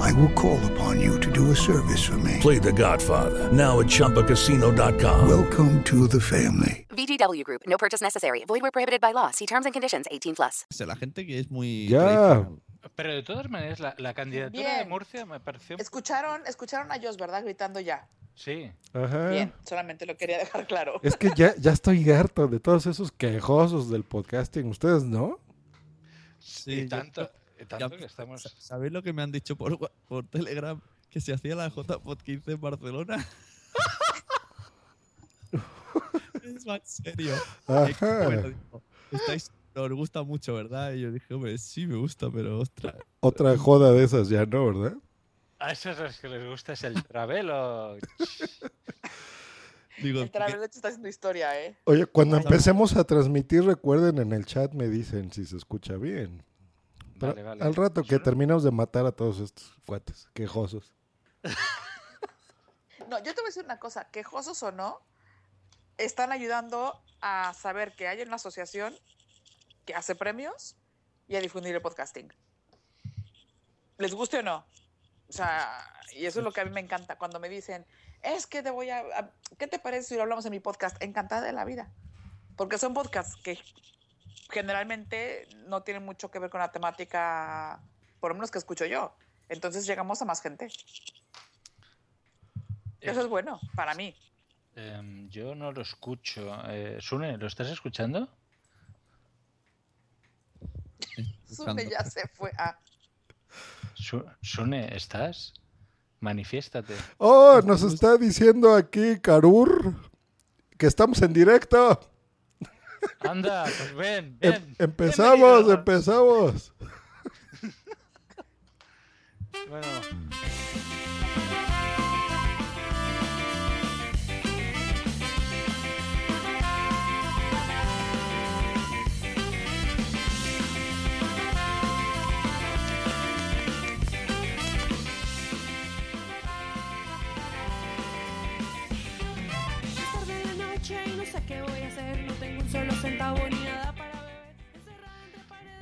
I will call upon you to do a service for me. Play The Godfather now at ChumbaCasino.com. Welcome to the family. VGW Group. No purchase necessary. Void where prohibited by law. See terms and conditions. 18 plus. La gente que es muy. Ya. Pero de todas maneras, la, la candidatura de Bien. Murcia me pareció. Escucharon, escucharon a Joss, ¿verdad? Gritando ya. Sí. Ajá. Bien, solamente lo quería dejar claro. Es que ya, ya estoy harto de todos esos quejosos del podcasting. ¿Ustedes no? Sí, y tanto, y tanto ya- que estamos. Sa- ¿Sabéis lo que me han dicho por, por Telegram? Que se hacía la JPod 15 en Barcelona. es en serio. Bueno, digo, estáis, os gusta mucho, ¿verdad? Y yo dije, hombre, sí me gusta, pero ostras. Otra joda de esas ya no, ¿verdad? A esos los que les gusta es el travelo. Digo, El Travel está haciendo historia, ¿eh? Oye, cuando empecemos a transmitir, recuerden en el chat me dicen si se escucha bien. Pero Vale, vale. Al rato que terminemos de matar a todos estos cuates quejosos. No, yo te voy a decir una cosa, quejosos o no, están ayudando a saber que hay una asociación que hace premios y a difundir el podcasting. ¿Les guste o no? O sea, y eso es lo que a mí me encanta cuando me dicen, es que te voy a... a- ¿Qué te parece si lo hablamos en mi podcast? Encantada de la vida. Porque son podcasts que generalmente no tienen mucho que ver con la temática, por lo menos que escucho yo. Entonces llegamos a más gente. Eso es bueno para mí. Em, yo no lo escucho. Eh, Sune, ¿lo estás escuchando? Sune ya se fue. Ah, Su- Sune, ¿estás? Manifiéstate. Oh, nos está diciendo aquí Karur que estamos en directo. Anda, pues ven, Em- ven. empezamos, empezamos. Bueno, y no sé qué voy a hacer. Solo centavo ni nada para beber.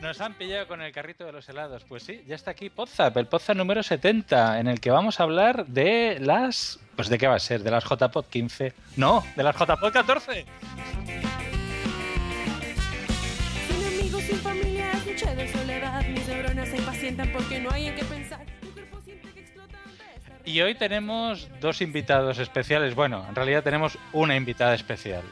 Nos han pillado con el carrito de los helados. Pues sí, ya está aquí Podzap, el Podzap número 70, en el que vamos a hablar de las... Pues de qué va a ser, de las JPod 15. No, de las JPod 14. Sin amigos, sin familia, es noche de soledad. Mis neuronas se impacientan porque no hay en qué pensar. Mi cuerpo siente que explota ante esta Y hoy tenemos dos invitados especiales. Bueno, en realidad tenemos una invitada especial.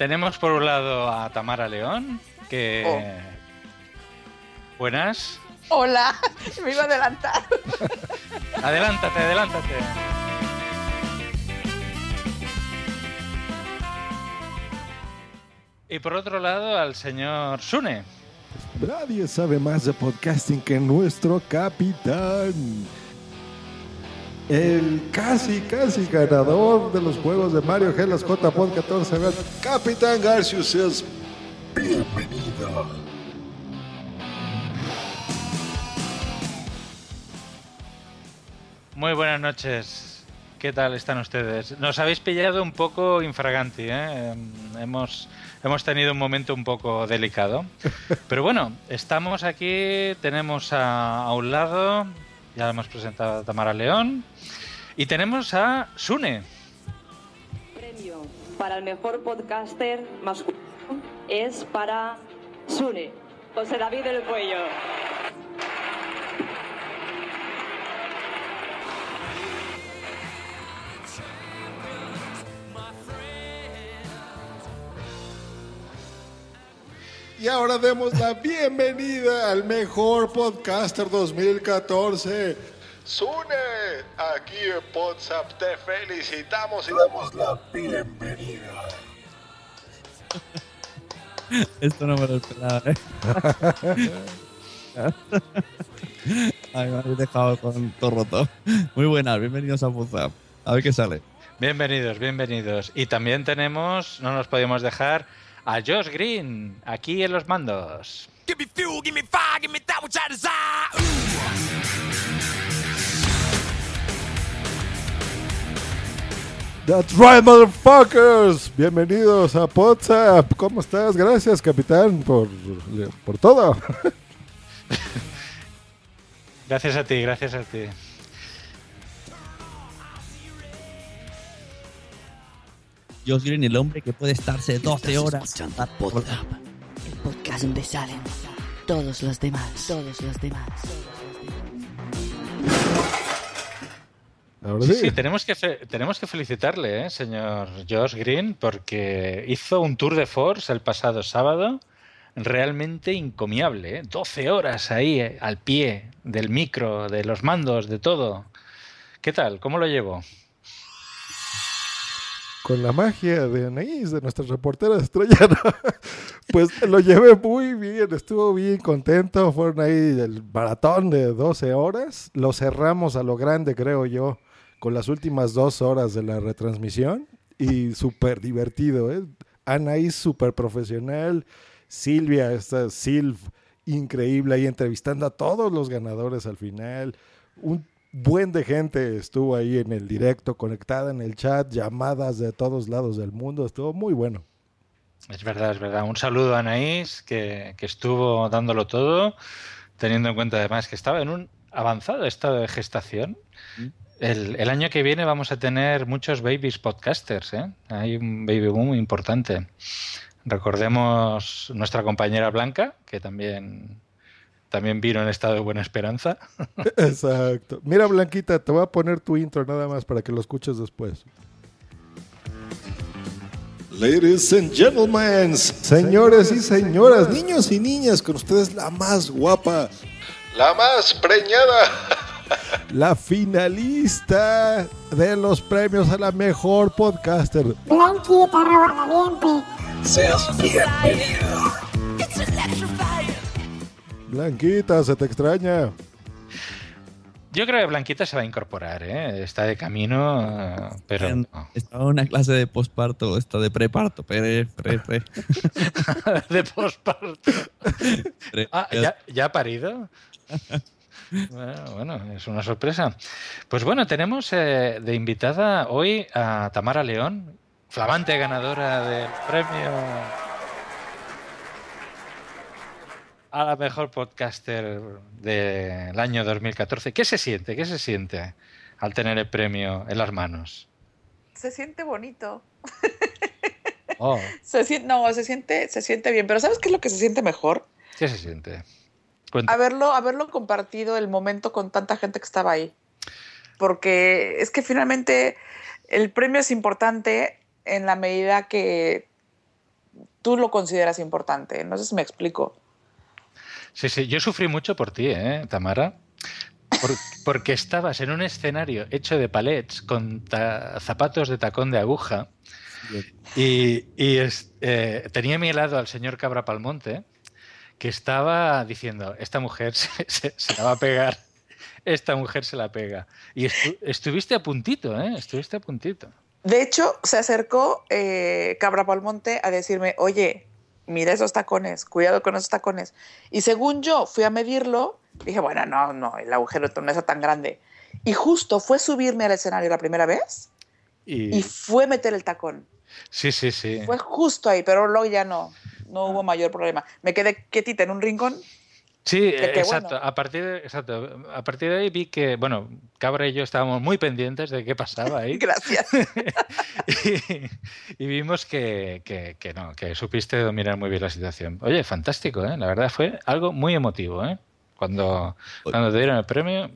Tenemos por un lado a Tamara León, que... Oh. Buenas. Hola, me iba a adelantar. Adelántate, adelántate. Y por otro lado al señor Sune. Nadie sabe más de podcasting que nuestro capitán. El casi, casi ganador de los juegos de Mario G, las JPod 14. Capitán Garcius es bienvenido. Muy buenas noches. ¿Qué tal están ustedes? Nos habéis pillado un poco infraganti, ¿eh? Em, Hemos, hemos tenido un momento un poco delicado. Pero bueno, estamos aquí, tenemos a, a un lado, ya hemos presentado a Tamara León, y tenemos a Sune. premio para el mejor podcaster masculino es para Sune, José David del Cuello. Y ahora demos la bienvenida al mejor podcaster 2014. Sune, aquí en WhatsApp te felicitamos y damos la bienvenida. Esto no me lo esperaba, ¿eh? Ay, me habéis dejado con todo roto. Muy buenas, bienvenidos a WhatsApp. A ver qué sale. Bienvenidos, bienvenidos. Y también tenemos, no nos podemos dejar, a Josh Green, aquí en los mandos. That's right, motherfuckers. Bienvenidos a WhatsApp. ¿Cómo estás? Gracias, capitán, por, por todo. Gracias a ti, gracias a ti. Josh Green, el hombre que puede estarse 12 horas. escuchando WhatsApp, el podcast donde salen todos los demás, todos los demás. Sí, sí. tenemos que, fe- tenemos que felicitarle, ¿eh, señor Josh Green, porque hizo un tour de force el pasado sábado realmente encomiable. ¿eh? 12 horas ahí, eh, al pie del micro, de los mandos, de todo. ¿Qué tal? ¿Cómo lo llevo? Con la magia de Anaís, de nuestra reportera estrella, ¿no? pues lo llevé muy bien, estuvo bien contento. Fueron ahí el maratón de 12 horas. Lo cerramos a lo grande, creo yo, con las últimas dos horas de la retransmisión. Y súper divertido, ¿eh? Anaís súper profesional. Silvia, esta Silv, increíble ahí entrevistando a todos los ganadores al final. Buen de gente estuvo ahí en el directo, conectada en el chat, llamadas de todos lados del mundo. Estuvo muy bueno. Es verdad, es verdad. Un saludo a Anaís, que, que estuvo dándolo todo, teniendo en cuenta además que estaba en un avanzado estado de gestación. El, el año que viene vamos a tener muchos babies podcasters. ¿eh? Hay un baby boom muy importante. Recordemos nuestra compañera Blanca, que también, también vino en estado de buena esperanza. Exacto. Mira, Blanquita, te voy a poner tu intro nada más para que lo escuches después. Ladies and gentlemen, señores y señoras, niños y niñas, con ustedes la más guapa, La más preñada. la finalista de los premios a la mejor podcaster. Blanquita, robadaviente. Seas bienvenido. Blanquita, se te extraña. Yo creo que Blanquita se va a incorporar, ¿eh? está de camino, pero En- no. Estaba en una clase de posparto, esta de preparto, pre, pre, pre. de posparto. Ah, ¿ya, ya ha parido? Bueno, bueno, es una sorpresa. Pues bueno, tenemos eh, de invitada hoy a Tamara León, flamante ganadora del premio a la mejor podcaster del año 2014. ¿Qué se siente? ¿Qué se siente al tener el premio en las manos? Se siente bonito. Oh, Se siente, no, se siente, se siente bien. Pero ¿sabes qué es lo que se siente mejor? ¿Qué se siente? Haberlo, haberlo compartido el momento con tanta gente que estaba ahí. Porque es que finalmente el premio es importante en la medida que tú lo consideras importante. No sé si me explico. Sí, sí, yo sufrí mucho por ti, ¿eh, Tamara? Por- porque estabas en un escenario hecho de palets con zapatos de tacón de aguja y, eh, tenía a mi lado al señor Cabra Palmonte que estaba diciendo, esta mujer se, la va a pegar, esta mujer se la pega. Y estu- estuviste a puntito, ¿eh? Estuviste a puntito. De hecho, se acercó eh, Cabra Palmonte a decirme, oye, mira esos tacones, cuidado con esos tacones. Y según yo fui a medirlo, dije, bueno, no, no, el agujero no está tan grande. Y justo fue subirme al escenario la primera vez Y, y fue meter el tacón. sí, sí, sí. Fue justo ahí, pero luego ya no, no hubo mayor problema. Me quedé quietita en un rincón. Sí, Que qué exacto. bueno. A partir de, exacto. A partir de ahí vi que, bueno, Cabra y yo estábamos muy pendientes de qué pasaba ahí. Gracias. y, y vimos que, que- que no, que supiste dominar muy bien la situación. Oye, fantástico, ¿eh? La verdad fue algo muy emotivo, ¿eh? Cuando, cuando te dieron el premio.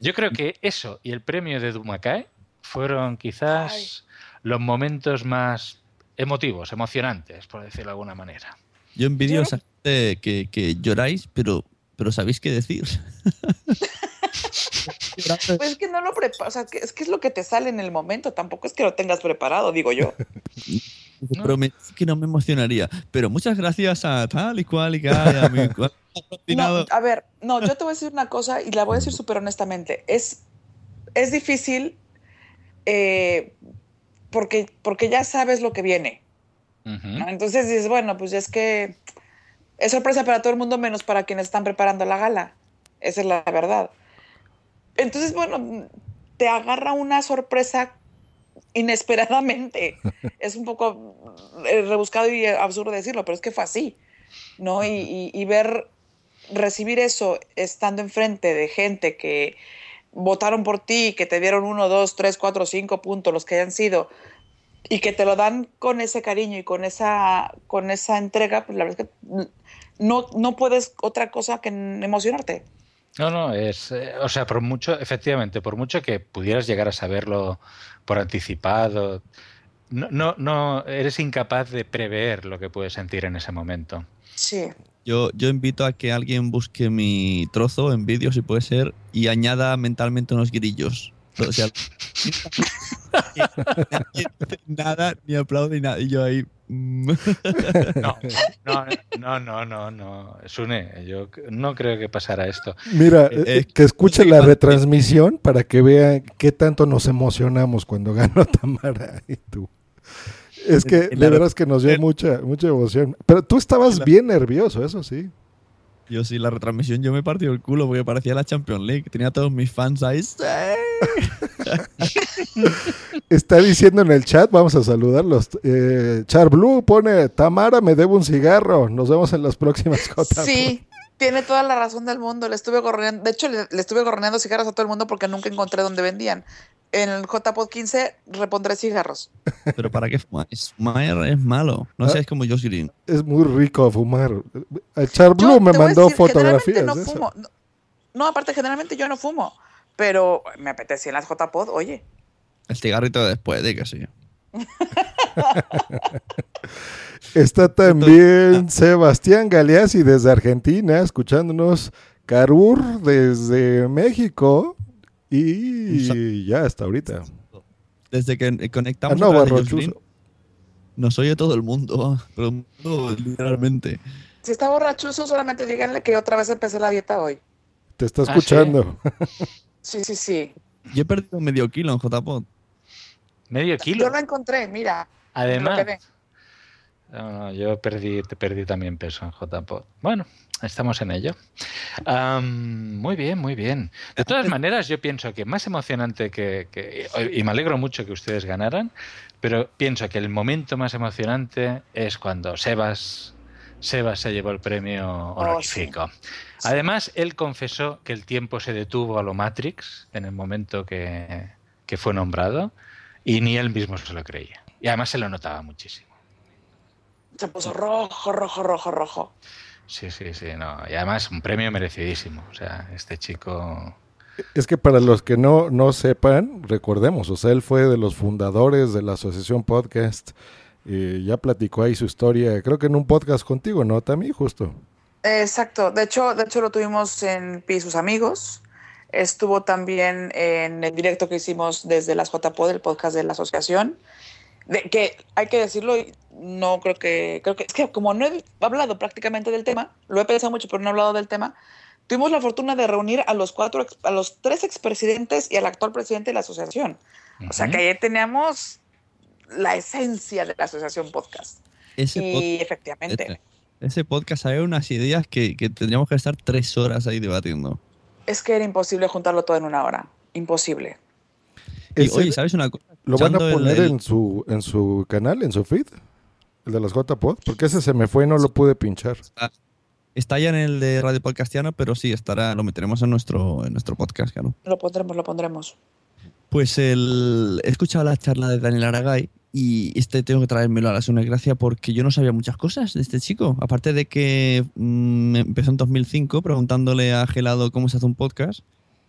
Yo creo que eso y el premio de Dumacay fueron quizás los momentos más emotivos, emocionantes, por decirlo de alguna manera. Yo envidio a esa gente que, que lloráis, pero, pero sabéis qué decir. Pues es que no lo preparas, o sea, es que es lo que te sale en el momento, tampoco es que lo tengas preparado, digo yo. Prometí que no me emocionaría. Pero muchas gracias a tal y cual y cual, a mi cual No, a ver, no, yo te voy a decir una cosa y la voy a decir súper honestamente. Es, es difícil eh, porque, porque ya sabes lo que viene. ¿No? Entonces dices, bueno, pues es que es sorpresa para todo el mundo menos para quienes están preparando la gala. Esa es la verdad. Entonces, bueno, te agarra una sorpresa inesperadamente. es un poco eh, rebuscado y absurdo decirlo, pero es que fue así, ¿no? Y, y- y ver, recibir eso estando enfrente de gente que votaron por ti, que te dieron uno, dos, tres, cuatro, cinco puntos, los que hayan sido, y que te lo dan con ese cariño y con esa, con esa entrega, pues la verdad es que no, no puedes otra cosa que emocionarte. No, no, es. eh, o sea, por mucho, efectivamente, por mucho que pudieras llegar a saberlo por anticipado, no, no, no eres incapaz de prever lo que puedes sentir en ese momento. Sí. Yo, yo invito a que alguien busque mi trozo en vídeo, si puede ser, y añada mentalmente unos grillos. O sea, nadie dice nada, ni aplaude, ni nada. Y yo ahí. mm. No, no, no, no, no, no. Sune, yo no creo que pasara esto. Mira, Eh, eh, que escuche la retransmisión para que vea qué tanto nos emocionamos cuando ganó Tamara y tú. Es que de la- veras que nos dio mucha, mucha emoción. Pero tú estabas bien nervioso, eso sí. Yo sí, la retransmisión yo me partí el culo porque parecía la Champions League. Tenía a todos mis fans ahí. ¡sí! Está diciendo en el chat, vamos a saludarlos. Eh, Char Blue pone, Tamara me debe un cigarro. Nos vemos en las próximas J. Sí, tiene toda la razón del mundo. Le estuve gorroneando, de hecho, le, le estuve gorroneando cigarros a todo el mundo porque nunca encontré donde vendían. En el JPod 15 repondré cigarros. Pero ¿para qué? Fumar es malo. No Ah. seas como Josh Green. Es muy rico fumar. El Char Yo Blue me mandó decir, fotografías generalmente de no eso. No, no, aparte, generalmente yo no fumo. Pero me apetecía en las JPod, oye. El cigarrito después de que sí. Está también Sebastián Galeazzi desde Argentina, escuchándonos. Carur desde México. Y ya hasta ahorita. Desde que conectamos Ah, no, a Radio. Green, nos oye todo el mundo. Todo el mundo, literalmente. Si está borrachuzo, solamente díganle que otra vez empecé la dieta hoy. Te está Ah, ¿sí? escuchando. Sí, sí, sí. Yo he perdido medio kilo en JPod. Medio kilo. Yo lo encontré, mira. Además. lo. No, no, yo perdí, te perdí también peso en JPod. Bueno, estamos en ello. Muy bien, muy bien. De todas maneras, yo pienso que más emocionante que, que- Y me alegro mucho que ustedes ganaran, pero pienso que el momento más emocionante es cuando Sebas, Sebas se llevó el premio honorífico. Además, él confesó que el tiempo se detuvo a lo Matrix en el momento que, que fue nombrado y ni él mismo se lo creía. Y además se lo notaba muchísimo. Se puso rojo, rojo, rojo, rojo. Sí, sí, sí, no. Y además un premio merecidísimo. O sea, este chico. Es que para los que no, no sepan, recordemos, o sea, él fue de los fundadores de la Asociación Podcast. y ya platicó ahí su historia, creo que en un podcast contigo, ¿no, Tami? Justo. Exacto. De hecho, de hecho lo tuvimos en Pi y sus amigos. Estuvo también en el directo que hicimos desde las JPod, el podcast de la asociación. De, que hay que decirlo, y no creo que, creo que, es que como no he hablado prácticamente del tema, lo he pensado mucho, pero no he hablado del tema, tuvimos la fortuna de reunir a los cuatro, a los tres expresidentes y al actual presidente de la asociación. O sea que ahí teníamos la esencia de la asociación podcast. Ese y pod- efectivamente. ese- ese podcast hay unas ideas que, que tendríamos que estar tres horas ahí debatiendo. Es que era imposible juntarlo todo en una hora. Imposible. Y, oye, ¿sabes una cosa? ¿Lo van a el- poner el- en su en su canal, en su feed? El de las JPod, porque ese se me fue y no lo pude pinchar. Está ya en el de Radio Podcastiano, pero sí, estará, lo meteremos en nuestro, en nuestro podcast, claro. Lo pondremos, lo pondremos. Pues el, he escuchado la charla de Daniel Aragay y este tengo que traérmelo a la segunda gracia porque yo no sabía muchas cosas de este chico. Aparte de que mm, empezó en 2005 preguntándole a Gelado cómo se hace un podcast,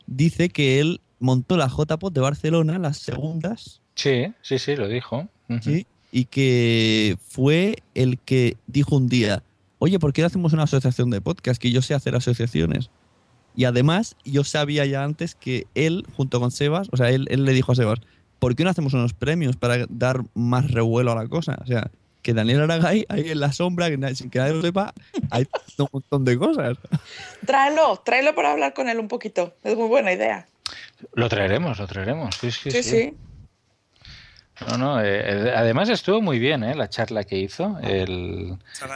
dice que él montó la JPod de Barcelona, las segundas, Sí, sí, sí, lo dijo. ¿sí? y que fue el que dijo un día, oye, ¿por qué no hacemos una asociación de podcast? Que yo sé hacer asociaciones. Y además, yo sabía ya antes que él, junto con Sebas, o sea, él, él le dijo a Sebas, ¿por qué no hacemos unos premios para dar más revuelo a la cosa? O sea, que Daniel Aragay, ahí en la sombra, que nadie- sin que nadie lo sepa, hay un montón de cosas. Tráelo, tráelo para hablar con él un poquito. Es muy buena idea. Lo traeremos, lo traeremos. Sí, sí, Sí, sí. sí. No, no, eh, eh, además estuvo muy bien ¿eh? la charla que hizo. El... Pero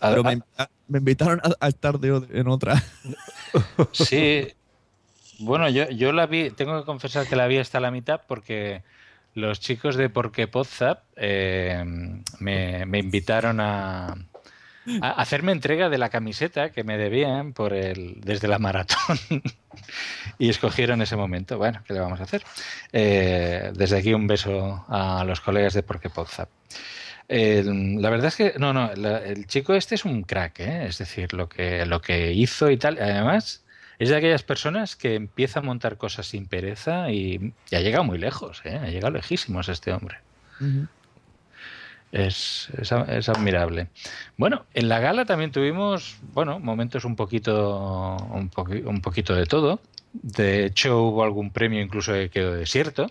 Ah, me, invita- me invitaron a, a estar de en otra. Sí. Bueno, yo, yo la vi, tengo que confesar que la vi hasta la mitad porque los chicos de Porque Podzap eh, me, me invitaron a, hacerme entrega de la camiseta que me debían por el, desde la maratón y escogieron ese momento. Bueno, ¿qué le vamos a hacer? Eh, desde aquí un beso a los colegas de Porque Podzap. El- la verdad es que no, no, el chico este es un crack, ¿eh? es decir, lo que, lo que hizo y tal. Además, es de aquellas personas que empieza a montar cosas sin pereza y, y ha llegado muy lejos, ¿eh? ha llegado lejísimos este hombre. Es, es, admirable. Bueno, en la gala también tuvimos, bueno, momentos un poquito, un, poqui- un poquito de todo. De hecho, hubo algún premio incluso que quedó desierto,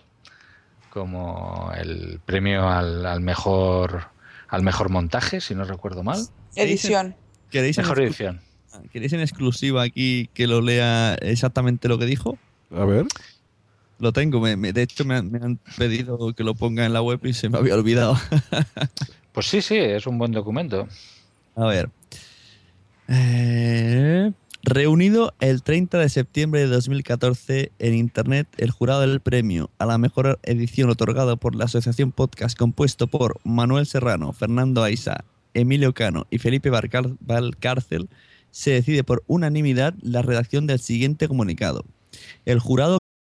como el premio al, al mejor al mejor montaje, si no recuerdo mal. Edición. ¿Queréis en Mejor edición. ¿Queréis en exclusiva aquí que lo lea exactamente lo que dijo? A ver. Lo tengo, me- me- de hecho me han, me han pedido que lo ponga en la web y se me había olvidado. Pues sí, sí, es un buen documento. A ver. Eh, reunido el 30 de septiembre de 2014 en Internet, el jurado del premio a la mejor edición otorgado por la Asociación Podcast compuesto por Manuel Serrano, Fernando Aiza, Emilio Cano y Felipe Valcárcel se decide por unanimidad la redacción del siguiente comunicado. El jurado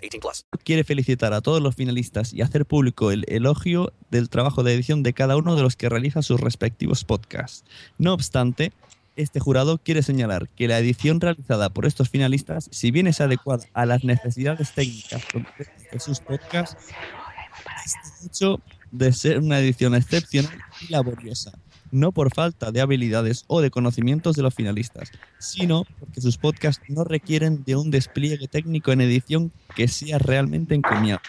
18 plus. quiere felicitar a todos los finalistas y hacer público el elogio del trabajo de edición de cada uno de los que realiza sus respectivos podcasts. No obstante, este jurado quiere señalar que la edición realizada por estos finalistas, si bien es adecuada a las necesidades técnicas de sus podcasts, está hecho de ser una edición excepcional y laboriosa, no por falta de habilidades o de conocimientos de los finalistas, sino porque sus podcasts no requieren de un despliegue técnico en edición que sea realmente encomiable.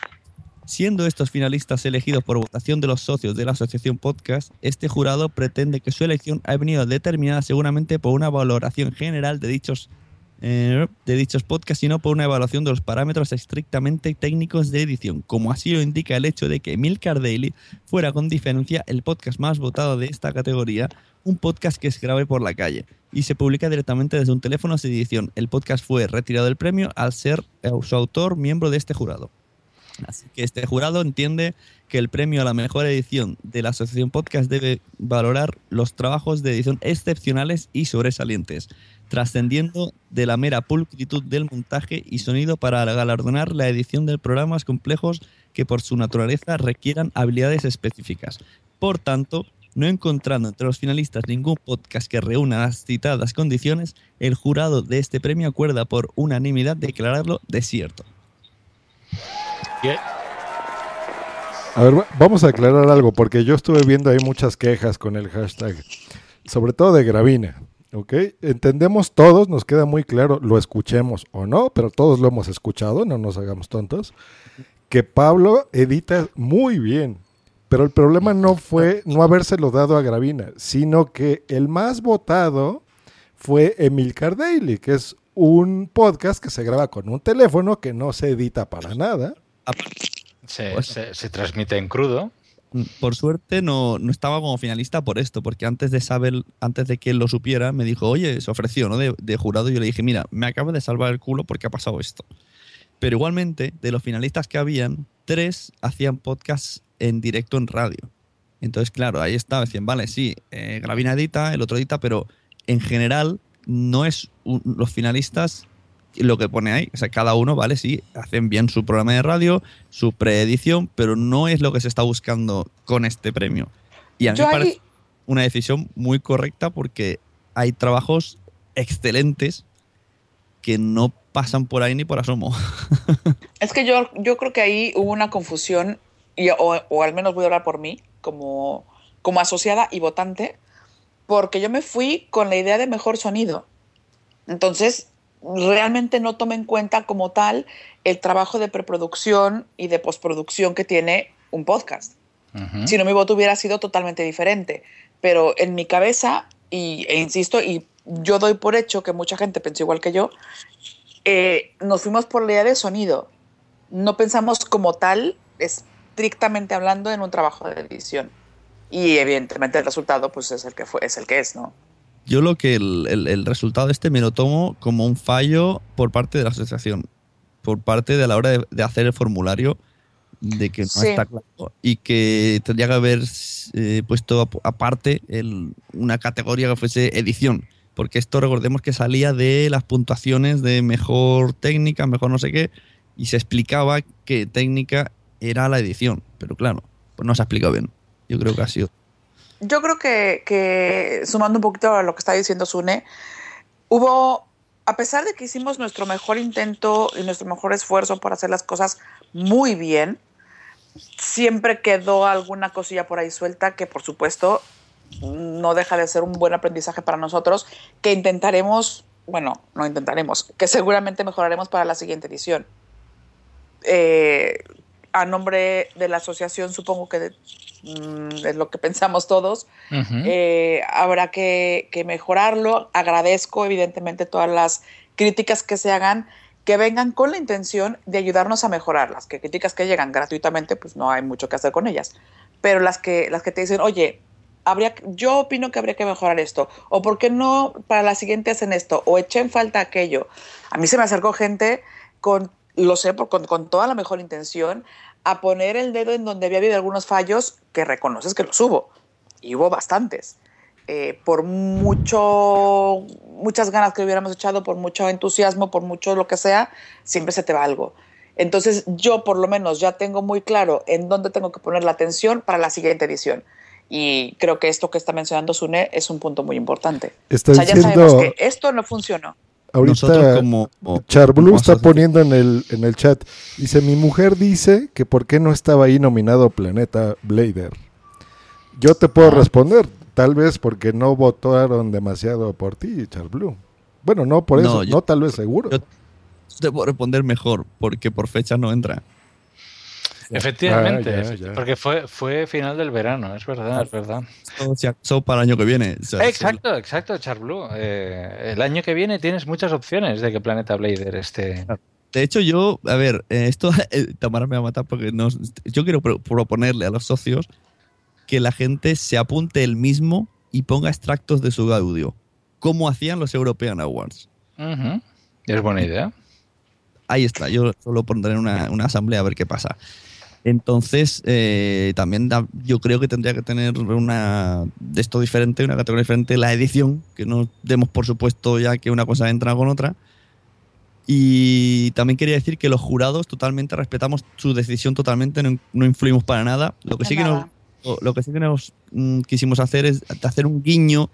Siendo estos finalistas elegidos por votación de los socios de la Asociación Podcast, este jurado pretende que su elección ha venido determinada seguramente por una valoración general de dichos, eh, de dichos podcasts y no por una evaluación de los parámetros estrictamente técnicos de edición, como así lo indica el hecho de que Milcar Daily fuera con diferencia el podcast más votado de esta categoría, un podcast que se grabe por la calle y se publica directamente desde un teléfono de edición. El podcast fue retirado del premio al ser eh, su autor miembro de este jurado. Así que este jurado entiende que el premio a la mejor edición de la Asociación Podcast debe valorar los trabajos de edición excepcionales y sobresalientes, trascendiendo de la mera pulcritud del montaje y sonido para galardonar la edición de programas complejos que por su naturaleza requieran habilidades específicas. Por tanto, no encontrando entre los finalistas ningún podcast que reúna las citadas condiciones, el jurado de este premio acuerda por unanimidad declararlo desierto. A ver, va- vamos a aclarar algo, porque yo estuve viendo ahí muchas quejas con el hashtag, sobre todo de Gravina. ¿Ok? Entendemos todos, nos queda muy claro, lo escuchemos o no, pero todos lo hemos escuchado, no nos hagamos tontos, que Pablo edita muy bien. Pero el problema no fue no habérselo dado a Gravina, sino que el más votado fue Emilcar Daily, que es un podcast que se graba con un teléfono que no se edita para nada. Se, se- se transmite en crudo. Por suerte no, no estaba como finalista por esto, porque antes de saber, antes de que él lo supiera, me dijo, oye, se ofreció, ¿no? De, de jurado, y yo le dije, mira, me acaba de salvar el culo porque ha pasado esto. Pero igualmente, de los finalistas que habían, tres hacían podcast en directo en radio. Entonces, claro, ahí estaba, decían, vale, sí, eh, Gravina edita, el otro edita, pero en general no es un- los finalistas lo que pone ahí. O sea, cada uno, vale, sí, hacen bien su programa de radio, su preedición, pero no es lo que se está buscando con este premio. Y a mí Yo me ahí- parece una decisión muy correcta porque hay trabajos excelentes que no pasan por ahí ni por asomo. Es que yo, yo creo que ahí hubo una confusión, y, o, o al menos voy a hablar por mí, como, como asociada y votante, porque yo me fui con la idea de mejor sonido. Entonces, realmente no tomé en cuenta como tal el trabajo de preproducción y de postproducción que tiene un podcast. Si no, mi voto hubiera sido totalmente diferente. Pero en mi cabeza, y, e insisto, y yo doy por hecho que mucha gente pensó igual que yo, eh, nos fuimos por la idea de sonido. No pensamos como tal, estrictamente hablando, en un trabajo de edición. Y evidentemente el resultado pues es el que fue, es el que es, ¿no? Yo lo que el, el- el resultado este me lo tomo como un fallo por parte de la asociación, por parte de la hora de, de hacer el formulario, de que no Sí. está claro y que tendría que haber eh, puesto ap- aparte el- una categoría que fuese edición, porque esto recordemos que salía de las puntuaciones de mejor técnica, mejor no sé qué, y se explicaba que técnica era la edición, pero claro, pues no se ha explicado bien. Yo creo que ha sido Yo creo que, sumando un poquito a lo que está diciendo Sune, hubo, a pesar de que hicimos nuestro mejor intento y nuestro mejor esfuerzo por hacer las cosas muy bien, siempre quedó alguna cosilla por ahí suelta que por supuesto no deja de ser un buen aprendizaje para nosotros que intentaremos, bueno, no intentaremos, que seguramente mejoraremos para la siguiente edición. Eh, a nombre de la asociación supongo que mm, es lo que pensamos todos, eh, habrá que, que mejorarlo. Agradezco evidentemente todas las críticas que se hagan, que vengan con la intención de ayudarnos a mejorarlas. Que críticas que llegan gratuitamente, pues no hay mucho que hacer con ellas. Pero las que, las que te dicen, oye, habría, yo opino que habría que mejorar esto, o por qué no para la siguiente hacen esto, o eché en falta aquello. A mí se me acercó gente con, lo sé, por- con, con toda la mejor intención, a poner el dedo en donde había habido algunos fallos que reconoces que los hubo, y hubo bastantes. Eh, por mucho, muchas ganas que hubiéramos echado, por mucho entusiasmo, por mucho lo que sea, siempre se te va algo. Entonces yo por lo menos ya tengo muy claro en dónde tengo que poner la atención para la siguiente edición. Y creo que esto que está mencionando Sune es un punto muy importante. Está o sea, ya diciendo- sabemos que esto no funcionó. Ahorita Nosotros como- como- Charblue está poniendo en el, en el chat, dice, mi mujer dice que por qué no estaba ahí nominado Planeta Blader. Yo te Ah. puedo responder, tal vez porque no votaron demasiado por ti, Charblue. Bueno, no por eso, No, yo- no tal vez seguro. Yo te puedo responder mejor, porque por fecha no entra. Efectivamente, Ah, ya, efecti- ya. porque fue, fue final del verano, es verdad, es verdad. Para el año que viene. O sea, Exacto, exacto, Charblue. Eh, el año que viene tienes muchas opciones de que Planeta Blader esté. De hecho, yo, a ver, esto eh, Tamara me va a matar porque no, yo quiero pro- proponerle a los socios que la gente se apunte el mismo y ponga extractos de su audio, como hacían los European Awards. Ujú. Es buena idea. Ahí está, yo solo pondré una, una asamblea a ver qué pasa. Entonces, eh, también da- yo creo que tendría que tener una de esto diferente, una categoría diferente, la edición, que no demos por supuesto ya que una cosa entra con otra. Y también quería decir que los jurados totalmente respetamos su decisión totalmente, no, no influimos para nada. Lo que sí que nos, lo- que sí que nos mm, quisimos hacer es hacer un guiño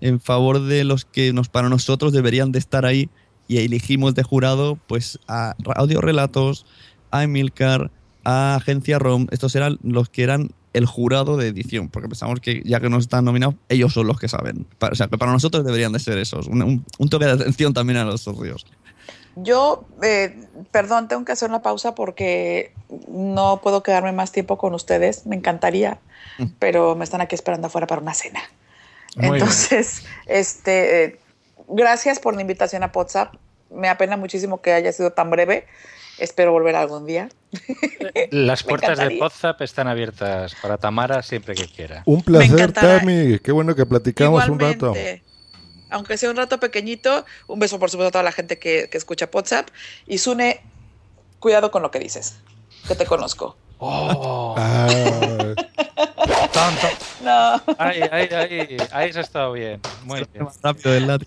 en favor de los que nos para nosotros deberían de estar ahí y elegimos de jurado pues a Audio Relatos, a Emilcar, a Agencia ROM. Estos eran los que eran el jurado de edición, porque pensamos que ya que nos están nominados, ellos son los que saben. Pa- O sea, que para nosotros deberían de ser esos. Un, un- un toque de atención también a los socios. Yo, eh, perdón, tengo que hacer una pausa porque no puedo quedarme más tiempo con ustedes. Me encantaría, pero me están aquí esperando afuera para una cena. Muy bien. Entonces, este, eh, gracias por la invitación a WhatsApp. Me apena muchísimo que haya sido tan breve Espero volver algún día. Las puertas de. WhatsApp están abiertas para Tamara siempre que quiera. Un placer. Tami. Qué bueno que platicamos un rato. Aunque sea un rato pequeñito, un beso por supuesto a toda la gente que, que escucha WhatsApp. Y Sune, cuidado con lo que dices, que te conozco. Oh, Ah, tonto. No. Ahí, ahí, ahí, ahí se ha estado bien. Muy bien. Rápido del.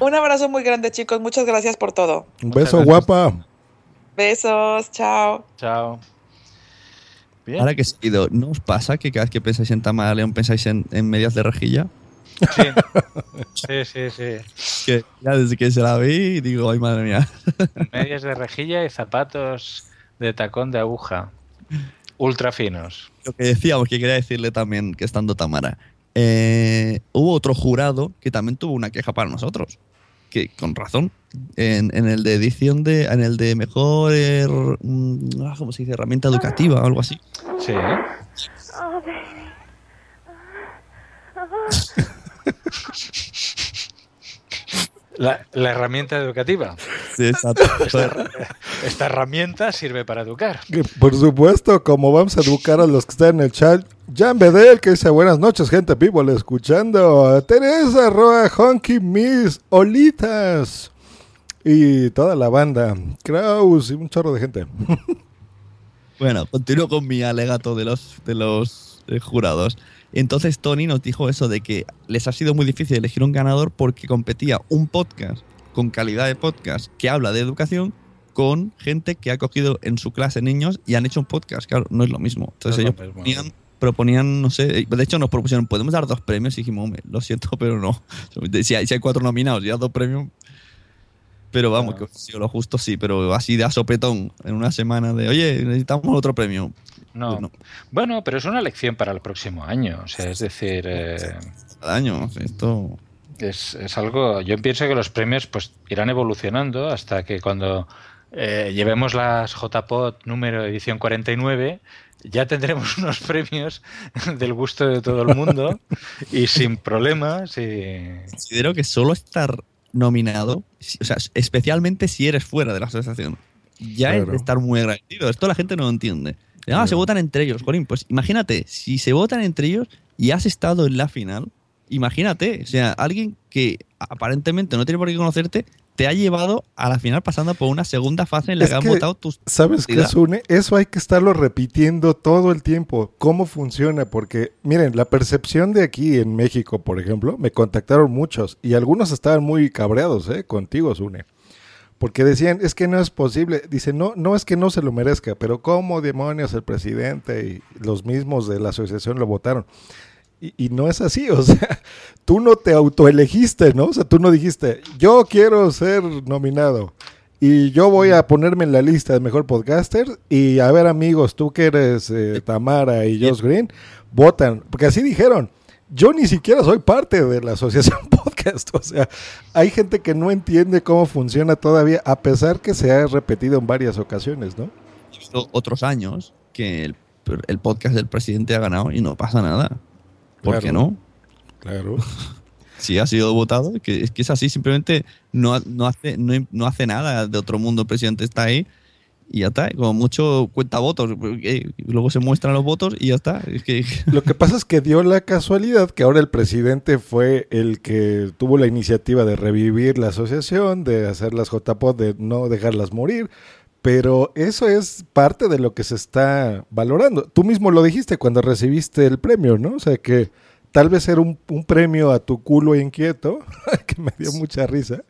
Un abrazo muy grande, chicos. Muchas gracias por todo. un beso, guapa. Besos, chao. Chao. Bien. Ahora que he seguido, ¿no os pasa que cada vez que pensáis en Tamara León pensáis en, en medias de rejilla? Sí, sí, sí. sí. Que ya desde que se la vi digo, ay madre mía. Medias de rejilla y zapatos de tacón de aguja. Ultra finos. Lo que decíamos, que quería decirle también que estando Tamara. eh, hubo otro jurado que también tuvo una queja para nosotros. Que con razón. En, en el de edición de. En el de mejor. ah, ¿Cómo se dice? Herramienta educativa o algo así. Sí. La, la herramienta educativa. Sí, exacto. Esta, esta herramienta sirve para educar. Por supuesto, como vamos a educar a los que están en el chat, Jan Bedel, que dice buenas noches, gente people, escuchando Teresa Roa, Honky Miss, Olitas y toda la banda, Kraus y un chorro de gente. Bueno, continúo con mi alegato de los, de los jurados. Entonces Tony nos dijo eso de que les ha sido muy difícil elegir un ganador porque competía un podcast con calidad de podcast que habla de educación con gente que ha cogido en su clase niños y han hecho un podcast. Claro, no es lo mismo. Entonces No ellos mismo. proponían, proponían, no sé, de hecho nos propusieron, podemos dar dos premios y dijimos, hombre, lo siento, pero no. Si hay, si hay cuatro nominados y ya dos premios, pero vamos, que sido lo justo sí, pero así de a sopetón, en una semana de, oye, necesitamos otro premio. No. Pues no. Bueno, pero es una lección para el próximo año. O sea, es decir, eh, Cada año, esto... es, es algo. Yo pienso que los premios pues irán evolucionando hasta que cuando eh, llevemos las JPOT número edición 49 ya tendremos unos premios del gusto de todo el mundo y sin problemas y Considero que solo estar nominado, o sea, especialmente si eres fuera de la asociación, ya es de estar muy agradecido. Esto la gente no lo entiende. Ah, se votan entre ellos, Corín. Pues imagínate, si se votan entre ellos y has estado en la final, imagínate, o sea, alguien que aparentemente no tiene por qué conocerte, te ha llevado a la final pasando por una segunda fase en la Es que han votado tus. ¿Sabes qué. Sune? Eso hay que estarlo repitiendo todo el tiempo. ¿Cómo funciona? Porque, miren, la percepción de aquí en México, por ejemplo, me contactaron muchos y algunos estaban muy cabreados, ¿eh? Contigo, Sune. Porque decían, es que no es posible. Dice, no, no es que no se lo merezca, pero ¿cómo demonios el presidente y los mismos de la asociación lo votaron? Y, y no es así, o sea, tú no te autoelegiste, ¿no? O sea, tú no dijiste, yo quiero ser nominado y yo voy a ponerme en la lista de mejor podcaster y a ver amigos, tú que eres eh, Tamara y Josh Green, votan, porque así dijeron. Yo ni siquiera soy parte de la asociación podcast, o sea, hay gente que no entiende cómo funciona todavía, a pesar que se ha repetido en varias ocasiones, ¿no? He visto otros años que el, el podcast del presidente ha ganado y no pasa nada. ¿Por Claro. qué no? Claro. Si ha sido votado, que es que es así, simplemente no, no, hace, no, no hace nada de otro mundo, el presidente está ahí y ya está, como mucho cuenta votos, porque luego se muestran los votos y ya está. Es que Lo que pasa es que dio la casualidad que ahora el presidente fue el que tuvo la iniciativa de revivir la asociación, de hacer las JPOD, de no dejarlas morir. Pero eso es parte de lo que se está valorando. Tú mismo lo dijiste cuando recibiste el premio, ¿no? O sea que tal vez era un, un premio a tu culo inquieto, que me dio mucha risa.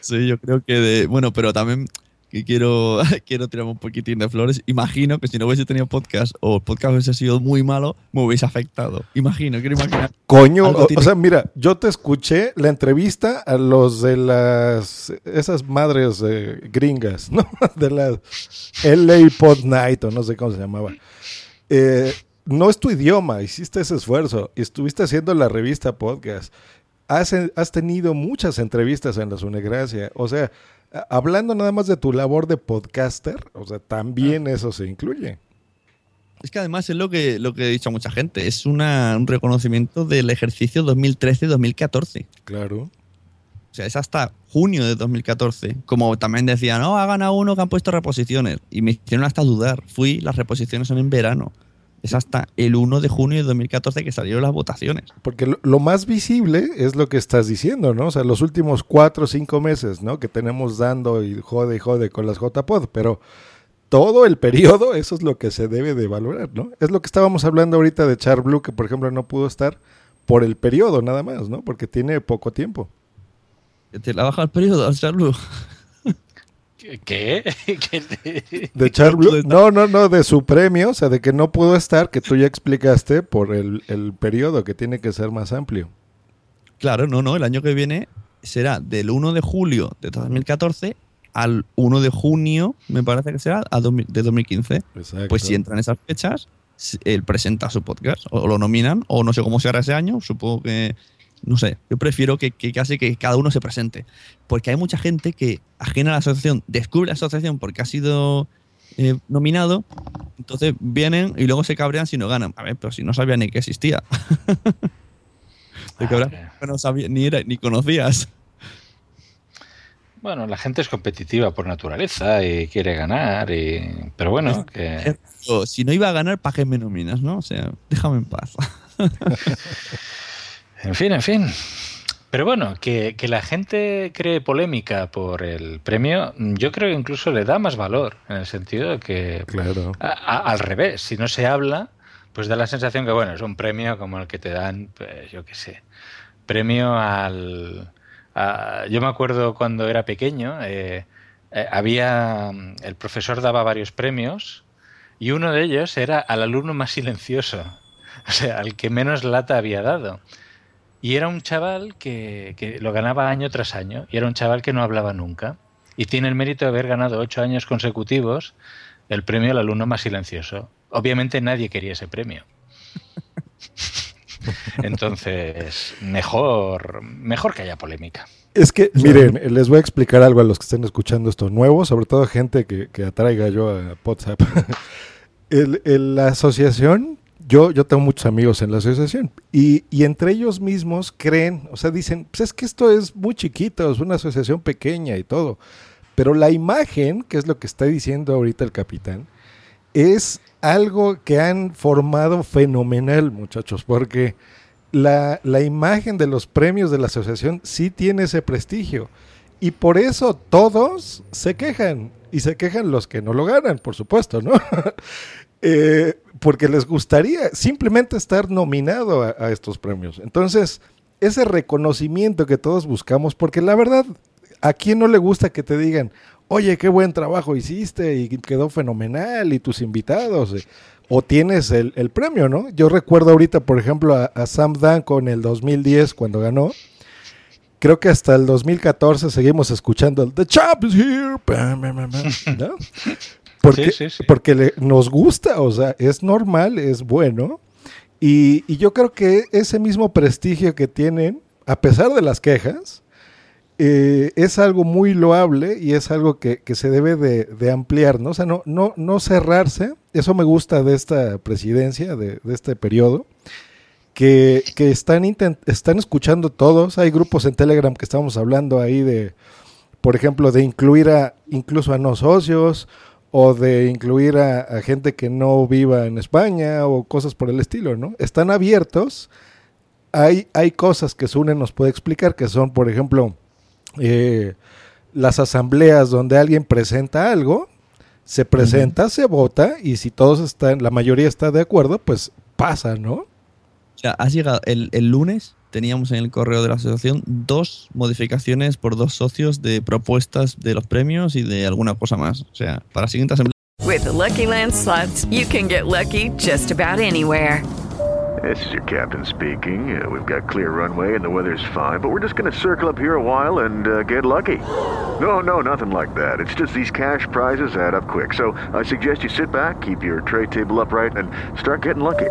sí, yo creo que de, bueno, pero también que quiero, quiero tirar un poquitín de flores. Imagino que si no hubiese tenido podcast o el podcast hubiese sido muy malo, me hubiese afectado. Imagino, quiero imaginar. Coño, o, o sea, mira, yo te escuché la entrevista a los de las esas madres eh, gringas, ¿no? De la LA Pod Night o no sé cómo se llamaba. Eh, no es tu idioma, hiciste ese esfuerzo y estuviste haciendo la revista podcast. Has, has tenido muchas entrevistas en la Sunegracia, o sea, hablando nada más de tu labor de podcaster, o sea, también eso se incluye. Es que además es lo que, lo que he dicho a mucha gente, es una, un reconocimiento del ejercicio 2013-2014. Claro. O sea, es hasta junio de 2014. Como también decían, no, ha ganado uno que han puesto reposiciones. Y me hicieron hasta dudar. Fui, las reposiciones son en verano. Es hasta el 1 de junio de 2014 que salieron las votaciones. Porque lo, lo más visible es lo que estás diciendo, ¿no? O sea, los últimos cuatro o cinco meses, ¿no? Que tenemos dando y jode y jode con las JPod, pero todo el periodo, eso es lo que se debe de valorar, ¿no? Es lo que estábamos hablando ahorita de Char Blue, que por ejemplo no pudo estar por el periodo nada más, ¿no? Porque tiene poco tiempo. Te la baja el periodo, Charlu. ¿Qué? De Char Blue. No, no, no, de su premio, o sea, de que no pudo estar, que tú ya explicaste por el, el periodo, que tiene que ser más amplio. Claro, no, no, el año que viene será del 1 de julio de 2014 al 1 de junio, me parece que será, a 2000 de 2015. Exacto. Pues si entran esas fechas, él presenta su podcast, o lo nominan, o no sé cómo se hará ese año, supongo que, no sé, yo prefiero que, que casi que cada uno se presente, porque hay mucha gente que ajena a la asociación, descubre la asociación porque ha sido eh, nominado, entonces vienen y luego se cabrean si no ganan. A ver, pero si no sabía ni que existía. Te cabreas porque no sabía, ni, era, ni conocías. Bueno, la gente es competitiva por naturaleza y quiere ganar, y... pero bueno, que... O, si no iba a ganar, ¿para qué me nominas, no? O sea, déjame en paz. En fin, en fin. Pero bueno, que, que la gente cree polémica por el premio, yo creo que incluso le da más valor, en el sentido de que Claro. a- a- al revés, si no se habla, pues da la sensación que, bueno, es un premio como el que te dan, pues, yo qué sé, premio al... a- yo me acuerdo cuando era pequeño, eh, eh, había... El profesor daba varios premios y uno de ellos era al alumno más silencioso, o sea, al que menos lata había dado. Y era un chaval que, que lo ganaba año tras año, y era un chaval que no hablaba nunca. Y tiene el mérito de haber ganado ocho años consecutivos el premio al alumno más silencioso. Obviamente nadie quería ese premio. Entonces, mejor, mejor que haya polémica. Es que, miren, les voy a explicar algo a los que estén escuchando esto nuevo, sobre todo gente que, que atraiga yo a WhatsApp. el, el- la asociación, yo, yo tengo muchos amigos en la asociación, y, y entre ellos mismos creen, o sea, dicen, pues es que esto es muy chiquito, es una asociación pequeña y todo. Pero la imagen, que es lo que está diciendo ahorita el capitán, es algo que han formado fenomenal, muchachos, porque la, la imagen de los premios de la asociación sí tiene ese prestigio. Y por eso todos se quejan. Y se quejan los que no lo ganan, por supuesto, ¿no? Eh, porque les gustaría simplemente estar nominado a, a estos premios. Entonces, ese reconocimiento que todos buscamos, porque la verdad, ¿a quién no le gusta que te digan, oye, qué buen trabajo hiciste y quedó fenomenal y tus invitados? eh, O tienes el, el premio, ¿no? Yo recuerdo ahorita, por ejemplo, a, a Sam Dan con el 2010 cuando ganó. Creo que hasta el 2014 seguimos escuchando el The Champ is here. ¿no? Porque, Sí, sí, sí. porque le- nos gusta, o sea, es normal, es bueno. Y, y yo creo que ese mismo prestigio que tienen, a pesar de las quejas, eh, es algo muy loable y es algo que, que se debe de, de ampliar, ¿no? O sea, no, no, no cerrarse. Eso me gusta de esta presidencia, de, de este periodo, que, que están, intent- están escuchando todos. Hay grupos en Telegram que estamos hablando ahí de, por ejemplo, de incluir a incluso a no socios o de incluir a, a gente que no viva en España o cosas por el estilo, ¿no? Están abiertos. Hay, hay cosas que Sune nos puede explicar, que son, por ejemplo, eh, las asambleas donde alguien presenta algo, se presenta, se vota, y si todos están, la mayoría está de acuerdo, pues pasa, ¿no? O sea, has llegado el, el lunes, teníamos en el correo de la asociación dos modificaciones por dos socios de propuestas de los premios y de alguna cosa más. O sea, para la siguiente asamblea. With the Lucky Land slots, you can get lucky just about anywhere. This is your captain speaking. Uh, we've got clear runway and the weather's fine, but we're just going to circle up here a while and uh, get lucky. No, no, nothing like that. It's just these cash prizes add up quick. So I suggest you sit back, keep your tray table upright, and start getting lucky.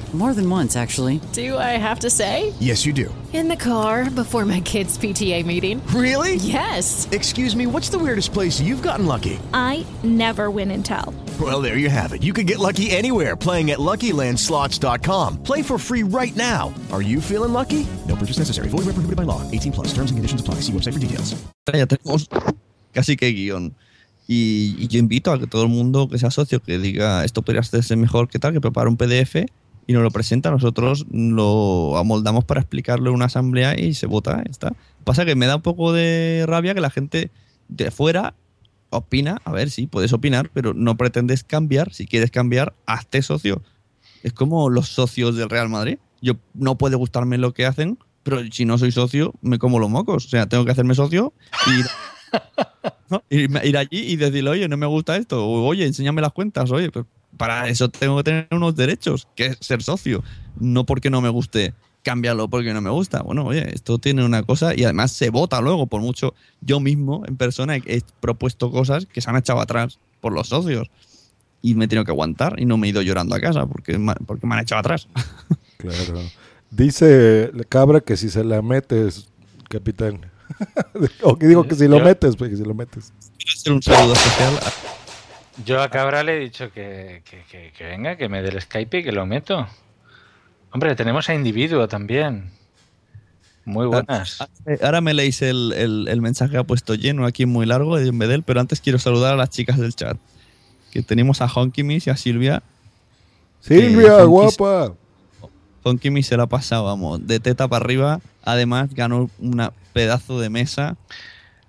More than once, actually. Do I have to say? Yes, you do. In the car before my kids' PTA meeting. Really? Yes. Excuse me, what's the weirdest place you've gotten lucky? I never win and tell. Well, there you have it. You can get lucky anywhere playing at LuckyLandSlots.com. Play for free right now. Are you feeling lucky? No purchase necessary. Void where prohibited by law. 18 plus. Terms and conditions apply. See website for details. Ya tenemos casi que guion. Y, y yo invito a que todo el mundo que sea socio que diga esto podría hacerse mejor que tal, que prepare un PDF y nos lo presenta, nosotros lo amoldamos para explicarlo en una asamblea y se vota, está. Pasa que me da un poco de rabia que la gente de fuera opina, a ver, sí, puedes opinar, pero no pretendes cambiar, si quieres cambiar, hazte socio. Es como los socios del Real Madrid. Yo no puede gustarme lo que hacen, pero si no soy socio, me como los mocos. O sea, tengo que hacerme socio y ir, ¿no? ir, ir allí y decirle, oye, no me gusta esto, o oye, enséñame las cuentas, oye, para eso tengo que tener unos derechos, que es ser socio. No porque no me guste, cámbialo porque no me gusta. Bueno, oye, esto tiene una cosa y además se vota luego, por mucho yo mismo en persona he, he propuesto cosas que se han echado atrás por los socios y me he tenido que aguantar y no me he ido llorando a casa porque, porque me han echado atrás. Claro. Dice Cabra que si se la metes, capitán. o que digo que si lo metes, pues que si lo metes. Quiero hacer un saludo especial a Yo a Cabra le he dicho que, que- que- que venga, que me dé el Skype y que lo meto. Hombre, tenemos a Individuo también. Muy buenas. Eh, Ahora me leéis el, el- el mensaje que ha puesto lleno aquí muy largo de Medel, pero antes quiero saludar a las chicas del chat. Que tenemos a Honky Miss y a Silvia. Silvia, Eh, guapa. Honky Miss se la ha pasado, vamos, de teta para arriba. Además, ganó un pedazo de mesa.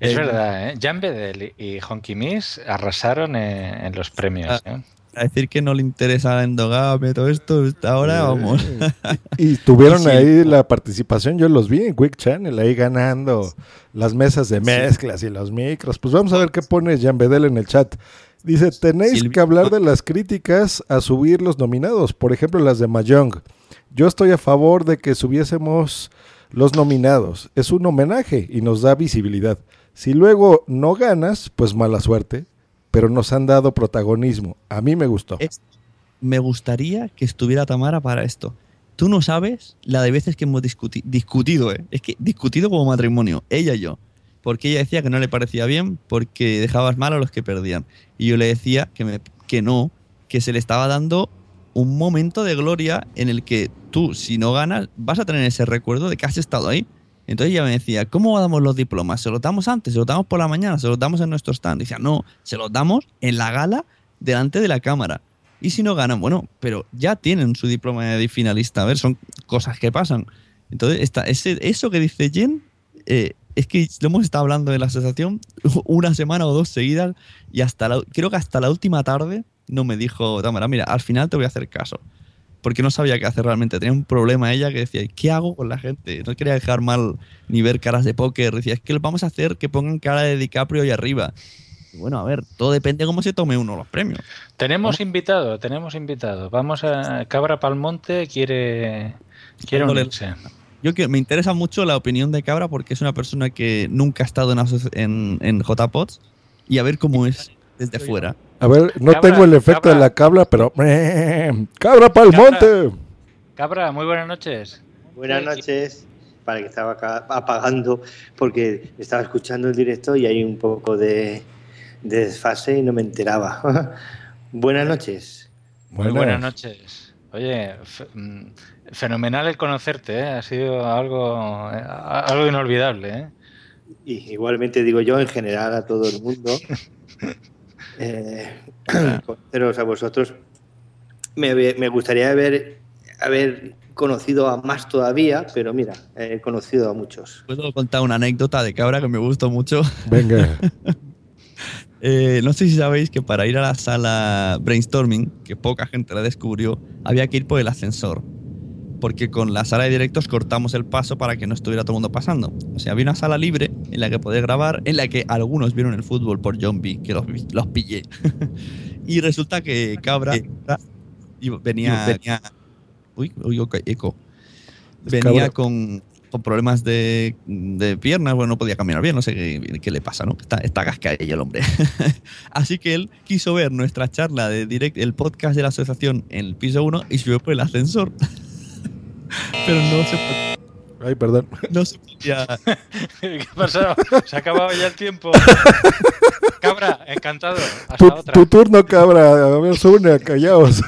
Es verdad, ¿eh? Jan Bedel y Honky Miss arrasaron en, en los premios. Ah. ¿eh? A decir que no le interesa la endogamia, todo esto, ahora vamos. Y tuvieron sí, ahí la participación, yo los vi en Quick Channel, ahí ganando las mesas de mezclas y los micros. Pues vamos a ver qué pone Jan Bedel en el chat. Dice, tenéis que hablar de las críticas a subir los nominados, por ejemplo las de Mahjong. Yo estoy a favor de que subiésemos los nominados. Es un homenaje y nos da visibilidad. Si luego no ganas, pues mala suerte, pero nos han dado protagonismo. A mí me gustó. Me gustaría que estuviera Tamara para esto. Tú no sabes la de veces que hemos discuti- discutido, ¿eh? Es que discutido como matrimonio, ella y yo. Porque ella decía que no le parecía bien porque dejabas mal a los que perdían. Y yo le decía que, me- que no, que se le estaba dando un momento de gloria en el que tú, si no ganas, vas a tener ese recuerdo de que has estado ahí. Entonces ella me decía, ¿cómo damos los diplomas? ¿Se los damos antes? ¿Se los damos por la mañana? ¿Se los damos en nuestro stand? Y decía, no, se los damos en la gala delante de la cámara. Y si no ganan, bueno, pero ya tienen su diploma de finalista. A ver, son cosas que pasan. Entonces, esta, ese, eso que dice Jen, eh, es que lo hemos estado hablando de la asociación una semana o dos seguidas y hasta creo que hasta la última tarde no me dijo, Tamara, mira, al final te voy a hacer caso. Porque no sabía qué hacer realmente. Tenía un problema ella que decía, ¿qué hago con la gente? No quería dejar mal ni ver caras de póker. Decía, es que vamos a hacer que pongan cara de DiCaprio ahí arriba. Y bueno, a ver, todo depende de cómo se tome uno los premios. Tenemos invitado, tenemos invitado. Vamos a Cabra Palmonte quiere quiere unirse. Yo que me interesa mucho la opinión de Cabra porque es una persona que nunca ha estado en, en, en JPOTS y a ver cómo es desde fuera. A ver, no Cabra, tengo el efecto cabra. de la cabra, pero... ¡Cabra pa'l monte! Cabra, muy buenas noches. Buenas noches. Para que estaba acá apagando porque estaba escuchando el directo y hay un poco de, de desfase y no me enteraba. Buenas noches. Muy buenas noches. Oye, mm, fenomenal el conocerte, ¿eh? ha sido algo, eh, algo inolvidable. ¿eh? Y igualmente digo yo en general a todo el mundo. eh, conoceros a vosotros. Me, me gustaría haber, haber conocido a más todavía, pero mira, he conocido a muchos. Puedo contar una anécdota de Cabra que me gustó mucho. Venga. Eh, no sé si sabéis que para ir a la sala brainstorming, que poca gente la descubrió, había que ir por el ascensor. Porque con la sala de directos cortamos el paso para que no estuviera todo el mundo pasando. O sea, había una sala libre en la que poder grabar, en la que algunos vieron el fútbol por John B, que los, los pillé. y resulta que Cabra y venía, venía. Uy, uy, ok, eco. Venía con, con problemas de, de piernas, bueno, no podía caminar bien, no sé qué, qué le pasa, ¿no? Está, está cascarillo el hombre. Así que él quiso ver nuestra charla de direct, el podcast de la asociación en el piso 1 y subió por el ascensor. Pero no se podía. Ay, perdón. No se podía. ¿Qué pasó? Se ha acabado ya el tiempo. Cabra, encantado. Hasta Tu, otra. tu turno, cabra. A ver, Sune, callaos.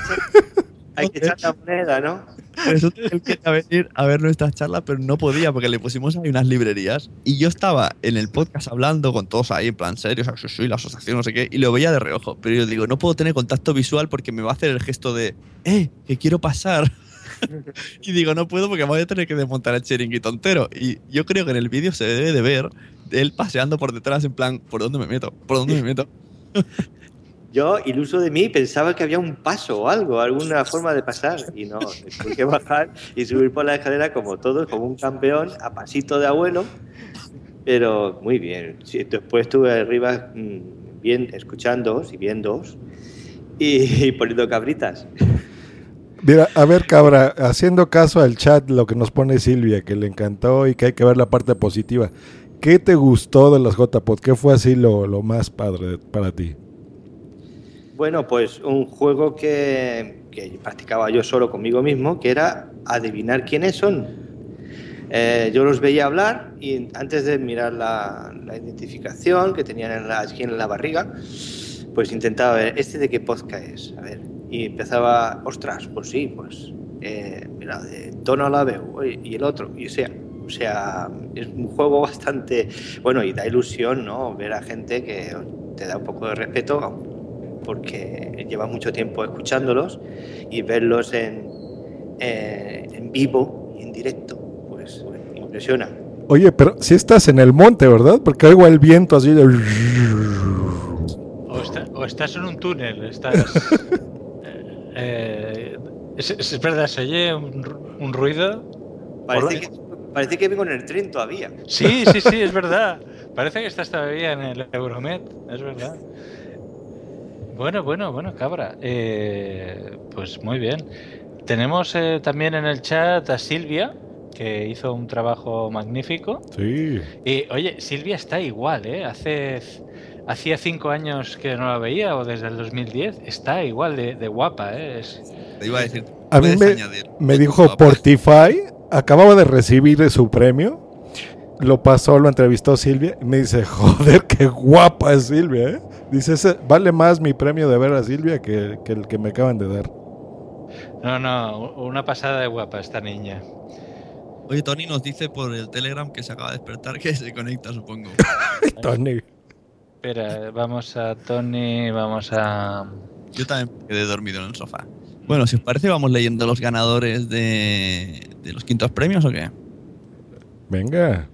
Hay que echar la moneda, ¿no? Eso él quería venir a ver nuestras charlas, pero no podía porque le pusimos ahí unas librerías. Y yo estaba en el podcast hablando con todos ahí, en plan serio, o sea, soy la asociación, no sé qué, y lo veía de reojo. Pero yo digo, no puedo tener contacto visual porque me va a hacer el gesto de, ¡eh! que quiero pasar. Y digo, no puedo porque voy a tener que desmontar el chiringuito entero. Y yo creo que en el vídeo se debe de ver él paseando por detrás, en plan, ¿por dónde me meto? ¿Por dónde me meto? Yo, iluso de mí, pensaba que había un paso o algo, alguna forma de pasar. Y no, tuve que bajar y subir por la escalera como todos, como un campeón, a pasito de abuelo. Pero muy bien. Después estuve arriba mm, bien, escuchándoos y viéndoos y, y poniendo cabritas. Mira, a ver, cabra, haciendo caso al chat, lo que nos pone Silvia, que le encantó y que hay que ver la parte positiva. ¿Qué te gustó de las JPod? ¿Qué fue así lo, lo más padre para ti? Bueno, pues un juego que, que practicaba yo solo conmigo mismo, que era adivinar quiénes son. Eh, yo los veía hablar y antes de mirar la, la identificación que tenían en la, aquí en la barriga, pues intentaba ver, ¿este de qué podcast es? A ver, y empezaba, ostras, pues sí, pues, eh, mira, de tono la veo, y el otro, y o sea, o sea, es un juego bastante, bueno, y da ilusión, ¿no? Ver a gente que te da un poco de respeto, porque lleva mucho tiempo escuchándolos y verlos en, eh, en vivo y en directo, pues bueno, impresiona. Oye, pero si estás en el monte, ¿verdad? Porque oigo el viento así de... O, está- o estás en un túnel, estás. eh, es, es verdad, se oye un, un ruido. Parece que, parece que vengo en el tren todavía. Sí, sí, sí, es verdad. Parece que estás todavía en el Euromed, es verdad. Bueno, bueno, bueno, cabra. Eh, pues muy bien. Tenemos eh, también en el chat a Silvia, que hizo un trabajo magnífico. Sí. Y oye, Silvia está igual, ¿eh? Hace, hacía cinco años que no la veía, o desde el 2010. Está igual de, de guapa, ¿eh? Es- Te iba a decir. A mí me, dijo Portify, acababa de recibir su premio, lo pasó, lo entrevistó Silvia, y me dice, joder, qué guapa es Silvia, ¿eh? Dice, "Ese vale más mi premio de ver a Silvia que, que el que me acaban de dar. No, no, una pasada de guapa esta niña. Oye, Tony nos dice por el Telegram que se acaba de despertar que se conecta, supongo. Tony. Espera, vamos a Tony, vamos a... Yo también quedé dormido en el sofá. Bueno, si os parece, vamos leyendo los ganadores de, de los quintos premios o qué. Venga.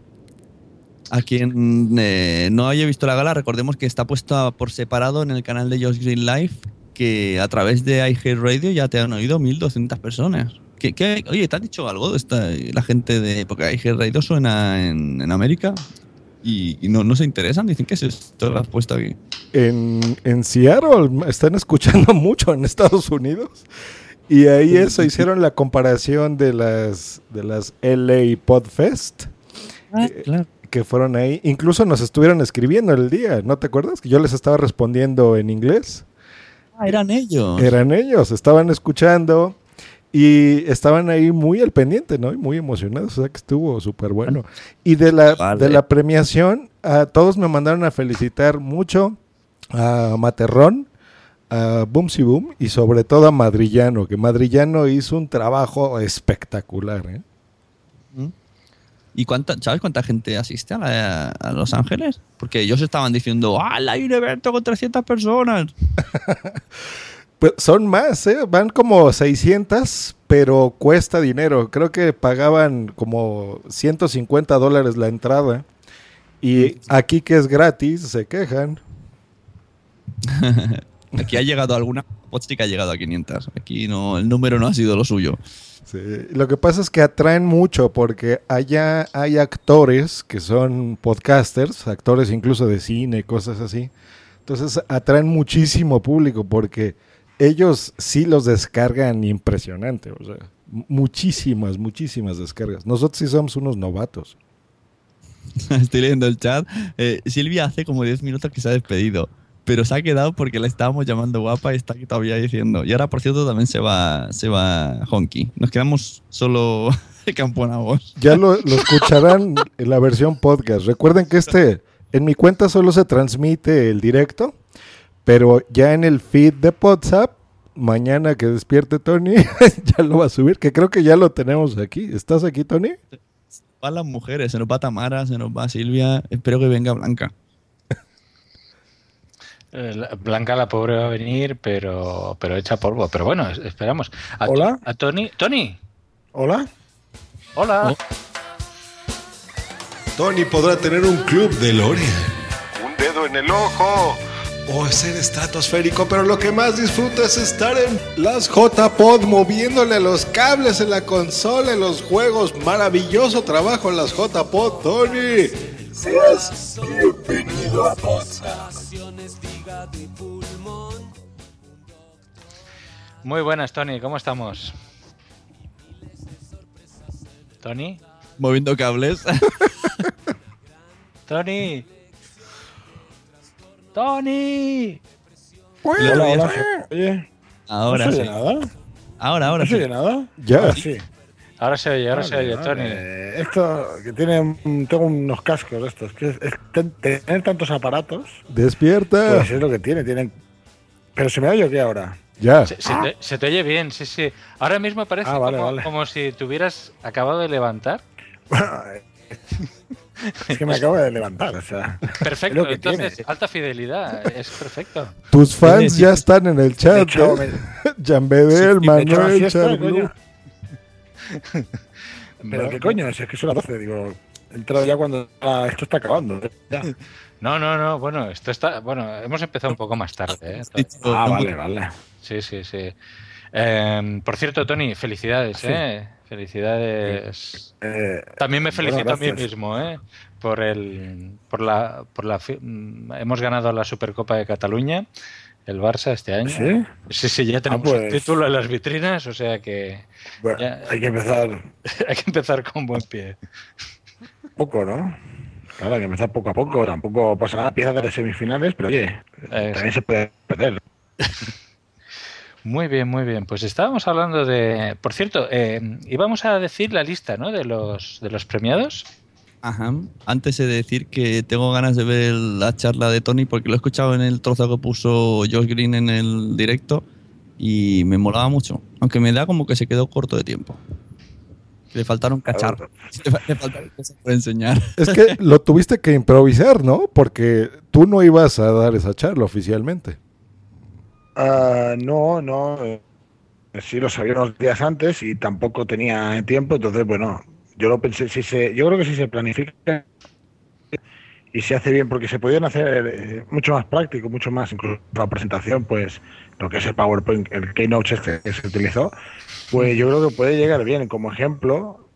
A quien eh, no haya visto la gala, recordemos que está puesta por separado en el canal de Josh Green Live, que a través de iHeart Radio ya te han oído 1.200 personas. ¿Qué, qué- oye, ¿te han dicho algo de esta, la gente de... Porque iHeart Radio suena en, en América y, y no, no se interesan, dicen que es esto lo has puesto aquí. En, en Seattle están escuchando mucho en Estados Unidos. Y ahí eso hicieron la comparación de las de las LA Podfest. eh, Que fueron ahí. Incluso nos estuvieron escribiendo el día, ¿no te acuerdas? Que yo les estaba respondiendo en inglés. Ah, eran ellos. Eran ellos, estaban escuchando y estaban ahí muy al pendiente, ¿no? Y muy emocionados, o sea que estuvo súper bueno. Y de la, Vale. de la premiación, a todos me mandaron a felicitar mucho a Materrón, a Boomsy Boom y sobre todo a Madrillano, que Madrillano hizo un trabajo espectacular, ¿eh? ¿Y cuánta, sabes cuánta gente asiste a, la- a Los Ángeles? Porque ellos estaban diciendo, ¡ah, hay un evento con 300 personas! Pues son más, ¿eh? Van como 600, pero cuesta dinero. Creo que pagaban como 150 dólares la entrada. Y aquí que es gratis, se quejan. Aquí ha llegado alguna, que ha llegado a 500. Aquí no, el número no ha sido lo suyo. Sí, Lo que pasa es que atraen mucho porque allá hay actores que son podcasters, actores incluso de cine cosas así. Entonces atraen muchísimo público porque ellos sí los descargan impresionante. O sea, Muchísimas, muchísimas descargas. Nosotros sí somos unos novatos. Estoy leyendo el chat. Eh, Silvia hace como 10 minutos que se ha despedido, pero se ha quedado porque la estábamos llamando guapa y está aquí todavía diciendo. Y ahora, por cierto, también se va, se va Honky. Nos quedamos solo camponavos. Ya lo, lo escucharán en la versión podcast. Recuerden que este, en mi cuenta solo se transmite el directo, pero ya en el feed de WhatsApp, mañana que despierte Tony, ya lo va a subir, que creo que ya lo tenemos aquí. ¿Estás aquí, Tony? van las mujeres, se nos va Tamara, se nos va Silvia, espero que venga Blanca. Eh, la- Blanca la pobre va a venir, pero, pero hecha polvo. Pero bueno, es- esperamos. A, Hola. A Tony. Tony. Hola. Hola. Tony podrá tener un club de Lore. Un dedo en el ojo. O ser estratosférico, pero lo que más disfruta es estar en las JPod moviéndole los cables en la consola, en los juegos. Maravilloso trabajo en las JPod, Tony. Seas bienvenido a. Muy buenas, Tony. ¿Cómo estamos? Tony. Moviendo cables. Tony. Tony. Hola, hola. Oye, Ahora ¿no sí. se oye nada? Ahora, ahora ¿No se sí. oye nada? Ya. Ahora sí. Ahora se oye, ahora se oye, vale. Tony. Esto que tiene, tengo unos cascos estos, que es, es ten- tener tantos aparatos, Despierta. pues es lo que tiene, tienen. Pero se me oye o qué ahora? Ya. Se, se te, se te oye bien, sí, sí. Ahora mismo parece Ah, vale, como, vale. como si te hubieras acabado de levantar. Es que me acabo de levantar, o sea. Perfecto, entonces, tiene. alta fidelidad, es perfecto. Tus fans ya están en el chat. hecho, ¿eh? Jambedel, Sí, Manuel, coño. Pero qué coño, si es que son las 12, digo, he entrado ya cuando ah, esto está acabando. Ya. No, no, no, bueno, esto está. Bueno, hemos empezado un poco más tarde. ¿eh? Ah, vale, vale. Sí, sí, sí. Eh, por cierto, Tony, felicidades, Sí. ¿eh? Felicidades. Eh, También me felicito bueno, a mí mismo, ¿eh? Por el, por la, por la, hemos ganado la Supercopa de Cataluña, el Barça este año. ¿Sí? Sí, sí, ya tenemos pues- el título en las vitrinas, o sea que Bueno, Ya. hay que empezar hay que empezar con buen pie. poco, ¿no? Claro, hay que empezar poco a poco. Tampoco pasa nada, piezas de semifinales, pero oye, Eh, también se puede perder. Muy bien, muy bien. Pues estábamos hablando de. Por cierto, eh, íbamos a decir la lista, ¿no? De los, de los premiados. Ajá. Antes he de decir que tengo ganas de ver la charla de Tony porque lo he escuchado en el trozo que puso Josh Green en el directo y me molaba mucho. Aunque me da como que se quedó corto de tiempo. Le faltaron cacharros. Le fa- le faltaron cosas por enseñar. Es que lo tuviste que improvisar, ¿no? Porque tú no ibas a dar esa charla oficialmente. Ah, no, no. eh, Sí lo sabía unos días antes y tampoco tenía tiempo, entonces, bueno, yo lo pensé, si se, yo creo que si se planifica y se hace bien, porque se podían hacer eh, mucho más práctico, mucho más, incluso la presentación, pues lo que es el PowerPoint, el Keynote este que se utilizó, pues yo creo que puede llegar bien como ejemplo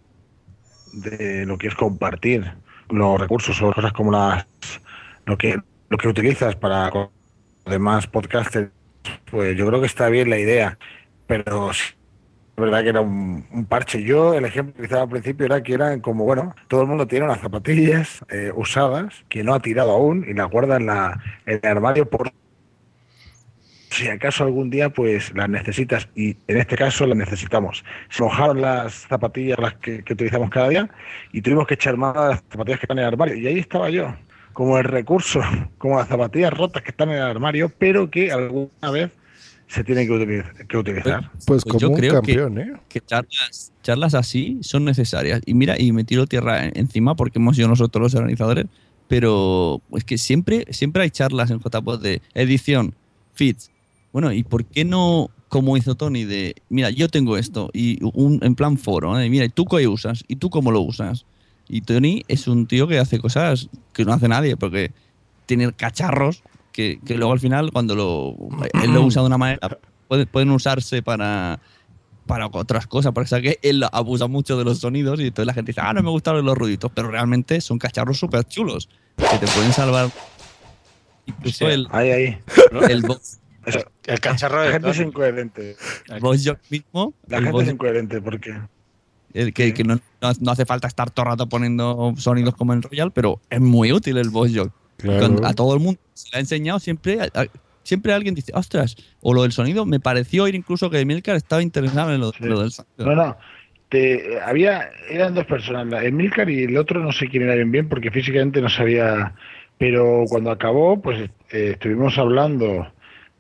de lo que es compartir los recursos o cosas como las lo que lo que utilizas para demás podcasters pues yo creo que está bien la idea pero es verdad que era un, parche yo el ejemplo que utilizaba al principio era que eran como bueno todo el mundo tiene unas zapatillas eh, usadas que no ha tirado aún y las guarda en, la, en el armario por si acaso algún día pues las necesitas y en este caso las necesitamos. Se mojaron las zapatillas las que, que utilizamos cada día y tuvimos que echar más las zapatillas que están en el armario. Y ahí estaba yo, como el recurso, como las zapatillas rotas que están en el armario, pero que alguna vez se tienen que, utiliz- que utilizar. Pues Pues yo como un creo campeón, que, ¿eh? que charlas, charlas así son necesarias. Y mira, y me tiro tierra en- encima porque hemos sido nosotros los organizadores, pero es que siempre, siempre hay charlas en JPod de edición, feeds. Bueno, ¿y por qué no, como hizo Tony, de, mira, yo tengo esto, y un, en plan foro, ¿eh? mira, ¿y tú qué usas? ¿Y tú cómo lo usas? Y Tony es un tío que hace cosas que no hace nadie, porque tiene cacharros que, que luego al final, cuando lo, él lo usa de una manera, puede- pueden usarse para, para otras cosas, porque sabe que él abusa mucho de los sonidos y entonces la gente dice, ah, no me gustan los ruiditos, pero realmente son cacharros súper chulos que te pueden salvar incluso Sí. el, Ahí, ahí. el Eso, El cacharro de la gente es incoherente. El voice jock mismo. La gente voice es incoherente porque El que, que no, no- no hace falta estar todo el rato poniendo sonidos como en Royal, pero es muy útil el voice. Claro. Cuando a todo el mundo se le ha enseñado, siempre, a- siempre alguien dice, ostras, o lo del sonido, me pareció oír incluso que Milcar estaba interesado en lo, lo del sonido. No, no. Te, había, eran dos personas, la- Emilcar y el otro no sé quién era bien bien porque físicamente no sabía. Pero cuando acabó, pues eh, estuvimos hablando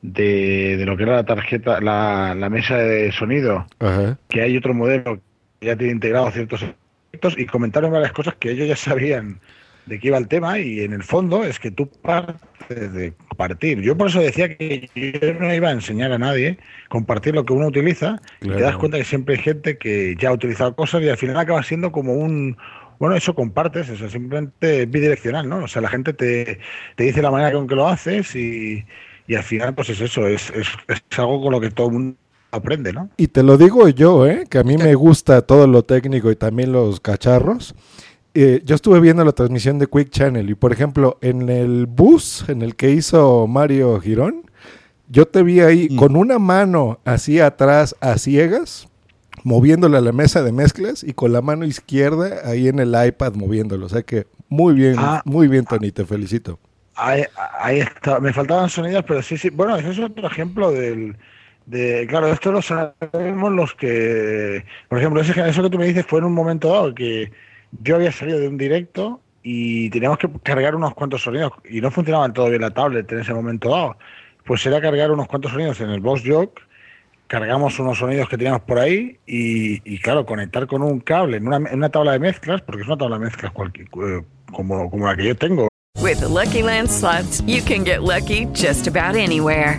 de, de lo que era la tarjeta, la, la mesa de sonido, Ajá. que hay otro modelo ya tiene integrado ciertos efectos y comentaron varias cosas que ellos ya sabían de qué iba el tema y en el fondo es que tú partes de compartir. Yo por eso decía que yo no iba a enseñar a nadie compartir lo que uno utiliza y te das cuenta que siempre hay gente que ya ha utilizado cosas y al final acaba siendo como un... Bueno, eso compartes, eso simplemente es bidireccional, ¿no? O sea, la gente te, te dice la manera con que lo haces y, y al final pues es eso, es, es, es algo con lo que todo el mundo aprende, ¿no? Y te lo digo yo, ¿eh? que a mí me gusta todo lo técnico y también los cacharros. Eh, yo estuve viendo la transmisión de Quick Channel y, por ejemplo, en el bus en el que hizo Mario Girón, yo te vi ahí con una mano así atrás a ciegas, moviéndole a la mesa de mezclas y con la mano izquierda ahí en el iPad moviéndolo. O sea que muy bien, Ah. muy bien, Tony, te felicito. Ahí, ahí está. Me faltaban sonidos, pero sí, sí. Bueno, ese es otro ejemplo del. De, claro, esto lo sabemos los que. Por ejemplo, eso que tú me dices fue en un momento dado que yo había salido de un directo y teníamos que cargar unos cuantos sonidos y no funcionaba todo bien la tablet en ese momento dado. Pues era cargar unos cuantos sonidos en el Box Jock, cargamos unos sonidos que teníamos por ahí y, y, claro, conectar con un cable en una, en una tabla de mezclas, porque es una tabla de mezclas cualquier, eh, como, como la que yo tengo. With the Lucky Land slots, you can get lucky just about anywhere.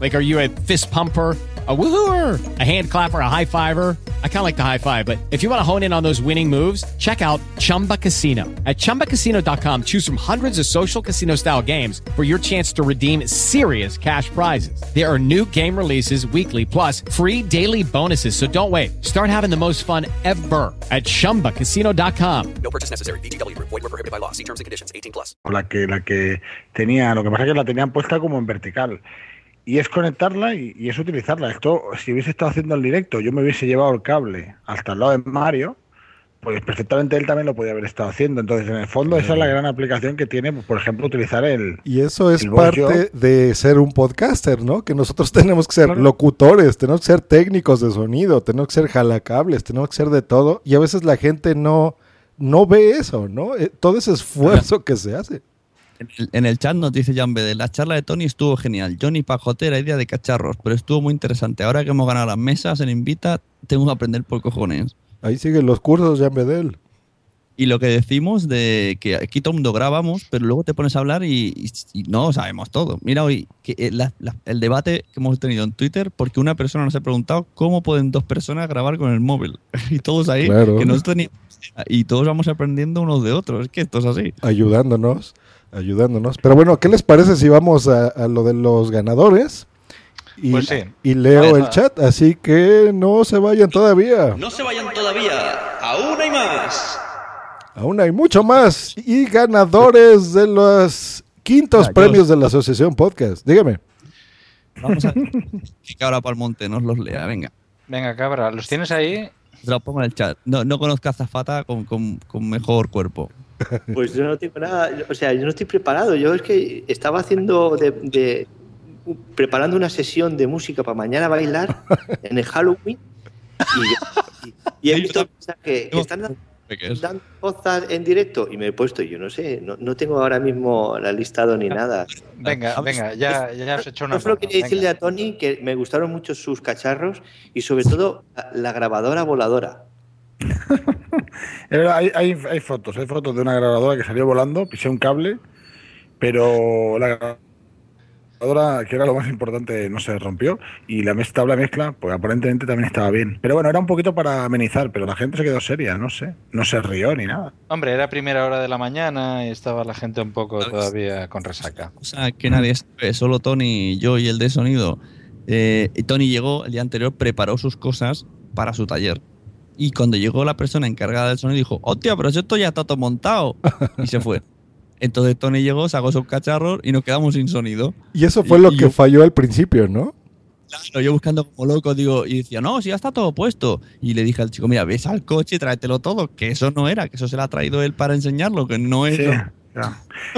Like, are you a fist pumper? A woohooer, a hand clapper, a high fiver. I kind of like the high five, but if you want to hone in on those winning moves, check out Chumba Casino. At chumbacasino.com, choose from hundreds of social casino style games for your chance to redeem serious cash prizes. There are new game releases weekly, plus free daily bonuses. So don't wait. Start having the most fun ever at chumbacasino.com. No purchase necessary. VGW Group. Void were prohibited by law. See terms and conditions. 18 plus. la que la que tenía, lo que pasa es que la tenían puesta como en vertical. Y es conectarla y, y es utilizarla. Esto, si hubiese estado haciendo el directo, yo me hubiese llevado el cable hasta el lado de Mario, pues perfectamente él también lo podía haber estado haciendo. Entonces, en el fondo, esa es la gran aplicación que tiene, por ejemplo, utilizar el. Y eso es parte de ser un podcaster, ¿no? Que nosotros tenemos que ser locutores, tenemos que ser técnicos de sonido, tenemos que ser jalacables, tenemos que ser de todo. Y a veces la gente no, no ve eso, ¿no? Eh, Todo ese esfuerzo que se hace. En el, chat nos dice Jan Bede, la charla de Tony estuvo genial. Johnny Pajotera, idea de cacharros, pero estuvo muy interesante. Ahora que hemos ganado las mesas en Invita, tengo que aprender por cojones. Ahí siguen los cursos de Bedel. Y lo que decimos de que aquí todo el mundo grabamos, pero luego te pones a hablar y, y- y no sabemos todo. Mira hoy que eh, la- la- el debate que hemos tenido en Twitter, porque una persona nos ha preguntado cómo pueden dos personas grabar con el móvil. y todos ahí, Claro. que no teníamos. Y todos vamos aprendiendo unos de otros. Es que esto es así. ayudándonos, ayudándonos. Pero bueno, ¿qué les parece si vamos a, a lo de los ganadores? Y, Pues sí. y leo el chat, así que no se vayan todavía. No se vayan todavía, aún hay más. Aún hay mucho más. Y ganadores de los quintos premios de la Asociación Podcast. Dígame. Vamos a que ahora para el monte nos los lea. Venga. Venga, cabra, ¿los tienes ahí? Te lo pongo en el chat. No, no conozco a Zafata con, con- con mejor cuerpo. Pues yo no tengo nada, o sea, yo no estoy preparado. Yo es que estaba haciendo de, de- preparando una sesión de música para mañana bailar en el Halloween y, y- y he visto que, que están dando, dando cosas en directo y me he puesto, yo no sé, no, no tengo ahora mismo la listado ni nada. Venga, venga, ya, ya has hecho una. Yo solo quería decirle venga. a Tony que me gustaron mucho sus cacharros y sobre todo la, la grabadora voladora. Hay, hay, hay fotos, hay fotos de una grabadora que salió volando, pisé un cable, pero la grabadora que era lo más importante, no se rompió. Y la mes- tabla mezcla, pues aparentemente también estaba bien. Pero bueno, era un poquito para amenizar, pero la gente se quedó seria, no sé. No se rió ni nada. Hombre, era primera hora de la mañana y estaba la gente un poco todavía con resaca. O sea, que nadie sabe, solo Tony, yo y el de sonido. Eh, y Tony llegó el día anterior, preparó sus cosas para su taller. Y cuando llegó la persona encargada del sonido, dijo, hostia, pero esto ya está todo montado. Y se fue. Entonces Tony llegó, sacó sus cacharros y nos quedamos sin sonido. Y eso fue lo y que yo- falló al principio, ¿no? Claro, yo buscando como loco, digo, y decía, no, si ya está todo puesto. Y le dije al chico, mira, ves al coche y tráetelo todo, que eso no era, que eso se lo ha traído él para enseñarlo, que no es. Sí,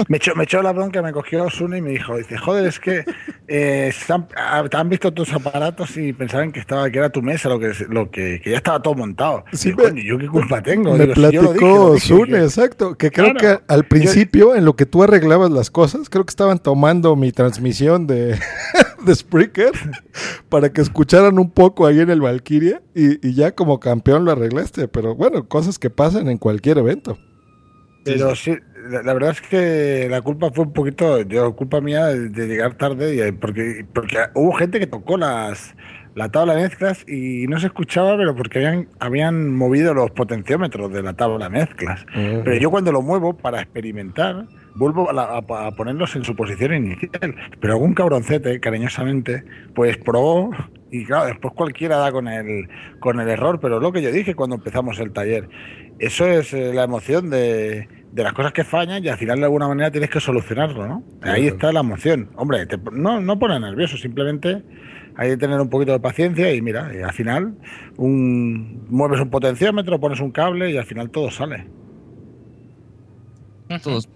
Me echó, me echó la bronca, me cogió Sune y me dijo, dice, joder, es que eh, han, ah, te han visto tus aparatos y pensaban que estaba que era tu mesa, lo que, lo que, que ya estaba todo montado. Sí, Digo, ¿yo qué culpa tengo? Me Digo, si yo lo dije, platicó dije, exacto. Que creo Claro. que al principio, en lo que tú arreglabas las cosas, creo que estaban tomando mi transmisión de, de Spreaker para que escucharan un poco ahí en el Valkyria y, y ya como campeón lo arreglaste. Pero bueno, cosas que pasan en cualquier evento. Pero sí, la, la verdad es que la culpa fue un poquito, yo, culpa mía de, llegar tarde, y, eh, porque, porque hubo gente que tocó las, la tabla de mezclas y no se escuchaba, pero porque habían, habían movido los potenciómetros de la tabla de mezclas. Mm. Pero yo cuando lo muevo para experimentar, vuelvo a, la- a- a ponerlos en su posición inicial. Pero algún cabroncete, cariñosamente, pues probó y claro, después cualquiera da con el, con el error, pero lo que yo dije cuando empezamos el taller, eso es eh, la emoción de, de las cosas que fallan y al final de alguna manera tienes que solucionarlo, ¿no? Ahí está la emoción. Hombre, te- no, no pone nervioso, simplemente hay que tener un poquito de paciencia y mira, y al final un, mueves un potenciómetro, pones un cable y al final todo sale. Todos.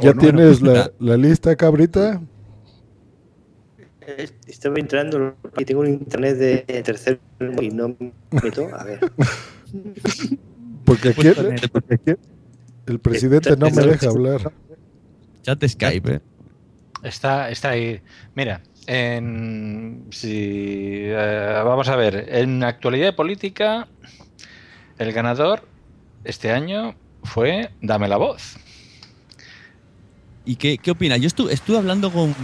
¿Ya no, tienes no. la, la lista, cabrita? Estaba entrando y tengo un internet de tercer y no me meto. A ver. Porque aquí, Pues, porque aquí el presidente no me deja hablar. Chat de Skype, ¿eh? Está, está ahí. Mira, en, si, eh, vamos a ver, en actualidad de política, el ganador este año fue Dame la voz. ¿Y qué, qué opina? Yo estuve, estuve hablando con.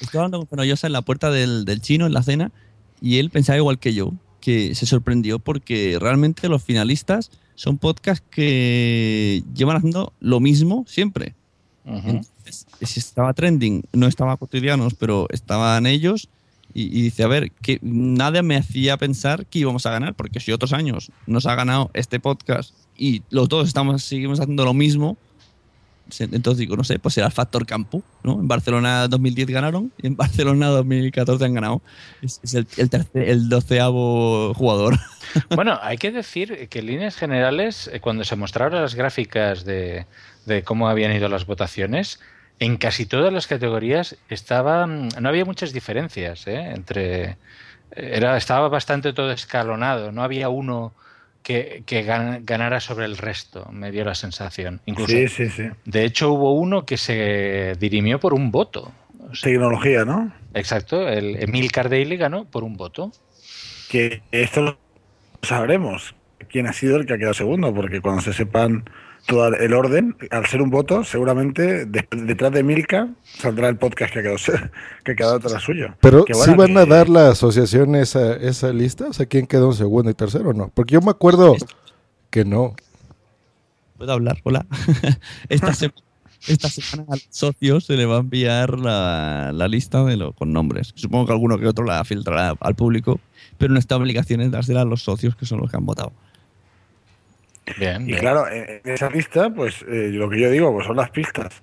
Estuve hablando con Fenollosa en la puerta del, del chino en la cena y él pensaba igual que yo, que se sorprendió porque realmente los finalistas son podcasts que llevan haciendo lo mismo siempre. Entonces, si estaba trending, no estaba cotidianos, pero estaban ellos. Y, y dice, a ver, que nada me hacía pensar que íbamos a ganar, porque si otros años nos ha ganado este podcast y los dos estamos, seguimos haciendo lo mismo, entonces digo, no sé, pues será el factor campo, ¿no? En Barcelona 2010 ganaron y en Barcelona 2014 han ganado. Es, el, doceavo jugador. Bueno, hay que decir que en líneas generales, eh, cuando se mostraron las gráficas de, cómo habían ido las votaciones, en casi todas las categorías estaban, no había muchas diferencias ¿eh? entre era estaba bastante todo escalonado, no había uno que, que gan- ganara sobre el resto, me dio la sensación. Incluso, Sí, sí, sí. de hecho, hubo uno que se dirimió por un voto. Tecnología, ¿no? Exacto, el Emil Daily ganó por un voto. Que esto lo sabremos quién ha sido el que ha quedado segundo, porque cuando se sepan todo el orden, al ser un voto, seguramente de- detrás de Milka saldrá el podcast que ha quedado, que ha quedado tras suyo. Pero si bueno, van a dar la asociación esa, esa lista, o sea, quién quedó en segundo y tercero o no. Porque yo me acuerdo que no. ¿Puedo hablar? Hola. esta, sema- esta semana a los socios se le va a enviar la, la lista de lo, con nombres. Supongo que alguno que otro la filtrará al público, pero nuestra obligación es dársela a los socios que son los que han votado. Bien, Y claro, en esa lista, pues eh, lo que yo digo, pues son las pistas.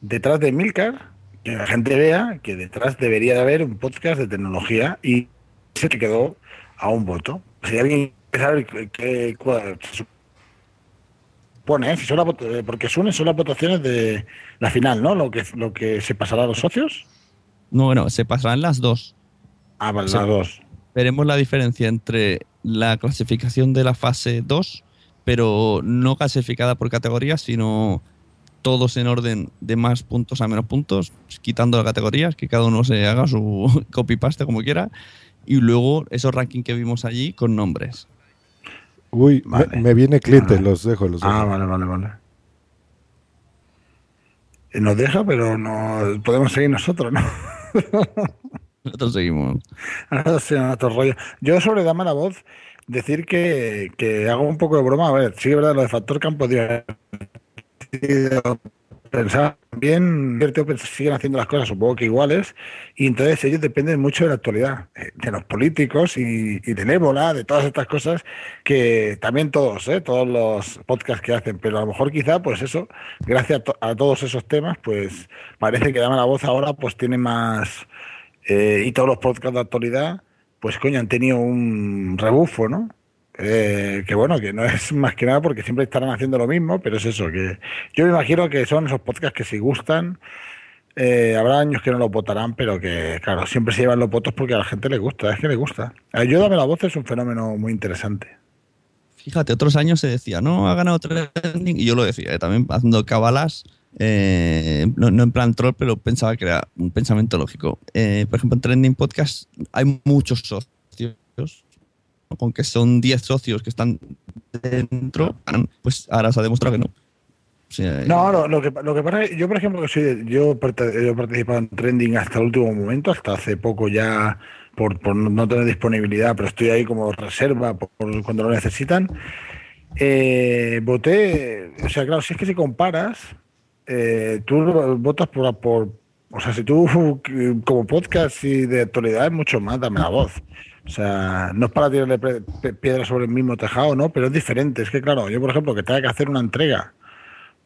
Detrás de Milcar, que la gente vea que detrás debería de haber un podcast de tecnología y se te quedó a un voto. Si alguien quiere saber qué, supone, ¿eh? si son las vot- eh, porque son, son las votaciones de la final, ¿no? Lo que, lo que se pasará a los socios. No, bueno, se pasarán las dos. Ah, vale, O sea, las dos. Veremos la diferencia entre la clasificación de la fase 2, pero no clasificada por categorías, sino todos en orden de más puntos a menos puntos, quitando las categorías, que cada uno se haga su copy-paste como quiera, y luego esos rankings que vimos allí con nombres. Uy, me- Vale. me, viene cliente, los dejo, los dejo. Ah, vale, vale, vale. Nos deja, pero no podemos seguir nosotros, ¿no? Nosotros seguimos. Nosotros sí, nuestro rollo. Yo sobre Dame la Voz, decir que, que hago un poco de broma. A ver, sí es verdad, lo de Factor Campo, tío, pensar bien, siguen haciendo las cosas supongo que iguales, y entonces ellos dependen mucho de la actualidad, eh, de los políticos y, y del ébola, de todas estas cosas que también todos, ¿eh? todos los podcasts que hacen, pero a lo mejor quizá, pues eso, gracias a, to- a todos esos temas, pues parece que Dame la Voz ahora pues tiene más, eh, y todos los podcasts de actualidad, pues coño, han tenido un rebufo, ¿no? Eh, que bueno, que no es más que nada porque siempre estarán haciendo lo mismo, pero es eso, que yo me imagino que son esos podcasts que si gustan, eh, habrá años que no los votarán, pero que claro, siempre se llevan los votos porque a la gente le gusta, es que le gusta. Ayúdame la voz es un fenómeno muy interesante. Fíjate, otros años se decía, no, ha ganado trending, y yo lo decía, eh, también haciendo cabalas, eh, no, no en plan troll, pero pensaba que era un pensamiento lógico. Eh, por ejemplo, en Trending Podcast hay muchos socios, con que son 10 socios que están dentro, pues ahora se ha demostrado que no. Sea, No, lo, lo que, lo que pasa es que yo, por ejemplo, que soy de- yo, he participado en trending hasta el último momento, hasta hace poco ya por, por no no tener disponibilidad, pero estoy ahí como reserva por, por cuando lo necesitan. Eh, voté, o sea, claro, si es que si comparas, eh, tú votas por, por, o sea, si tú como podcast y de actualidad es mucho más, dame la voz. O sea, no es para tirarle piedras sobre el mismo tejado, ¿no? Pero es diferente. Es que, claro, yo, por ejemplo, que tenga que hacer una entrega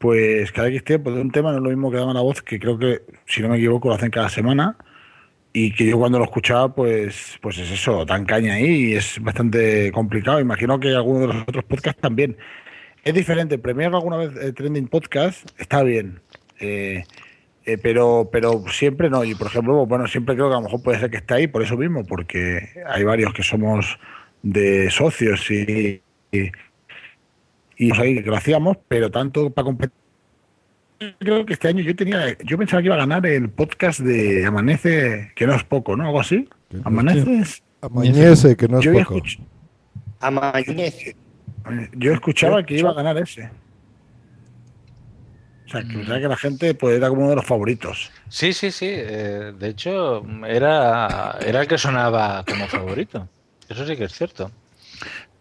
pues cada X tiempo de un tema no es lo mismo que daba la voz, que creo que, si no me equivoco, lo hacen cada semana. Y que yo cuando lo escuchaba, pues, pues es eso, tan caña ahí y es bastante complicado. Imagino que algunos de los otros podcasts también. Es diferente, premiar alguna vez eh, Trending Podcast está bien. eh, eh, pero, pero siempre no. Y por ejemplo, bueno, siempre creo que a lo mejor puede ser que esté ahí por eso mismo, porque hay varios que somos de socios y, y, y ahí que lo hacíamos, pero tanto para competir. Creo que este año yo tenía, yo pensaba que iba a ganar el podcast de Amanece, que no es poco, ¿no? Algo así. Amanece. Amanece, que no es Yo poco. escuch- Amañece. Yo escuchaba que iba a ganar ese. O sea, que, que la gente pues, era como uno de los favoritos. Sí, sí, sí. eh, de hecho, era, era el que sonaba como favorito. Eso sí que es cierto.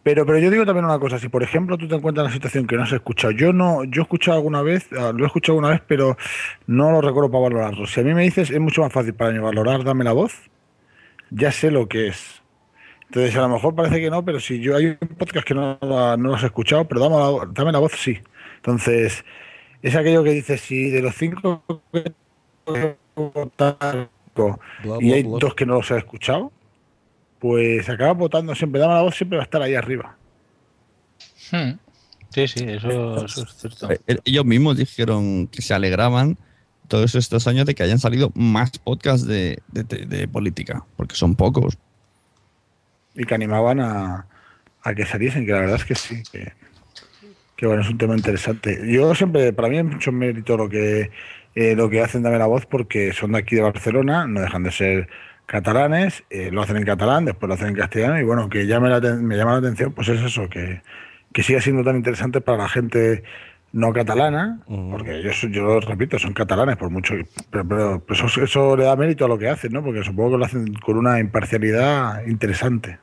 Pero, pero yo digo también una cosa, si por ejemplo tú te encuentras en una situación que no has escuchado, yo no, yo he escuchado alguna vez, ah, lo he escuchado alguna vez, pero no lo recuerdo para valorarlo. Si a mí me dices, es mucho más fácil para mí valorar, dame la voz, ya sé lo que es. Entonces a lo mejor parece que no, pero si yo hay un podcast que no, lo- no los he escuchado, pero dame la, dame la voz sí. Entonces, es aquello que dices, si de los cinco que tengo que votar, y hay dos que no los he escuchado, pues acaba votando siempre, dame la voz, siempre va a estar ahí arriba. Hmm. Sí, sí, eso, eso es cierto. Eh, Ellos mismos dijeron que se alegraban todos estos años de que hayan salido más podcasts de, de- de- de política, porque son pocos. Y que animaban a, a que saliesen, que la verdad es que sí, que, bueno, es un tema interesante. Yo siempre, para mí es mucho mérito lo que eh, lo que hacen Dame la Voz, porque son de aquí de Barcelona, no dejan de ser catalanes, eh, lo hacen en catalán, después lo hacen en castellano, y bueno, que llame la, me llama la atención, pues es eso, que, que siga siendo tan interesante para la gente no catalana, porque yo, soy- yo lo repito, son catalanes por mucho, pero, pero pues eso, eso le da mérito a lo que hacen, ¿no? Porque supongo que lo hacen con una imparcialidad interesante.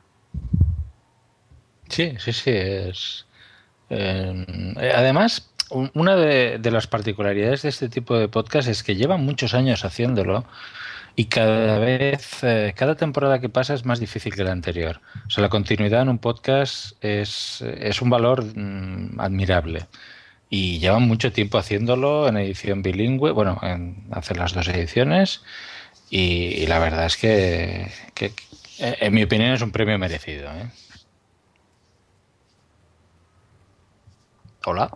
Sí, sí, sí. Es, eh, eh, además, un- una de, de las particularidades de este tipo de podcast es que llevan muchos años haciéndolo y cada vez, eh, cada temporada que pasa es más difícil que la anterior. O sea, la continuidad en un podcast es, es un valor mm, admirable. Y llevan mucho tiempo haciéndolo en edición bilingüe, bueno, en hacer las dos ediciones. Y, y la verdad es que, que, eh, en mi opinión, es un premio merecido. ¿eh? Hola.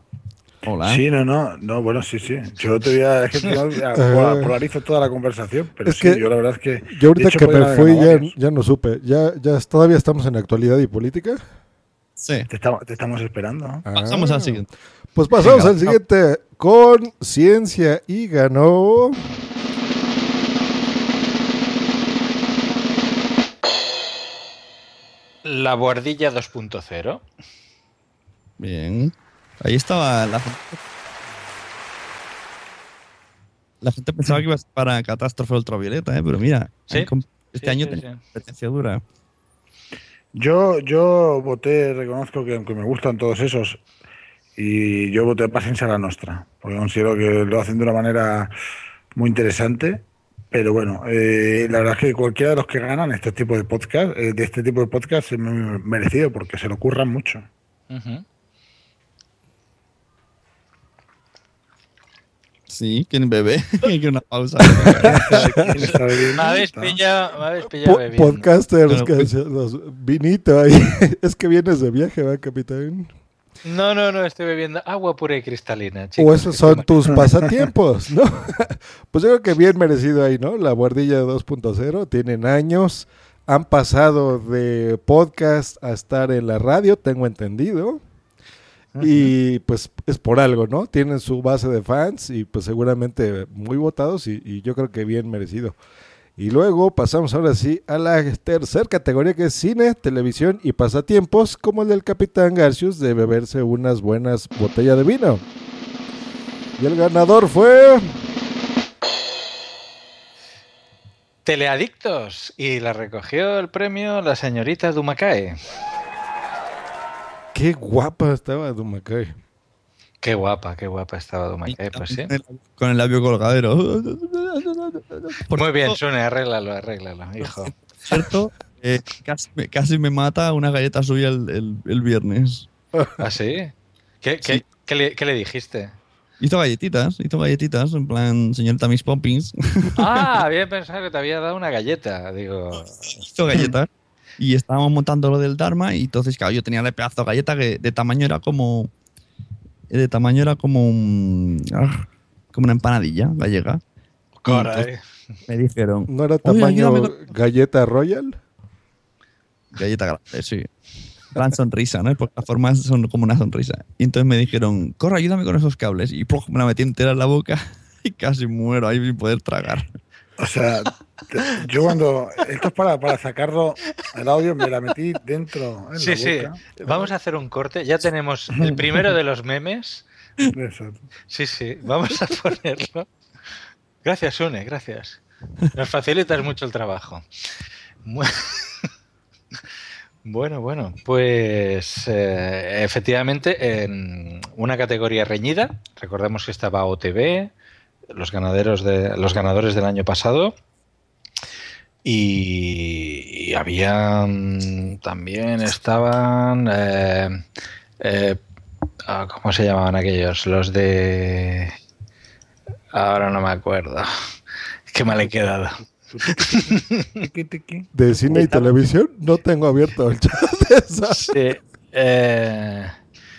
Hola. Sí, no, no, no, bueno, sí, sí. Yo te voy a, es que te voy a- pola- polarizo toda la conversación, pero Es sí, que yo la verdad es que. Yo ahorita hecho, que me fui ya, ya no supe. Ya, ya todavía estamos en actualidad y política. Sí. Te, estamos- te estamos esperando. ¿no? Pasamos Ah. al siguiente. Pues pasamos Venga, al siguiente con ciencia y ganó. La Boardilla 2.0. Bien. Ahí estaba la. La gente pensaba que iba a ser para Catástrofe Ultravioleta, ¿eh? pero mira, Sí, este sí, año sí, tenía sí. competencia dura. Yo, yo voté, reconozco que aunque me gustan todos esos, y yo voté Paciencia la Nostra, porque considero que lo hacen de una manera muy interesante. Pero bueno, eh, la verdad es que cualquiera de los que ganan este tipo de podcast, eh, de este tipo de podcast es merecido porque se lo curran mucho. Ujú. Sí, ¿quién bebe? Hay una pausa. Me habéis pillado, me habéis pillado Po- bebiendo. podcasters, Bueno, que pues- se- los- vinito ahí. es que vienes de viaje, ¿va, capitán? No, no, no, estoy bebiendo agua pura y cristalina. O chicos, esos que son tus pasatiempos, ¿no? pues yo creo que bien merecido ahí, ¿no? La Guardilla 2.0, tienen años, han pasado de podcast a estar en la radio, tengo entendido. Y pues es por algo, ¿no? Tienen su base de fans y pues seguramente muy votados y, y yo creo que bien merecido. Y luego pasamos ahora sí a la tercera categoría que es cine, televisión y pasatiempos, como el del Capitán Garcius de beberse unas buenas botellas de vino. Y el ganador fue... Teleadictos. Y la recogió el premio la señorita Dumacae. Qué guapa estaba Dumacay. Qué guapa, qué guapa estaba Dumacae, pues sí. Con el labio colgadero. Muy bien, Sune, arréglalo, arréglalo, hijo. cierto, eh, casi, me- casi me mata una galleta suya el, el- el viernes. ¿Ah, sí? ¿Qué, qué- Sí. qué le, qué le dijiste? Hizo galletitas, hizo galletitas, en plan, señorita Miss Poppins. Ah, había pensado que te había dado una galleta. Digo, hizo galletas. Y estábamos montando lo del Dharma y entonces, claro, yo tenía el pedazo de galleta que de tamaño era como... De tamaño era como un... ah, como una empanadilla gallega. caray. Me dijeron... ¿No era "Oye, tamaño ayúdame con-". galleta royal? Galleta grande, sí. Gran sonrisa, ¿no? Porque las formas son como una sonrisa. Y entonces me dijeron, corre, ayúdame con esos cables. Y me la metí entera en la boca y casi muero ahí sin poder tragar. O sea, yo cuando. Esto es para, para sacarlo el audio, me la metí dentro. En Sí, la sí. boca. Vamos a hacer un corte. Ya tenemos el primero de los memes. Eso. Sí, sí. Vamos a ponerlo. Gracias, Une, gracias. Nos facilitas mucho el trabajo. Bueno, bueno, pues eh, efectivamente en una categoría reñida, recordemos que estaba OTV, los ganaderos de los ganadores del año pasado y, y habían también estaban eh, eh, ah, ¿cómo se llamaban aquellos? Los de ahora no me acuerdo. Qué mal he quedado. ¿De cine y televisión? No tengo abierto el chat de esa. Sí, eh,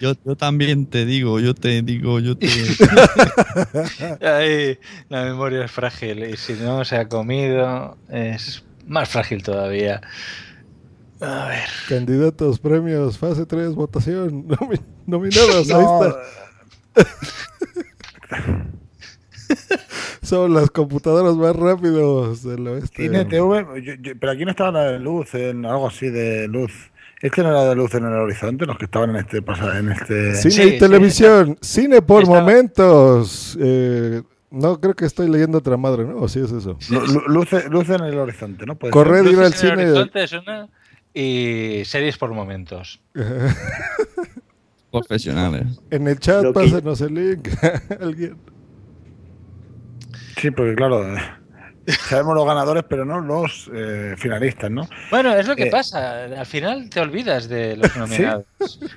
Yo, yo también te digo, yo te digo, yo te... Ay, la memoria es frágil y si no se ha comido es más frágil todavía. A ver. Candidatos, premios, fase 3, votación, nomi- nominados, No, ahí está. Son las computadoras más rápidos del oeste. Cine TV, yo- yo- pero aquí no estaba la de luz, en algo así de luz. Este no era de luz en el horizonte, los que estaban en este pasa- en este. Cine Sí, y sí, televisión, cine por Estaba- momentos. Eh, no, creo que estoy leyendo otra madre, ¿no? ¿O sí es eso? Lu- lu- luz, luz en el horizonte, ¿no? Puede Corred ser. ir al Luces en el cine. horizonte es una y series por momentos. Profesionales. En el chat, que- pásanos el link. Alguien. Sí, porque claro, eh, sabemos los ganadores, pero no los eh, finalistas, ¿no? Bueno, es lo que Eh, pasa. Al final te olvidas de los nominados.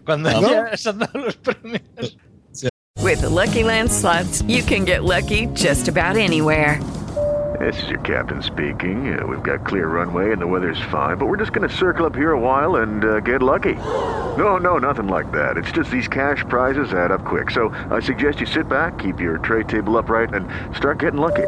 Cuando ¿No? ya se han dado los premios. With the Lucky Land slots, you can get lucky just about anywhere. This is your captain speaking. Uh, we've got clear runway and the weather's fine, but we're just going to circle up here a while and uh, get lucky. No, no, nothing like that. It's just these cash prizes add up quick. So I suggest you sit back, keep your tray table upright, and start getting lucky.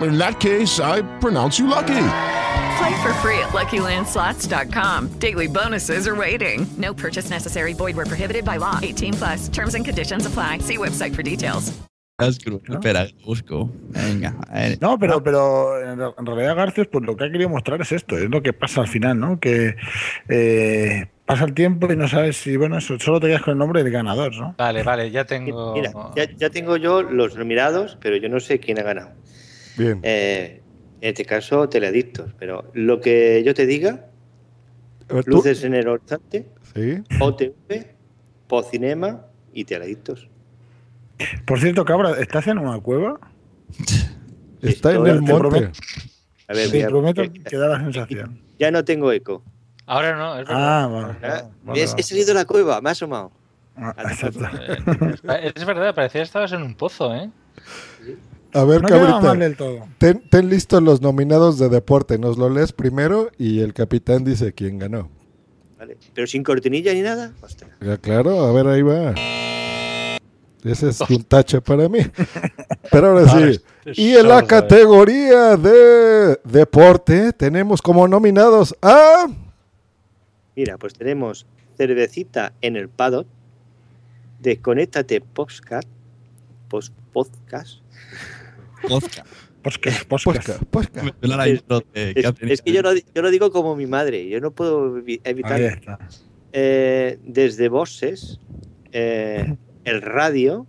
In that case, I pronounce you lucky. Play for free at LuckyLandSlots.com. Daily bonuses are waiting. No purchase necessary. Void where prohibited by law. 18 plus. Terms and conditions apply. See website for details. Espera, busco. Venga. No, pero, pero en re- en realidad Garcios, pues lo que ha querido mostrar es esto, es lo que pasa al final, ¿no? Que eh, pasa el tiempo y no sabes si, bueno, eso, solo te quedas con el nombre del ganador, ¿no? Vale, vale, ya tengo. Mira, ya, ya tengo yo los nominados, pero yo no sé quién ha ganado. Bien. Eh, en este caso, Teleadictos. Pero lo que yo te diga, ver, Luces en el Horizonte, Sí. OTV, Pocinema y Teleadictos. Por cierto, cabra, ¿estás en una cueva? Está en el te monte. prometo- A ver, Te prometo que da la sensación. ya no tengo eco. Ahora no, es verdad. Ah, vale. Ah, vale. He salido de la cueva, me ha asomado. Ah, exacto. Eh, Es verdad, parecía que estabas en un pozo, ¿eh? A ver, No cabrita. mal del todo. Ten, ten listos los nominados de deporte. Nos lo lees primero y el capitán dice quién ganó. Vale. Pero sin cortinilla ni nada. Ya, claro, a ver, ahí va. Ese es un tache para mí. Pero ahora sí. Y en la categoría de deporte tenemos como nominados a... Mira, pues tenemos cervecita en el paddock, desconéctate podcast, post podcast. Podcast. Podcast, Podcast, podcast. Me suena la Es- que yo lo, di- yo lo digo como mi madre, yo no puedo evi- Ahí evitarlo. está. Eh, desde Bosses, eh, el radio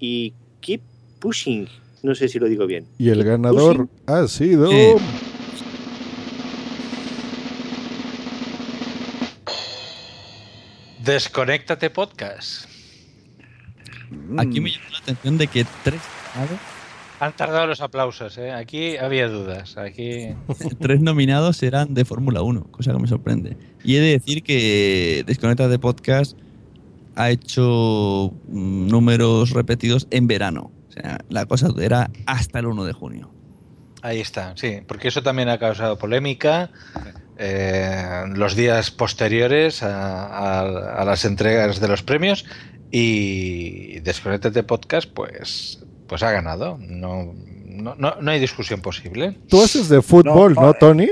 y Keep Pushing. No sé si lo digo bien. Y el Keep ganador Pushing. ha sido... Eh. Desconéctate podcast. Aquí me llama la atención de que tres, Han tardado los aplausos, ¿eh? Aquí había dudas. Aquí. tres nominados eran de Fórmula 1, cosa que me sorprende. Y he de decir que Desconecta de Podcast ha hecho mm, números repetidos en verano. O sea, la cosa era hasta el 1 de junio. Ahí está, sí, porque eso también ha causado polémica. eh, los días posteriores a, a- a las entregas de los premios y Desconéctate Podcast, pues, pues ha ganado. No, no, no, no hay discusión posible. Tú haces de fútbol, ¿no, No, eh, Tony?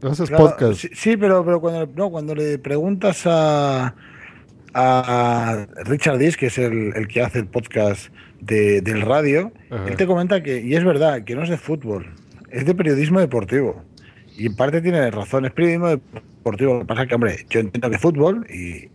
Tú haces Claro, podcast. Sí, sí, pero, pero cuando, no, cuando le preguntas a, a Richard Dis, que es el, el que hace el podcast de- del radio, Ajá. él te comenta que, y es verdad, que no es de fútbol, es de periodismo deportivo. Y en parte tiene razón, es periodismo deportivo. Lo que pasa es que, hombre, yo entiendo que fútbol, y,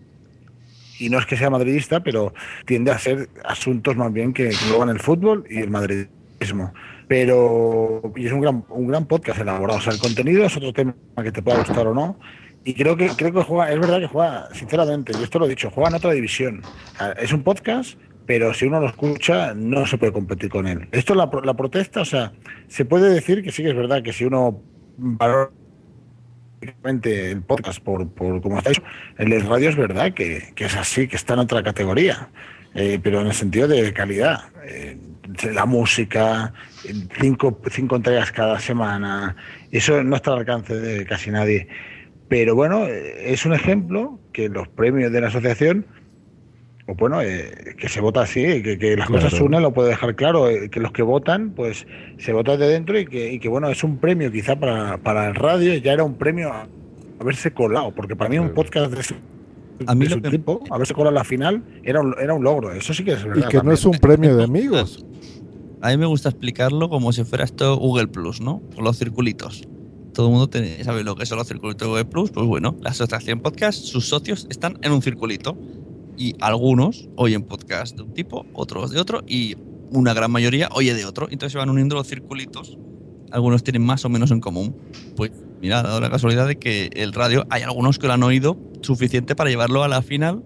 y no es que sea madridista, pero tiende a ser asuntos más bien que engloban el fútbol y el madridismo. Pero y es un gran, un gran podcast elaborado. O sea, el contenido es otro tema que te pueda gustar o no. Y creo que creo que juega, es verdad que juega, sinceramente, yo esto lo he dicho, juega en otra división. Es un podcast, pero si uno lo escucha, no se puede competir con él. Esto la, pro- la protesta, o sea, se puede decir que sí que es verdad que si uno valora el podcast por, por está hecho, el radio es verdad que, que es así, que está en otra categoría, eh, pero en el sentido de calidad. Eh, la música, eh, cinco, cinco entregas cada semana, eso no está al alcance de casi nadie. Pero bueno, es un ejemplo que los premios de la asociación, o bueno, eh, que se vota así, que, que las cosas unen, lo puede dejar claro, eh, que los que votan, pues se vota de dentro y que, y que bueno, es un premio quizá para, para el radio, ya era un premio a haberse colado, porque para mí un podcast de, su- A mí de lo su que- tipo, haberse colado en la final, era un, era un logro, eso sí que es Y verdad. que no es un premio de amigos. A mí me gusta explicarlo como si fuera esto Google Plus, ¿no? Con los circulitos. Todo el mundo tiene- sabe lo que son los circulitos de Google Plus. Pues bueno, la asociación podcast, sus socios están en un circulito. Y algunos oyen podcast de un tipo, otros de otro, y una gran mayoría oye de otro. Entonces se van uniendo los circulitos. Algunos tienen más o menos en común. Pues mira, dado la casualidad de que el radio, hay algunos que lo han oído suficiente para llevarlo a la final,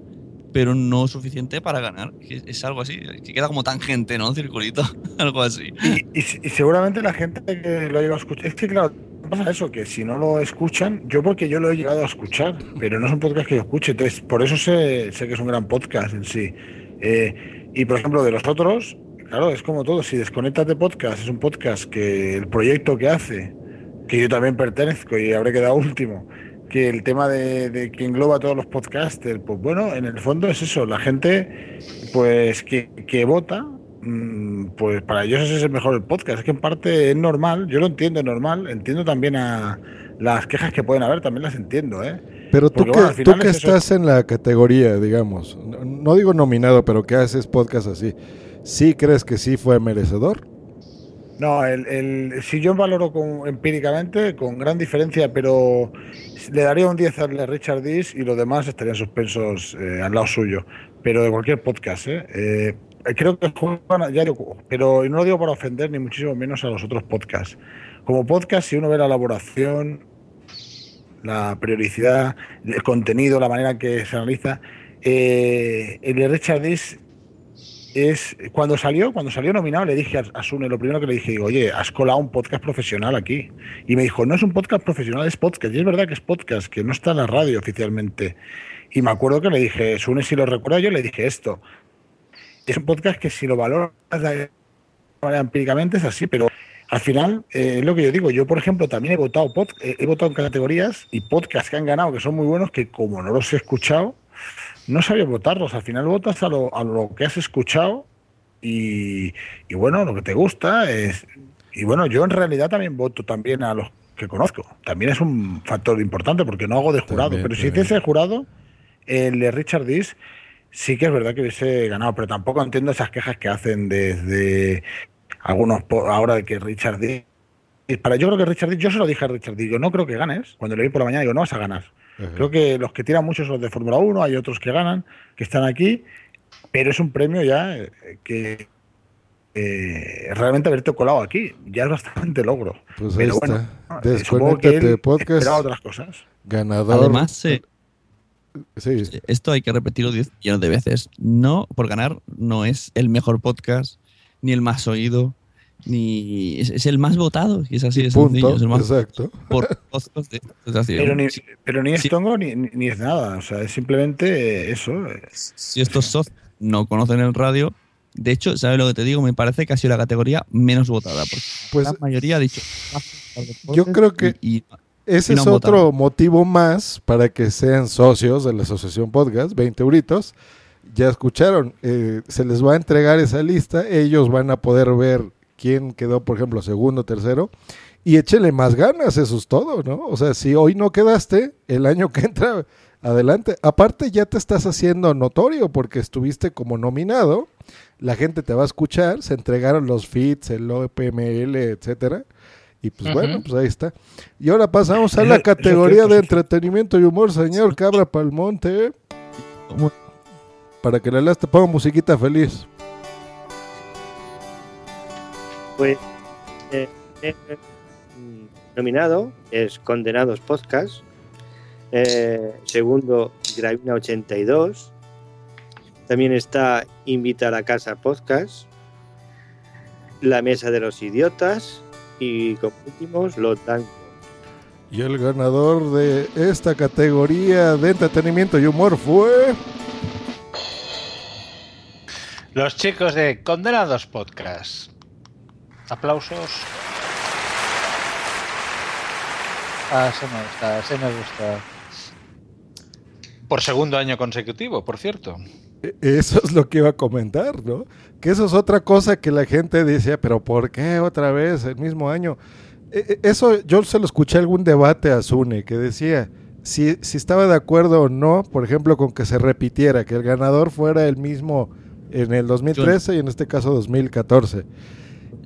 pero no suficiente para ganar. Que Es algo así, que queda como tangente, ¿no? Un circulito, algo así. Y seguramente la gente que lo ha llegado a escuchar. Es que, claro, pasa eso, que si no lo escuchan, yo porque yo lo he llegado a escuchar, pero no es un podcast que yo escuche, entonces por eso sé, sé que es un gran podcast en sí. Eh, y por ejemplo, de los otros, claro, es como todo. Si Desconectas de Podcast es un podcast que el proyecto que hace, que yo también pertenezco y habré quedado último, que el tema de, de que engloba todos los podcasters, pues bueno, en el fondo es eso, la gente pues que, que vota, pues para ellos ese es el mejor podcast. Es que en parte es normal, yo lo entiendo, es normal. Entiendo también a las quejas que pueden haber, también las entiendo, ¿eh? Pero tú que, bueno, tú final que es eso. estás en la categoría, digamos, no, digo nominado, pero que haces podcast así, ¿sí crees que sí fue merecedor? No, el, el, si yo valoro con, empíricamente, con gran diferencia, pero le daría un 10 al de Richard Dis y los demás estarían suspensos eh, al lado suyo. Pero de cualquier podcast, ¿eh? Eh, creo que juegan, digo, pero no lo digo para ofender, ni muchísimo menos a los otros podcasts. Como podcast, si uno ve la elaboración, la periodicidad, el contenido, la manera que se analiza, eh, el de Richard es cuando salió, cuando salió nominado, le dije a, a Sune, lo primero que le dije, digo, oye, has colado un podcast profesional aquí. Y me dijo, no es un podcast profesional, es podcast. Y es verdad que es podcast, que no está en la radio oficialmente. Y me acuerdo que le dije, Sune, si lo recuerdo yo, le dije esto. Es un podcast que si lo valoras de manera empíricamente es así, pero al final eh, es lo que yo digo. Yo, por ejemplo, también he votado, pod- eh, he votado en categorías y podcasts que han ganado, que son muy buenos, que como no los he escuchado, no sabía votarlos. Al final votas a lo, a lo que has escuchado y, y bueno, lo que te gusta es. Y bueno, yo en realidad también voto también a los que conozco. También es un factor importante porque no hago de jurado. También, pero si hiciese de jurado, el de Richard Dis sí que es verdad que hubiese ganado, pero tampoco entiendo esas quejas que hacen desde algunos ahora de que Richard Dis. Para yo creo que Richard Dis, yo se lo dije a Richard Dis, yo no creo que ganes. Cuando le vi por la mañana, digo, no vas a ganar. Creo que los que tiran mucho son los de Fórmula 1, hay otros que ganan, que están aquí, pero es un premio ya eh, que eh, realmente haberte colado aquí ya es bastante logro. Pues ahí pero está. bueno, eh, que Desconéctate él podcast. esperaba otras cosas. Ganador. Además, eh, Sí. esto hay que repetirlo 10 millones de veces. No, por ganar, no es el mejor podcast, ni el más oído, ni es, es el más votado. Y es así de punto, sencillo. Es el más exacto. Por de. Pero ni, pero ni es Sí. tongo ni, ni- es nada, o sea, es simplemente eh, eso. eh. si estos socios no conocen el radio, de hecho, ¿sabes lo que te digo? Me parece que ha sido la categoría menos votada. Porque Pues- la mayoría ha dicho. Yo creo que y- ese no es otro votado. motivo más para que sean socios de la Asociación Podcast, 20 euritos. Ya escucharon, eh, se les va a entregar esa lista, ellos van a poder ver quién quedó, por ejemplo, segundo, tercero, y échele más ganas, eso es todo, ¿no? O sea, si hoy no quedaste, el año que entra, adelante. Aparte ya te estás haciendo notorio porque estuviste como nominado, la gente te va a escuchar, se entregaron los feeds, el OPML, etcétera. Y pues bueno, pues ahí está. Y ahora pasamos a la categoría de entretenimiento y humor, señor Cabra Palmonte. Para que la te ponga musiquita feliz. Pues eh, eh, mm, nominado es Condenados Podcast. Eh, segundo, Gravina 82. También está Invita a la Casa Podcast. La Mesa de los Idiotas. Y como últimos, Los Dan. Y el ganador de esta categoría de entretenimiento y humor fue. Los chicos de Condenados Podcast. Aplausos. Ah, se me gusta, se me gusta. Por segundo año consecutivo, por cierto. E- Eso es lo que iba a comentar, ¿no? Que eso es otra cosa que la gente decía, pero ¿por qué otra vez el mismo año? E- e- Eso yo se lo escuché en algún debate a Zune que decía si, si estaba de acuerdo o no, por ejemplo, con que se repitiera, que el ganador fuera el mismo en el 2013 y en este caso 2014.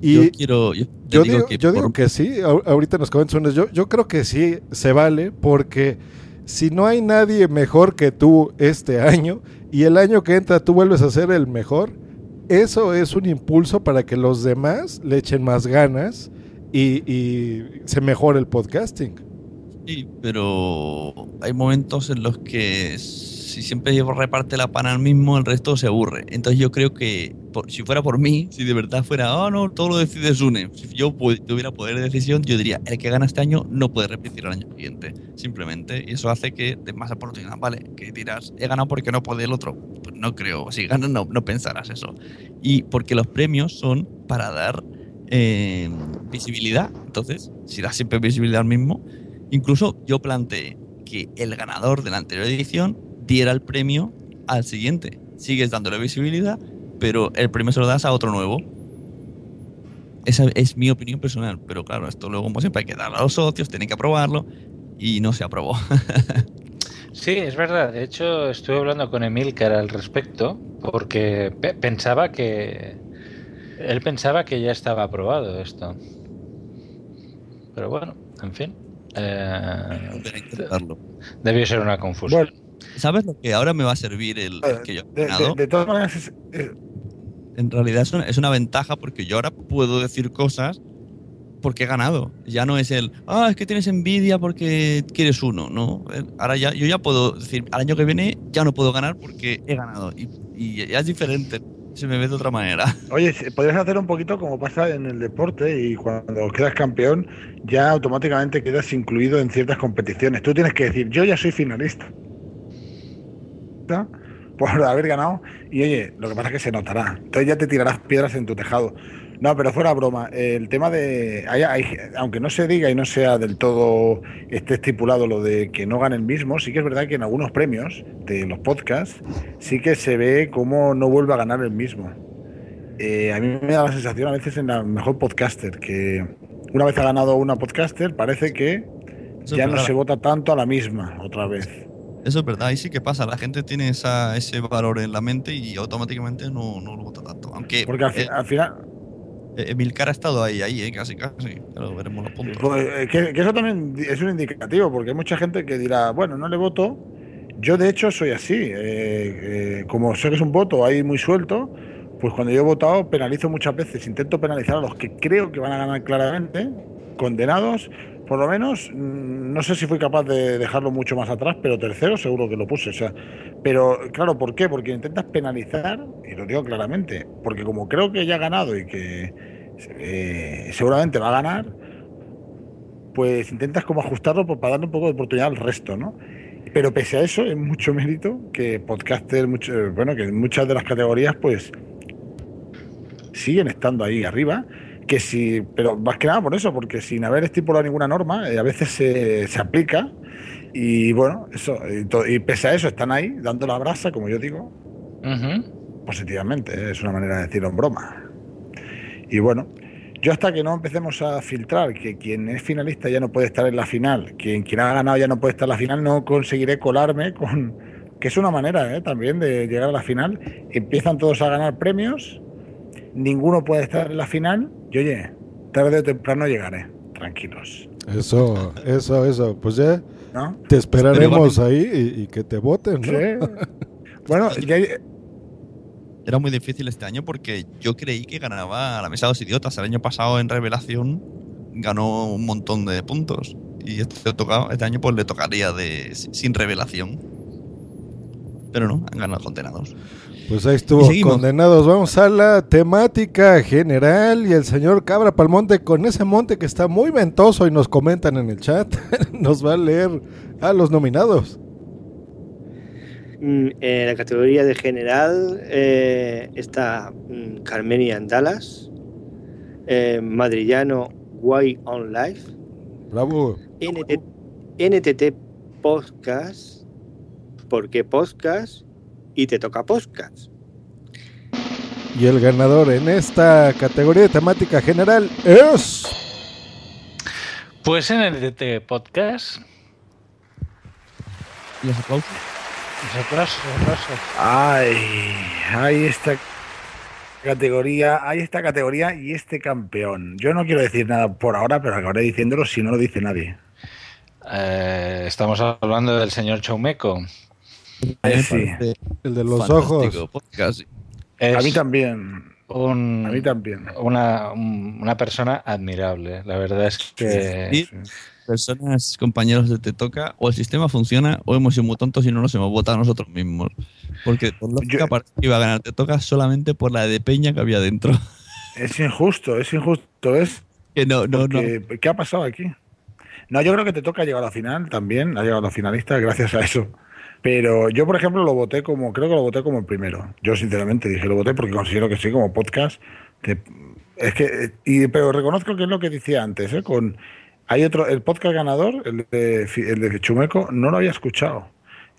Y yo quiero. Yo, digo digo, que yo por- digo que sí, ahor- ahorita nos comentas unas, yo, yo creo que sí se vale porque si no hay nadie mejor que tú este año y el año que entra tú vuelves a ser el mejor, eso es un impulso para que los demás le echen más ganas y, se mejore el podcasting. Sí, pero hay momentos en los que si siempre reparte la pana al mismo, el resto se aburre. Entonces yo creo que si fuera por mí, si de verdad fuera, oh no, todo lo decide Sune, si yo tuviera poder de decisión, yo diría, el que gana este año no puede repetir el año siguiente, simplemente. Y eso hace que des más oportunidad, ¿vale? Que dirás, he ganado porque no puede el otro. Pues no creo, si ganas no, no pensarás eso. Y porque los premios son para dar eh, visibilidad. Entonces, si das siempre visibilidad al mismo, Incluso yo planteé que el ganador de la anterior edición diera el premio al siguiente. sigues dándole visibilidad, pero el premio se lo das a otro nuevo. Esa es mi opinión personal, pero claro, esto luego como siempre hay que darlo a los socios, tienen que aprobarlo y no se aprobó. Sí, es verdad. De hecho, estuve hablando con Emilcar al respecto porque pe- pensaba que él pensaba que ya estaba aprobado esto. Pero bueno, en fin. eh, debió ser una confusión. ¿Sabes lo que ahora me va a servir el, el que yo he De, de- ganado? de todas maneras, es- es- En realidad es una, es una ventaja porque yo ahora puedo decir cosas porque he ganado. Ya no es el, ah, es que tienes envidia porque quieres uno, ¿no? Ahora ya, yo ya puedo decir, al año que viene ya no puedo ganar porque he ganado. Y, y ya es diferente, se me ve de otra manera. Oye, podrías hacer un poquito como pasa en el deporte y cuando quedas campeón ya automáticamente quedas incluido en ciertas competiciones. Tú tienes que decir, yo ya soy finalista por haber ganado y oye, lo que pasa es que se notará. Entonces ya te tirarás piedras en tu tejado. No, pero fuera broma, el tema de, hay- hay- aunque no se diga y no sea del todo esté estipulado lo de que no gane el mismo, sí que es verdad que en algunos premios de los podcasts sí que se ve cómo no vuelve a ganar el mismo. Eh, a mí me da la sensación a veces en la mejor podcaster que una vez ha ganado una podcaster parece que ya no se vota tanto a la misma otra vez. Eso es verdad, ahí sí que pasa. La gente tiene esa, ese valor en la mente y automáticamente no, no lo vota tanto. Aunque Porque al, fi- eh, al final, eh, Emilcar ha estado ahí, ahí, eh, casi, casi. Pero veremos los puntos. pues, eh, que, que eso también es un indicativo, porque hay mucha gente que dirá, bueno, no le voto. Yo de hecho soy así, eh, eh, como sé que es un voto ahí muy suelto, pues cuando yo he votado penalizo muchas veces, intento penalizar a los que creo que van a ganar claramente, condenados, por lo menos, mm, no sé si fui capaz de dejarlo mucho más atrás, pero tercero seguro que lo puse. O sea, pero claro, ¿por qué? Porque intentas penalizar, y lo digo claramente, porque como creo que ya ha ganado y que eh, seguramente va a ganar, pues intentas como ajustarlo para darle un poco de oportunidad al resto, ¿no? Pero pese a eso, es mucho mérito que podcaster, mucho, eh, bueno, que en muchas de las categorías, pues siguen estando ahí arriba. Que si, pero más que nada por eso, porque sin haber estipulado ninguna norma, eh, a veces se, se aplica. Y bueno, eso, y, to- y pese a eso, están ahí dando la brasa, como yo digo, positivamente. ¿eh? Es una manera de decirlo en broma. Y bueno, yo hasta que no empecemos a filtrar que quien es finalista ya no puede estar en la final, quien, quien ha ganado ya no puede estar en la final, no conseguiré colarme con... Que es una manera ¿eh? también de llegar a la final. Empiezan todos a ganar premios, ninguno puede estar en la final y oye, tarde o temprano llegaré. Tranquilos. Eso, eso, eso. Pues ya ¿No? te esperaremos ahí y, y que te voten, ¿no? Sí. Bueno, ya, Era muy difícil este año porque yo creí que ganaba la mesa de los idiotas. El año pasado en Revelación ganó un montón de puntos. Y este, este año pues le tocaría de sin revelación. Pero no, han ganado condenados. Pues ahí estuvo, condenados. Vamos a la temática general y el señor Cabra Palmonte con ese monte que está muy ventoso y nos comentan en el chat, nos va a leer a los nominados. Mm, En la categoría de general eh, está mm, Carmenian Dallas, eh, Madrillano Why on Life, Bravo. NT NTT Podcast, porque Podcast y te toca Podcast. Y el ganador en esta categoría de temática general es... Pues en el DT Podcast. ¿Los aplausos? Los aplausos, los aplausos. Ay, hay esta categoría, hay esta categoría y este campeón. Yo no quiero decir nada por ahora, pero acabaré diciéndolo si no lo dice nadie. Eh, estamos hablando del señor Chaumeco. Eh, sí. El de los Fantástico ojos. podcast. Es A mí también. un- A mí también. Una, un- una persona admirable. La verdad es que. Personas, compañeros de Te Toca, o el sistema funciona o hemos sido muy tontos y no nos hemos votado nosotros mismos. Porque por lógica parece que iba a ganar Te Toca solamente por la de Peña que había dentro. Es injusto, es injusto, es. Que no, no, no. ¿Qué ha pasado aquí? No, yo creo que te toca llegar a la final también, ha llegado a la finalista gracias a eso. Pero yo, por ejemplo, lo voté como, creo que lo voté como el primero. Yo, sinceramente, dije, lo voté porque considero que sí, como podcast. es que, y, pero reconozco que es lo que decía antes, ¿eh? Con, hay otro, el podcast ganador, el de, el de Chumeco, no lo había escuchado.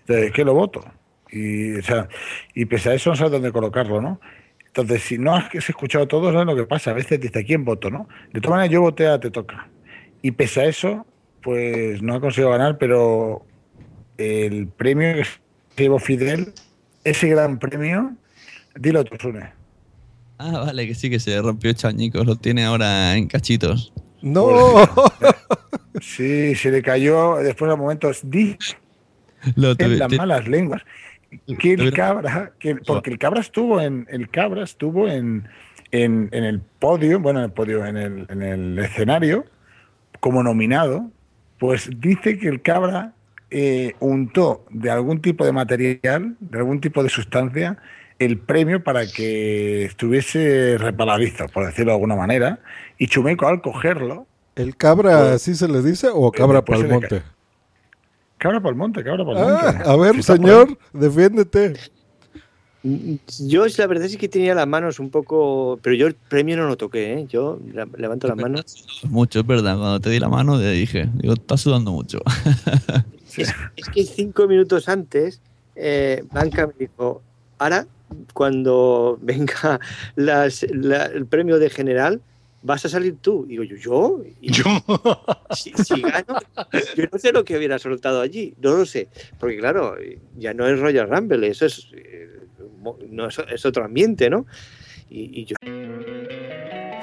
Entonces, ¿qué lo voto? Y, o sea, y pese a eso no sabes dónde colocarlo, ¿no? Entonces, si no has escuchado todo, sabes lo que pasa. A veces dice, ¿a quién voto, no? De todas maneras, yo voté a Te Toca. Y pese a eso, pues no ha conseguido ganar, pero el premio que se llevó Fidel, ese gran premio, dilo tú, Sune. Ah, vale, que sí, que se rompió chañicos. Lo tiene ahora en cachitos. ¡No! Sí, se le cayó después de momentos. Di Lo en las te- malas lenguas. Que el cabra, que, porque el cabra estuvo en el cabra estuvo en, en, en el podio, bueno, en el podio, en el, en el escenario, como nominado, pues dice que el cabra eh, untó de algún tipo de material, de algún tipo de sustancia, el premio para que estuviese reparadizo, por decirlo de alguna manera, y Chumeco al cogerlo, ¿El cabra Pues- así se le dice o cabra se le palmonte? cabra para el monte, cabra para el Ah, monte. a ver, está señor, defiéndete. Yo la verdad es que tenía las manos un poco... Pero yo el premio no lo toqué, ¿eh? Yo levanto las manos. Mucho, es verdad. Cuando te di la mano, te dije, digo, estás sudando mucho. Es, es que cinco minutos antes, eh, Blanca me dijo, ahora, cuando venga las- la- el premio de general, vas a salir tú. Y digo, ¿yo? ¿Yo? Y Si, si gano, yo no sé lo que hubiera soltado allí, no lo sé. Porque claro, ya no es Royal Rumble, eso es, eh, no, es, es otro ambiente, ¿no? Y, y yo...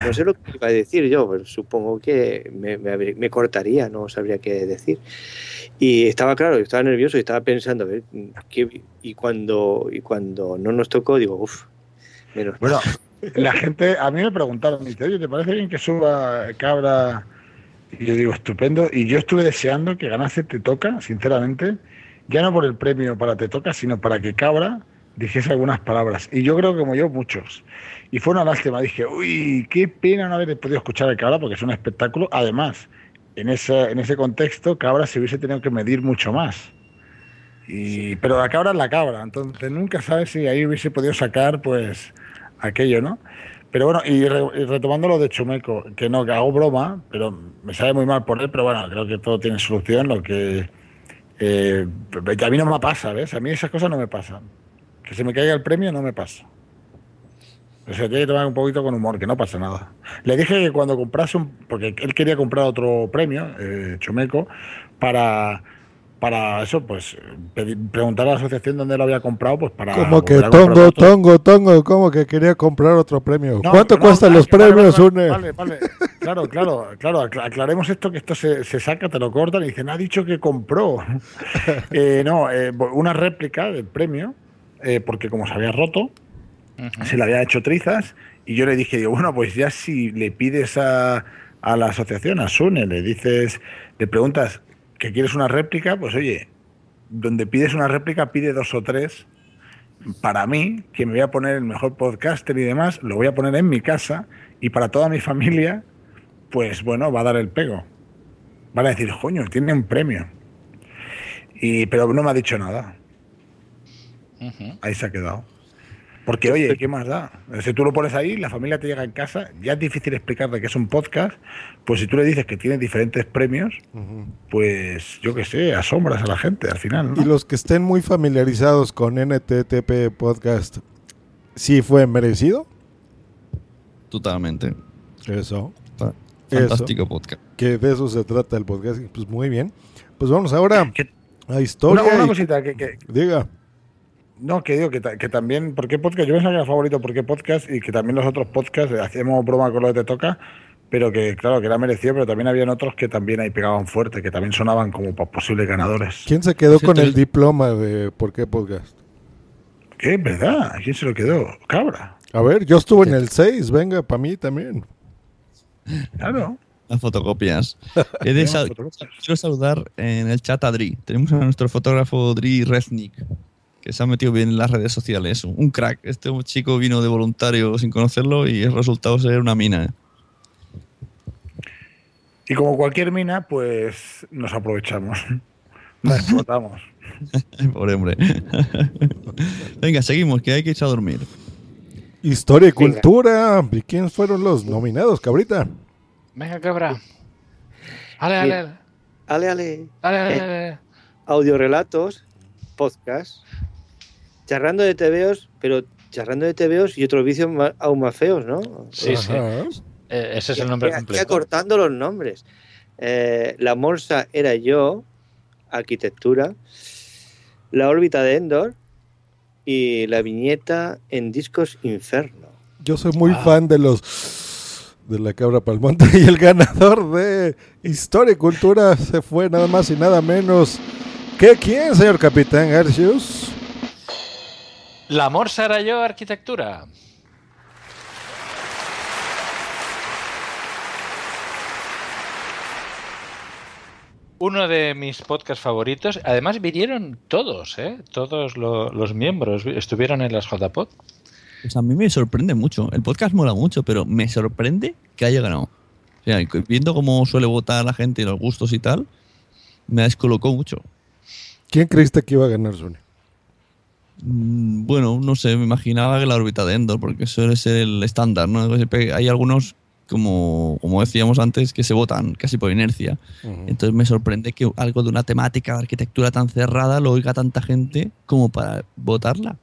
No sé lo que iba a decir yo, pero supongo que me, me cortaría, no sabría qué decir. Y estaba claro, estaba nervioso y estaba pensando, a ver, ¿qué- y, cuando, y cuando no nos tocó, digo, uff, menos. Bueno, la gente, a mí me preguntaron, me dice, oye, ¿te parece bien que suba Cabra? Y yo digo, estupendo. Y yo estuve deseando que ganase Te Toca, sinceramente, ya no por el premio para Te Toca, sino para que Cabra dijese algunas palabras. Y yo creo que como yo, muchos. Y fue una lástima. Dije, uy, qué pena no haber podido escuchar a Cabra porque es un espectáculo. Además, en ese, en ese contexto, Cabra se hubiese tenido que medir mucho más. Y, pero la cabra es la cabra, entonces nunca sabes si ahí hubiese podido sacar pues aquello, ¿no? Pero bueno, y, re- y retomando lo de Chumeco, que no, que hago broma, pero me sabe muy mal por él, pero bueno, creo que todo tiene solución, lo que eh, a mí no me pasa, ¿ves? A mí esas cosas no me pasan. Que se me caiga el premio no me pasa. O sea, tiene que tomar un poquito con humor, que no pasa nada. Le dije que cuando comprase un. Porque él quería comprar otro premio, eh, Chumeco, para. Para eso, pues, preguntar a la asociación dónde lo había comprado, pues para. Como que tongo, tongo, tongo, como que quería comprar otro premio. No, ¿Cuánto no, cuestan los premios, vale, Une? Vale, vale. Claro, claro, claro. acla- Aclaremos esto, que esto se, se saca, te lo cortan y dicen, ha dicho que compró. Eh, no, eh, una réplica del premio, eh, porque como se había roto, se le había hecho trizas, y yo le dije, digo, bueno, pues ya si le pides a, a la asociación, a Sune, le dices, le preguntas que quieres una réplica, pues oye, donde pides una réplica, pide dos o tres para mí, que me voy a poner el mejor podcaster y demás, lo voy a poner en mi casa y para toda mi familia, pues bueno, va a dar el pego. Van a decir, coño, tiene un premio. Y, pero no me ha dicho nada. Ahí se ha quedado. Porque, oye, ¿qué más da? Si tú lo pones ahí, la familia te llega en casa, ya es difícil explicarle que es un podcast, pues si tú le dices que tiene diferentes premios, pues yo qué sé, asombras a la gente al final. ¿no? Y los que estén muy familiarizados con NTTP Podcast, ¿sí fue merecido? Totalmente. Eso. Eso. Fantástico podcast. Que de eso se trata el podcast. Pues muy bien. Pues vamos ahora a historia. Una, una y- cosita que, que- Diga. No, que digo que, ta- que también, ¿por qué podcast? Yo pensaba que era favorito porque podcast y que también los otros podcasts eh, hacíamos broma con lo de Te Toca, pero que claro, que era merecido, pero también habían otros que también ahí pegaban fuerte, que también sonaban como posibles ganadores. ¿Quién se quedó Por con el diploma de por qué podcast? ¿Qué? ¿Verdad? ¿Quién se lo quedó? Cabra. A ver, yo estuve en el 6, venga, para mí también. Claro. Las fotocopias. He de Tenemos sal- fotocopias. quiero saludar en el chat a Dri. Tenemos a nuestro fotógrafo Dri Resnick, que se ha metido bien en las redes sociales. Un crack. Este chico vino de voluntario sin conocerlo y el resultado ser una mina. ¿eh? Y como cualquier mina, pues nos aprovechamos. Nos explotamos. Pobre hombre. Venga, seguimos, que hay que irse a dormir. Historia y cultura. ¿Y quiénes fueron los nominados, cabrita? Venga, cabra. Ale, ale, ale. Ale, ale. Ale, ale, Eh, ale. Audiorelatos, podcast, charrando de tebeos, pero charrando de tebeos y otros vicios ma- aún más feos, ¿no? Sí, sí. Eh, ese es el nombre completo. cortando los nombres. Eh, la morsa era yo, arquitectura, la órbita de Endor y la viñeta en discos Inferno. Yo soy muy fan de los de la cabra palmonte y el ganador de Historia y Cultura se fue nada más y nada menos que quién, señor capitán Garcius. La morsa era yo, arquitectura. Uno de mis podcasts favoritos. Además, vinieron todos, ¿eh? Todos lo- los miembros estuvieron en las JPod. Pues a mí me sorprende mucho. El podcast mola mucho, pero me sorprende que haya ganado. O sea, viendo cómo suele votar la gente y los gustos y tal, me descolocó mucho. ¿Quién creíste que iba a ganar, Sony? Mm, Bueno, no sé, me imaginaba que la órbita de Endor, porque suele ser el estándar, ¿no? Hay algunos, como, como decíamos antes, que se votan casi por inercia. Entonces me sorprende que algo de una temática de arquitectura tan cerrada lo oiga tanta gente como para votarla.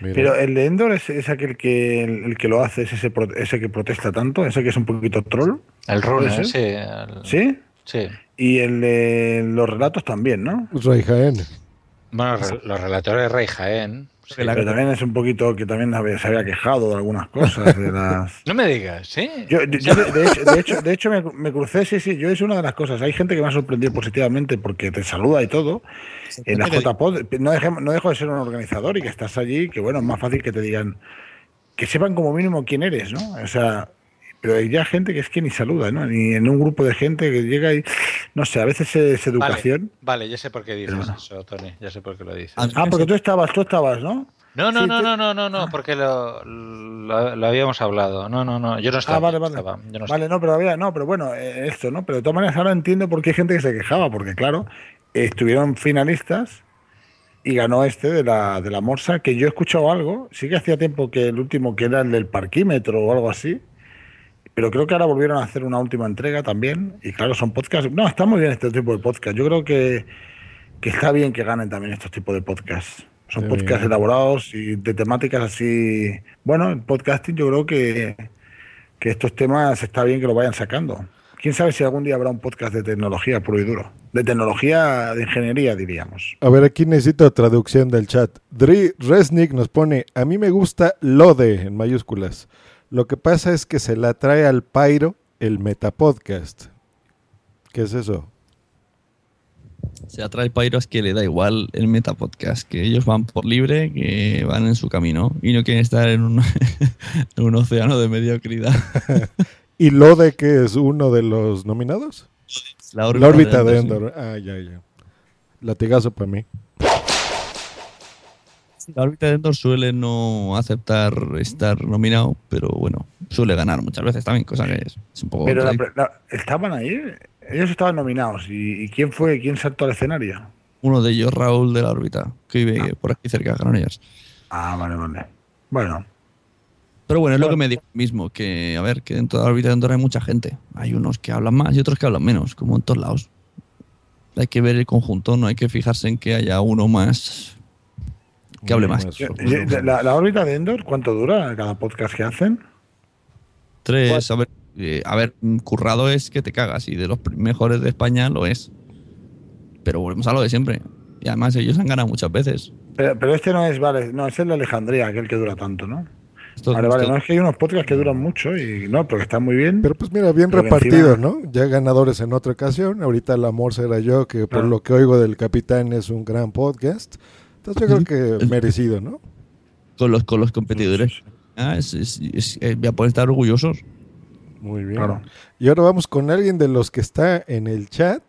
Pero el de Endor es, es aquel que el, el que lo hace, es ese, pro- ese que protesta tanto, ese que es un poquito troll. El ¿Puede runner, ser? sí. el- ¿Sí? Sí. Y el de los relatos también, ¿no? Rey Jaén. Bueno, los relatores de Rey Jaén. sí. Pero también es un poquito que también se había quejado de algunas cosas. De las... No me digas, ¿sí? Yo, yo- yo de, de hecho, de hecho, de hecho me, me crucé, sí, sí, yo es una de las cosas. Hay gente que me ha sorprendido positivamente porque te saluda y todo. En la JPod, no, no dejo de ser un organizador y que estás allí, que bueno, es más fácil que te digan, que sepan como mínimo quién eres, ¿no? O sea, pero hay ya gente que es que ni saluda, ¿no? Ni en un grupo de gente que llega y, no sé, a veces es educación. Vale, vale, ya sé por qué dices eso, Tony. Ya sé por qué lo dices. Ah, porque tú estabas, tú estabas, ¿no? No, no, Sí, no, no, no, no, no, porque lo, lo, lo habíamos hablado. No, no, no, yo no estaba. Ah, vale, vale. estaba, yo no vale, no, pero había, no, pero bueno, eh, esto, ¿no? Pero de todas maneras ahora entiendo por qué hay gente que se quejaba, porque claro, estuvieron finalistas y ganó este de la, de la Morsa, que yo he escuchado algo, sí que hacía tiempo que el último que era el del parquímetro o algo así, pero creo que ahora volvieron a hacer una última entrega también, y claro, son podcasts, no, está muy bien este tipo de podcast, yo creo que, que está bien que ganen también estos tipos de podcasts. Son podcasts bien. elaborados y de temáticas así. Bueno, el podcasting yo creo que, que estos temas está bien que lo vayan sacando. Quién sabe si algún día habrá un podcast de tecnología puro y duro. De tecnología, de ingeniería, diríamos. A ver, aquí necesito traducción del chat. Dri Resnick nos pone, a mí me gusta Lode en mayúsculas. Lo que pasa es que se la trae al Pyro el Metapodcast. ¿Qué es eso? Se atrae Pyro es que le da igual el metapodcast, que ellos van por libre, que van en su camino y no quieren estar en un, en un océano de mediocridad. ¿Y Lode que es uno de los nominados? La La órbita de de Endor, Endor. Ah, ya, ya. Latigazo para mí. La órbita de Endor suele no aceptar estar nominado, pero bueno, suele ganar muchas veces también, cosa que es, es un poco... Pero la- la- estaban ahí, ellos estaban nominados. ¿Y, y quién fue? ¿Quién saltó al escenario? Uno de ellos, Raúl de la órbita, que vive por aquí cerca de Granollers. Ah, vale, vale. Bueno. Pero bueno, es lo que me digo mismo, que a ver, que dentro de la órbita de Endor hay mucha gente. Hay unos que hablan más y otros que hablan menos, como en todos lados. Hay que ver el conjunto, no hay que fijarse en que haya uno más que hable más. Yo- yo- la, la órbita de Endor, ¿cuánto dura cada podcast que hacen? Tres, a ver, eh, a ver, mm, currado es que te cagas y de los mejores de España lo es. Pero volvemos a lo de siempre. Y además ellos han ganado muchas veces. Pero, pero este no es, vale, no, es el de Alejandría, aquel que dura tanto, ¿no? Esto- vale, vale, esto- no es que hay unos podcasts que duran mucho y no, pero que están muy bien. Pero pues mira, bien repartidos, encima- ¿no? Ya ganadores en otra ocasión. Ahorita el amor será yo, que por Claro. lo que oigo del capitán es un gran podcast. Entonces yo creo que merecido, ¿no? Con los, con los competidores. Ah, es, es- es- eh, ya pueden estar orgullosos. Muy bien. Claro. Y ahora vamos con alguien de los que está en el chat,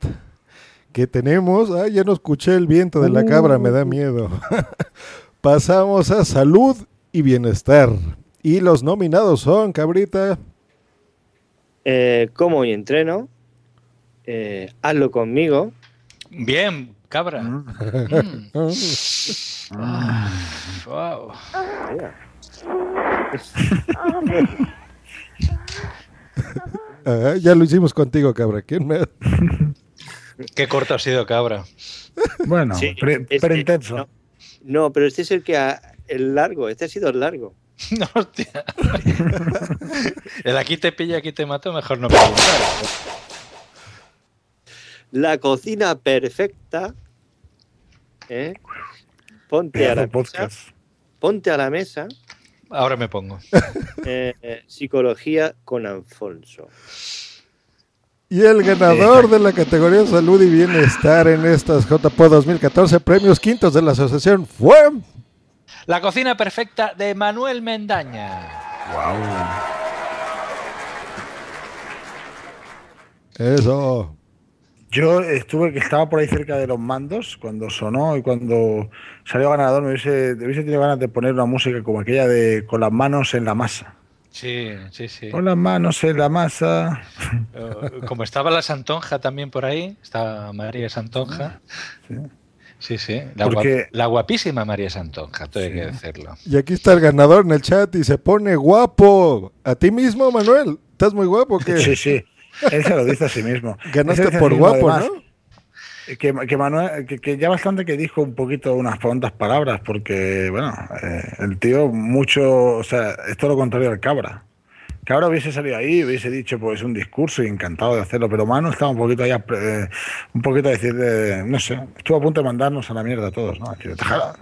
que tenemos. Ah, ya no escuché el viento de la cabra, me da miedo. Pasamos a salud y bienestar. Y los nominados son, cabrita. Eh, como y entreno. Eh, hazlo conmigo. Bien, cabra. Mm. Ah, wow. Ah, ya lo hicimos contigo, cabra. ¿Quién me... Qué corto ha sido, cabra. Bueno, Sí, pre- no, no, pero este es el que ha, el largo. Este ha sido el largo. No, hostia. El aquí te pilla, aquí te mato, mejor no preguntar. La cocina perfecta. ¿eh? Ponte a la mesa. Ponte a la mesa. Ahora me pongo. eh, eh, psicología con Alfonso. Y el ganador de la categoría Salud y Bienestar en estas JPO 2014 premios quintos de la asociación fue... La cocina perfecta de Manuel Mendaña. Eso. Yo estuve que estaba por ahí cerca de los mandos cuando sonó y cuando salió ganador me hubiese, hubiese tenido ganas de poner una música como aquella de con las manos en la masa. Sí, sí, sí. Con las manos en la masa. Como estaba la Santonja también por ahí, estaba María Santonja. Sí, sí. La, Porque- guap- la guapísima María Santonja, todo hay que decirlo. Y aquí está el ganador en el chat y se pone guapo. ¿A ti mismo, Manuel? ¿Estás muy guapo? ¿qué? Sí, sí. Él se lo dice a sí mismo. Ganaste por mismo, guapo, además, Que, que Manuel, que, que ya bastante que dijo un poquito unas cuantas palabras, porque, bueno, eh, el tío mucho, o sea, es todo lo contrario al cabra. Cabra hubiese salido ahí, hubiese dicho pues un discurso y encantado de hacerlo, pero Manu estaba un poquito ahí, eh, un poquito a decir, de, no sé, estuvo a punto de mandarnos a la mierda a todos, ¿no? Decir, "Dejad-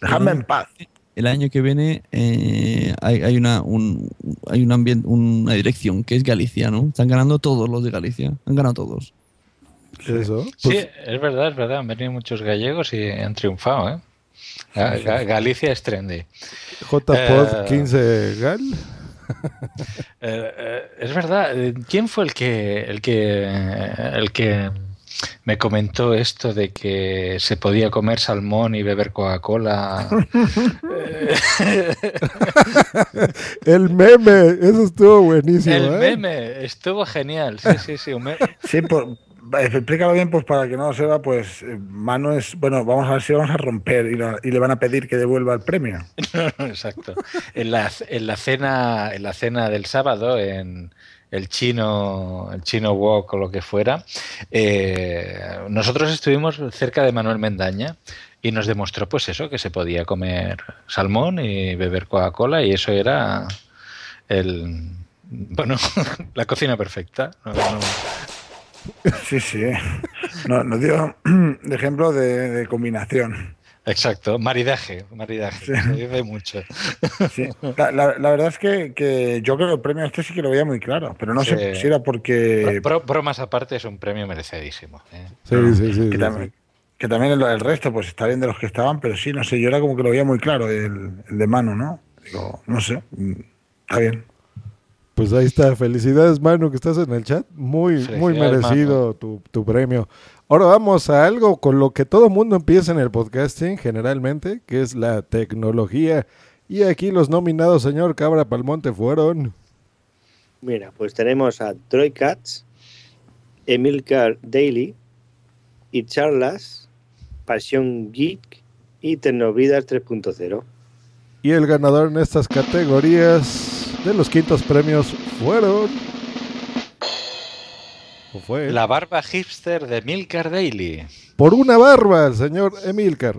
dejadme en paz. El año que viene eh, hay, hay una un, hay un ambiente, una dirección que es Galicia, ¿no? Están ganando todos los de Galicia. Han ganado todos. Eso. Sí, es verdad, es verdad. Han venido muchos gallegos y han triunfado, ¿eh? Ga- Ga- Galicia es trendy. JPod Eh, 15 Gal. Eh, eh, es verdad. eh, ¿Quién fue el que el que el que me comentó esto de que se podía comer salmón y beber Coca-Cola? el meme, eso estuvo buenísimo. el ¿eh? meme estuvo genial. Sí, sí, sí. un Sí, va, explícalo bien, pues para que no lo sepa, pues Manu es, bueno, vamos a ver si vamos a romper y, lo- y le van a pedir que devuelva el premio. No, no, exacto. En la, en la cena, en la cena del sábado, en el chino, el chino walk o lo que fuera, eh, nosotros estuvimos cerca de Manuel Mendaña y nos demostró, pues eso, que se podía comer salmón y beber Coca-Cola y eso era el, bueno, la cocina perfecta. Sí, sí. No- Nos dio de ejemplo de combinación. Exacto, maridaje, maridaje. Sí. Se dice mucho. Sí. La, la- la verdad es que, que yo creo que el premio este sí que lo veía muy claro, pero no sé si era porque... Bro- bromas aparte, es un premio merecidísimo. ¿eh? Sí, sí, sí. que, sí, también, que también el, el resto pues está bien de los que estaban, pero sí, no sé, yo era como que lo veía muy claro, el, el de Manu, ¿no? Digo, no sé, mm, está bien. Pues ahí está. Felicidades, Manu, que estás en el chat. Muy, muy merecido tu, tu premio. Ahora vamos a algo con lo que todo mundo empieza en el podcasting generalmente, que es la tecnología. Y aquí los nominados, señor Cabra Palmonte, fueron... Mira, pues tenemos a Troy Katz, Emilcar Daily y Charlas, Pasión Geek y Tecnovidas 3.0. Y el ganador en estas categorías de los quintos premios fueron... La barba hipster de Milcar Daily. Por una barba, el señor Emilcar.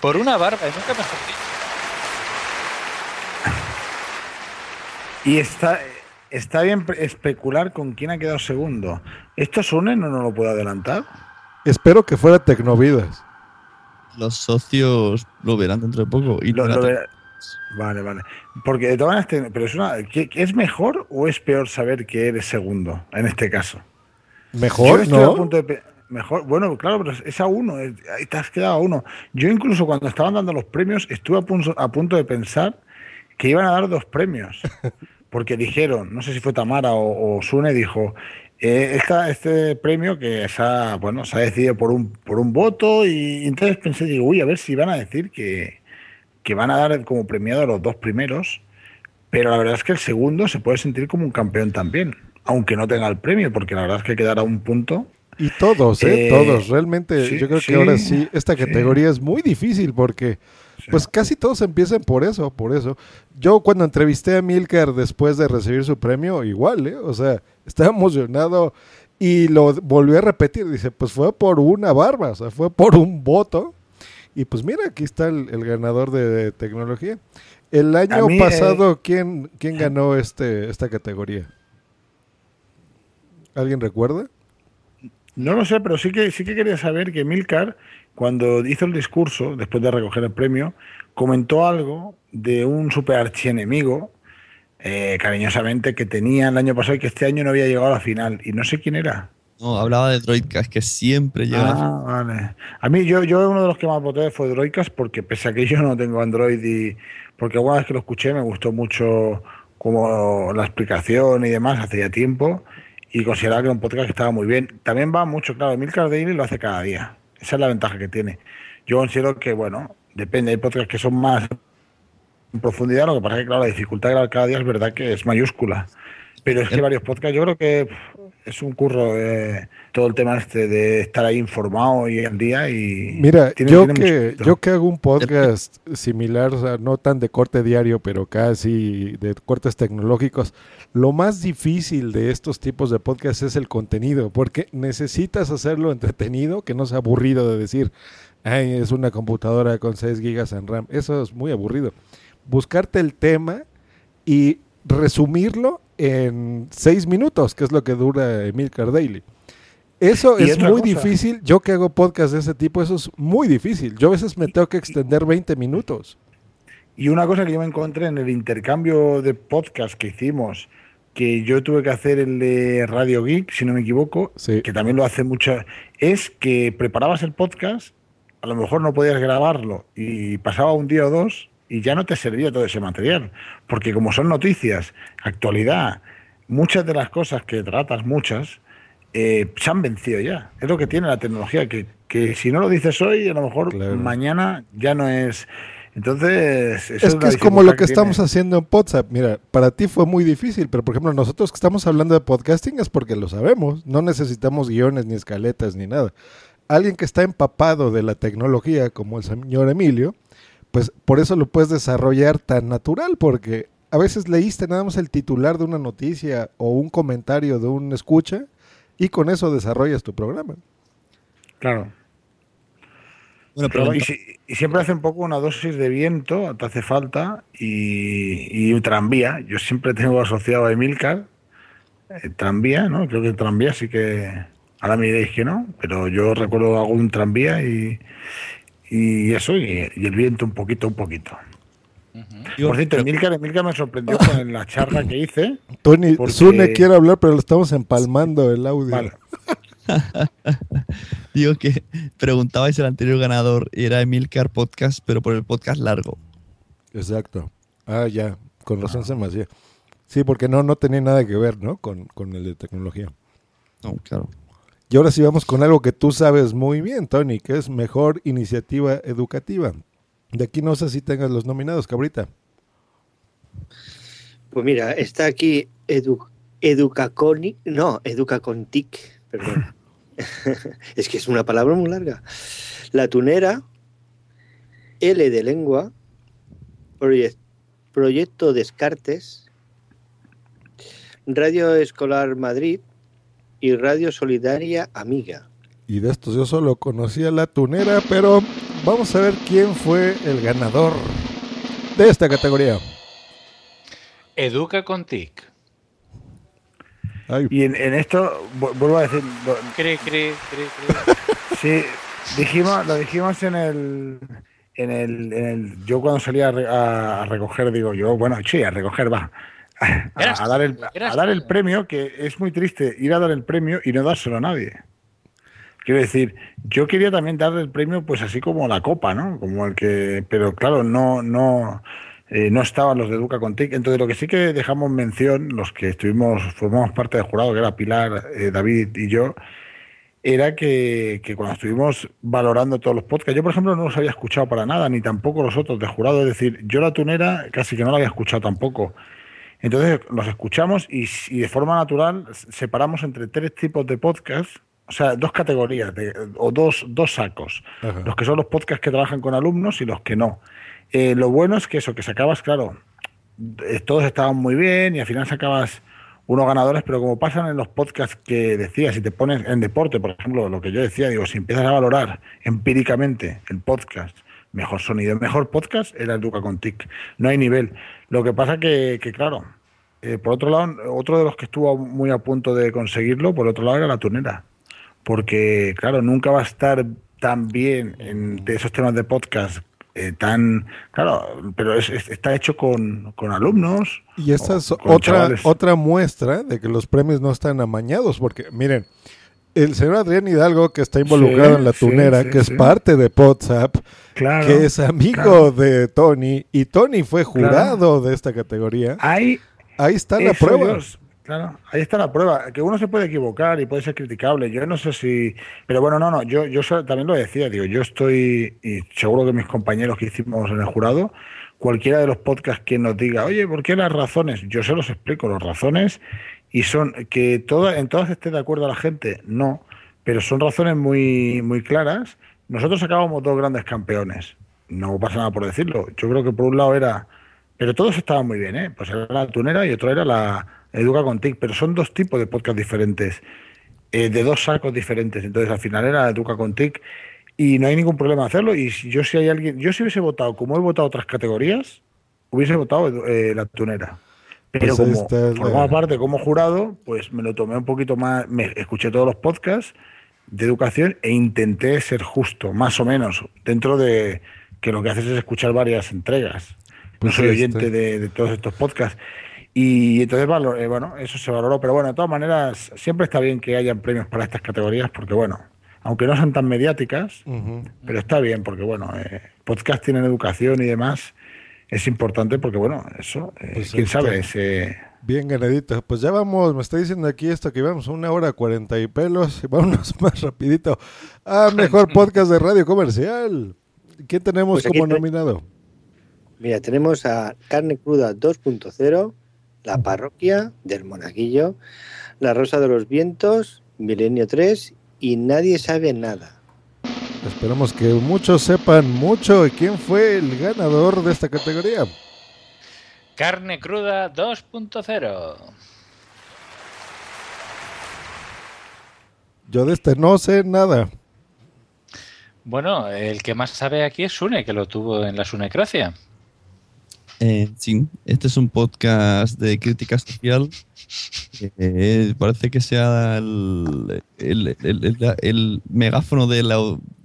Por una barba, y nunca mejor dicho. Y está, está bien especular con quién ha quedado segundo. ¿Esto es UNE? ¿No nos lo puedo adelantar? Espero que fuera Tecnovidas. Los socios lo verán dentro de poco. Y Lo- Vale, vale. Porque de todas maneras, pero es una, ¿qué- qué ¿es mejor o es peor saber que eres segundo en este caso? Mejor, a ¿no? punto de mejor, bueno, claro, pero es a uno, te has quedado a uno. Yo incluso cuando estaban dando los premios estuve a punto, a punto de pensar que iban a dar dos premios. Porque dijeron, no sé si fue Tamara o, o Sune, dijo, Eh, esta- este premio que se ha, bueno, se ha decidido por un, por un voto y entonces pensé, digo, uy, a ver si van a decir que, que van a dar como premiado a los dos primeros, pero la verdad es que el segundo se puede sentir como un campeón también, aunque no tenga el premio, porque la verdad es que quedará un punto. Y todos, ¿eh? Eh, todos. Realmente, sí, yo creo sí, que ahora sí, esta sí. categoría es muy difícil porque, pues casi todos empiezan por eso, por eso. Yo cuando entrevisté a Milcar después de recibir su premio, igual, ¿eh? O sea, estaba emocionado y lo volvió a repetir. Dice, pues fue por una barba, o sea, fue por un voto. Y pues mira, aquí está el, el ganador de, de tecnología. El año mí, eh, pasado, ¿quién, ¿quién ganó este, esta categoría? ¿Alguien recuerda? No lo sé, pero sí que sí que quería saber que Milcar, cuando hizo el discurso, después de recoger el premio, comentó algo de un super archienemigo, eh, cariñosamente, que tenía el año pasado y que este año no había llegado a la final. Y no sé quién era. No, hablaba de Droidcast, que siempre llega. a Ah, vale. A mí, yo, yo uno de los que más voté fue Droidcast, porque pese a que yo no tengo Android y. Porque alguna vez que lo escuché me gustó mucho como la explicación y demás, hace ya tiempo, y consideraba que era un podcast que estaba muy bien. También va mucho, claro, Milcar Daily lo hace cada día. Esa es la ventaja que tiene. Yo considero que, bueno, depende, hay podcasts que son más en profundidad, lo que pasa es que, claro, la dificultad de grabar cada día es verdad que es mayúscula. Pero es que varios podcasts, yo creo que es un curro eh, todo el tema este de estar ahí informado y al día y Mira, tiene- yo, tiene que, yo que hago un podcast similar, o sea, no tan de corte diario, pero casi de cortes tecnológicos, lo más difícil de estos tipos de podcasts es el contenido, porque necesitas hacerlo entretenido, que no sea aburrido de decir, Ay, es una computadora con 6 gigas en RAM. Eso es muy aburrido. Buscarte el tema y resumirlo en 6 minutos, que es lo que dura Emilcar Daily. Eso es muy cosa. difícil. Yo que hago podcast de ese tipo, eso es muy difícil. Yo a veces me tengo que extender 20 minutos. Y una cosa que yo me encontré en el intercambio de podcast que hicimos, que yo tuve que hacer el de Radio Geek, si no me equivoco, que también lo hace mucho, es que preparabas el podcast, a lo mejor no podías grabarlo y pasaba un día o dos y ya no te servía todo ese material, porque como son noticias, actualidad, muchas de las cosas que tratas, muchas, eh, se han vencido ya. Es lo que tiene la tecnología, que, que si no lo dices hoy, a lo mejor mañana ya no es... Entonces, Es que es como lo que tiene. estamos haciendo en WhatsApp. Mira, para ti fue muy difícil, pero por ejemplo, nosotros que estamos hablando de podcasting es porque lo sabemos. No necesitamos guiones, ni escaletas, ni nada. Alguien que está empapado de la tecnología, como el señor Emilio, pues por eso lo puedes desarrollar tan natural, porque a veces leíste nada más el titular de una noticia o un comentario de un escucha y con eso desarrollas tu programa. Claro. Bueno, Pero y, si- y siempre hace un poco una dosis de viento, te hace falta, y, y un tranvía. Yo siempre tengo asociado a Emilcar, eh, tranvía, ¿no? Creo que el tranvía sí que. Ahora me diréis que no, pero yo recuerdo algún tranvía y, y eso, y, y el viento un poquito, un poquito. Por cierto, Emilcar, Emilcar me sorprendió con la charla que hice. Tony, porque- Sune quiere hablar, pero lo estamos empalmando el audio. Digo que preguntabais el anterior ganador y era Emilcar Podcast, pero por el podcast largo. Exacto. Ah, ya, con razón se me hacía. Sí, porque no, no tenía nada que ver, ¿no? Con, con el de tecnología. No, claro. Y ahora sí vamos con algo que tú sabes muy bien, Tony, que es mejor iniciativa educativa. De aquí no sé si tengas los nominados, cabrita. Pues mira, está aquí Edu, Educaconic, no, Educacontic, perdón. es que es una palabra muy larga. La tunera, L de lengua, Proye- Proyecto Descartes, Radio Escolar Madrid y Radio Solidaria Amiga. Y de estos yo solo conocía la tunera, pero vamos a ver quién fue el ganador de esta categoría. Educa con TIC. Y en, en esto, vu- vuelvo a decir, lo- Cri, cri, cri, cri. Sí, dijimos, lo dijimos en el, en el, en el- yo cuando salía a, re- a- a recoger, digo yo, bueno, sí, a recoger va, a, dar el, a dar el premio, que es muy triste ir a dar el premio y no dárselo a nadie. Quiero decir, yo quería también darle el premio, pues así como la copa, ¿no? Como el que, pero claro, no, no, eh, no estaban los de Educa con TIC. Entonces, lo que sí que dejamos mención, los que estuvimos, formamos parte del jurado, que era Pilar, eh, David y yo, era que, que cuando estuvimos valorando todos los podcasts, yo por ejemplo no los había escuchado para nada, ni tampoco los otros de jurado, es decir, yo la tunera casi que no la había escuchado tampoco. Entonces los escuchamos y, y de forma natural separamos entre tres tipos de podcasts, o sea, dos categorías de- o dos, dos sacos. Ajá. Los que son los podcasts que trabajan con alumnos y los que no. Eh, lo bueno es que eso, que sacabas, claro, eh, todos estaban muy bien y al final sacabas unos ganadores, pero como pasan en los podcasts que decías, si te pones en deporte, por ejemplo, lo que yo decía, digo, si empiezas a valorar empíricamente el podcast, mejor sonido, mejor podcast era el Duca con Tic. No hay nivel. Lo que pasa que, que claro, eh, por otro lado, otro de los que estuvo muy a punto de conseguirlo, por otro lado, era la tunera. Porque, claro, nunca va a estar tan bien en de esos temas de podcast, eh, tan. Claro, pero es- es- está hecho con, con alumnos. Y esta es otra, chavales. otra muestra de que los premios no están amañados, porque miren, el señor Adrián Hidalgo, que está involucrado Sí, en la tunera, sí, que es parte de WhatsApp, Claro, que es amigo claro. de Tony, y Tony fue jurado de esta categoría. Ahí, Ahí está la prueba. claro, ahí está la prueba. Que uno se puede equivocar y puede ser criticable. Yo no sé si. Pero bueno, no, no. Yo, yo también lo decía. Digo, yo estoy. Y seguro que mis compañeros que hicimos en el jurado, cualquiera de los podcasts que nos diga, oye, ¿por qué las razones? Yo se los explico, las razones. Y son que toda, en todas esté de acuerdo la gente, no. Pero son razones muy, muy claras. Nosotros sacábamos dos grandes campeones. No pasa nada por decirlo. Yo creo que por un lado era pero todos estaban muy bien, ¿eh? Pues era la tunera y otro era la Educa con TIC, pero son dos tipos de podcast diferentes, eh, de dos sacos diferentes. Entonces al final era Educa con TIC y no hay ningún problema hacerlo. Y yo si hay alguien, yo si hubiese votado, como he votado otras categorías, hubiese votado eh, la tunera. Pero Pues como formaba parte como jurado, pues me lo tomé un poquito más, me escuché todos los podcasts de educación e intenté ser justo, más o menos, dentro de que lo que haces es escuchar varias entregas. Pues no soy ahí oyente de, de todos estos podcasts. Y entonces, eh, bueno, eso se valoró. Pero bueno, de todas maneras, siempre está bien que hayan premios para estas categorías, porque bueno, aunque no sean tan mediáticas, pero está bien, porque bueno, eh, podcast tienen educación y demás, es importante porque bueno, eso, eh, Pues quién sabe, se- Bien ganadito. Pues ya vamos, me está diciendo aquí esto que vamos a una hora cuarenta y pelos. Vámonos más rapidito. Ah, mejor podcast de radio comercial. ¿Qué tenemos Pues como te- nominado? Mira, tenemos a Carne Cruda 2.0, La Parroquia del Monaguillo, La Rosa de los Vientos, Milenio 3 y Nadie sabe nada. Esperamos que muchos sepan mucho. ¿Quién fue el ganador de esta categoría? Carne cruda 2.0. Yo de este no sé nada. Bueno, el que más sabe aquí es Sune, que lo tuvo en la Sunecracia. Eh, sí, este es un podcast de crítica social. Eh, parece que sea el, el- megáfono de la,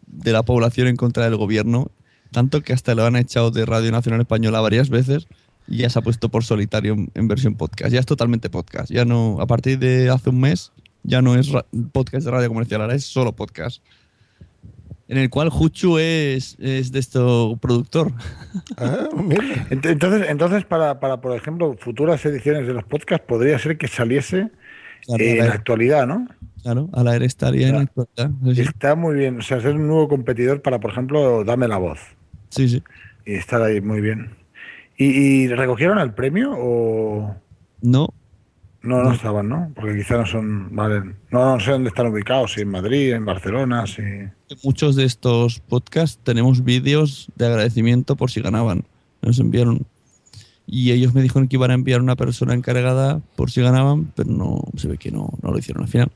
de la población en contra del gobierno, tanto que hasta lo han echado de Radio Nacional Española varias veces y ya se ha puesto por solitario en, versión podcast. Ya es totalmente podcast. Ya no, a partir de hace un mes, ya no es podcast de radio comercial, ahora es solo podcast. En el cual Juchu es, es de esto productor. Ent- Entonces, entonces para, para, por ejemplo, futuras ediciones de los podcasts, podría ser que saliese Claro, eh, en la actualidad, ¿no? Claro, a la era estaría en la actualidad. Sí, sí. Está muy bien. O sea, ser un nuevo competidor para, por ejemplo, Dame la Voz. Sí, sí. Y estar ahí muy bien. ¿Y, y recogieron el premio o...? No. No, no estaban, ¿no? Porque quizá no son... Vale. No, no sé dónde están ubicados, si en Madrid, en Barcelona, si... Muchos de estos podcasts tenemos vídeos de agradecimiento por si ganaban. Nos enviaron. Y ellos me dijeron que iban a enviar una persona encargada por si ganaban, pero no se ve que no, no lo hicieron al final.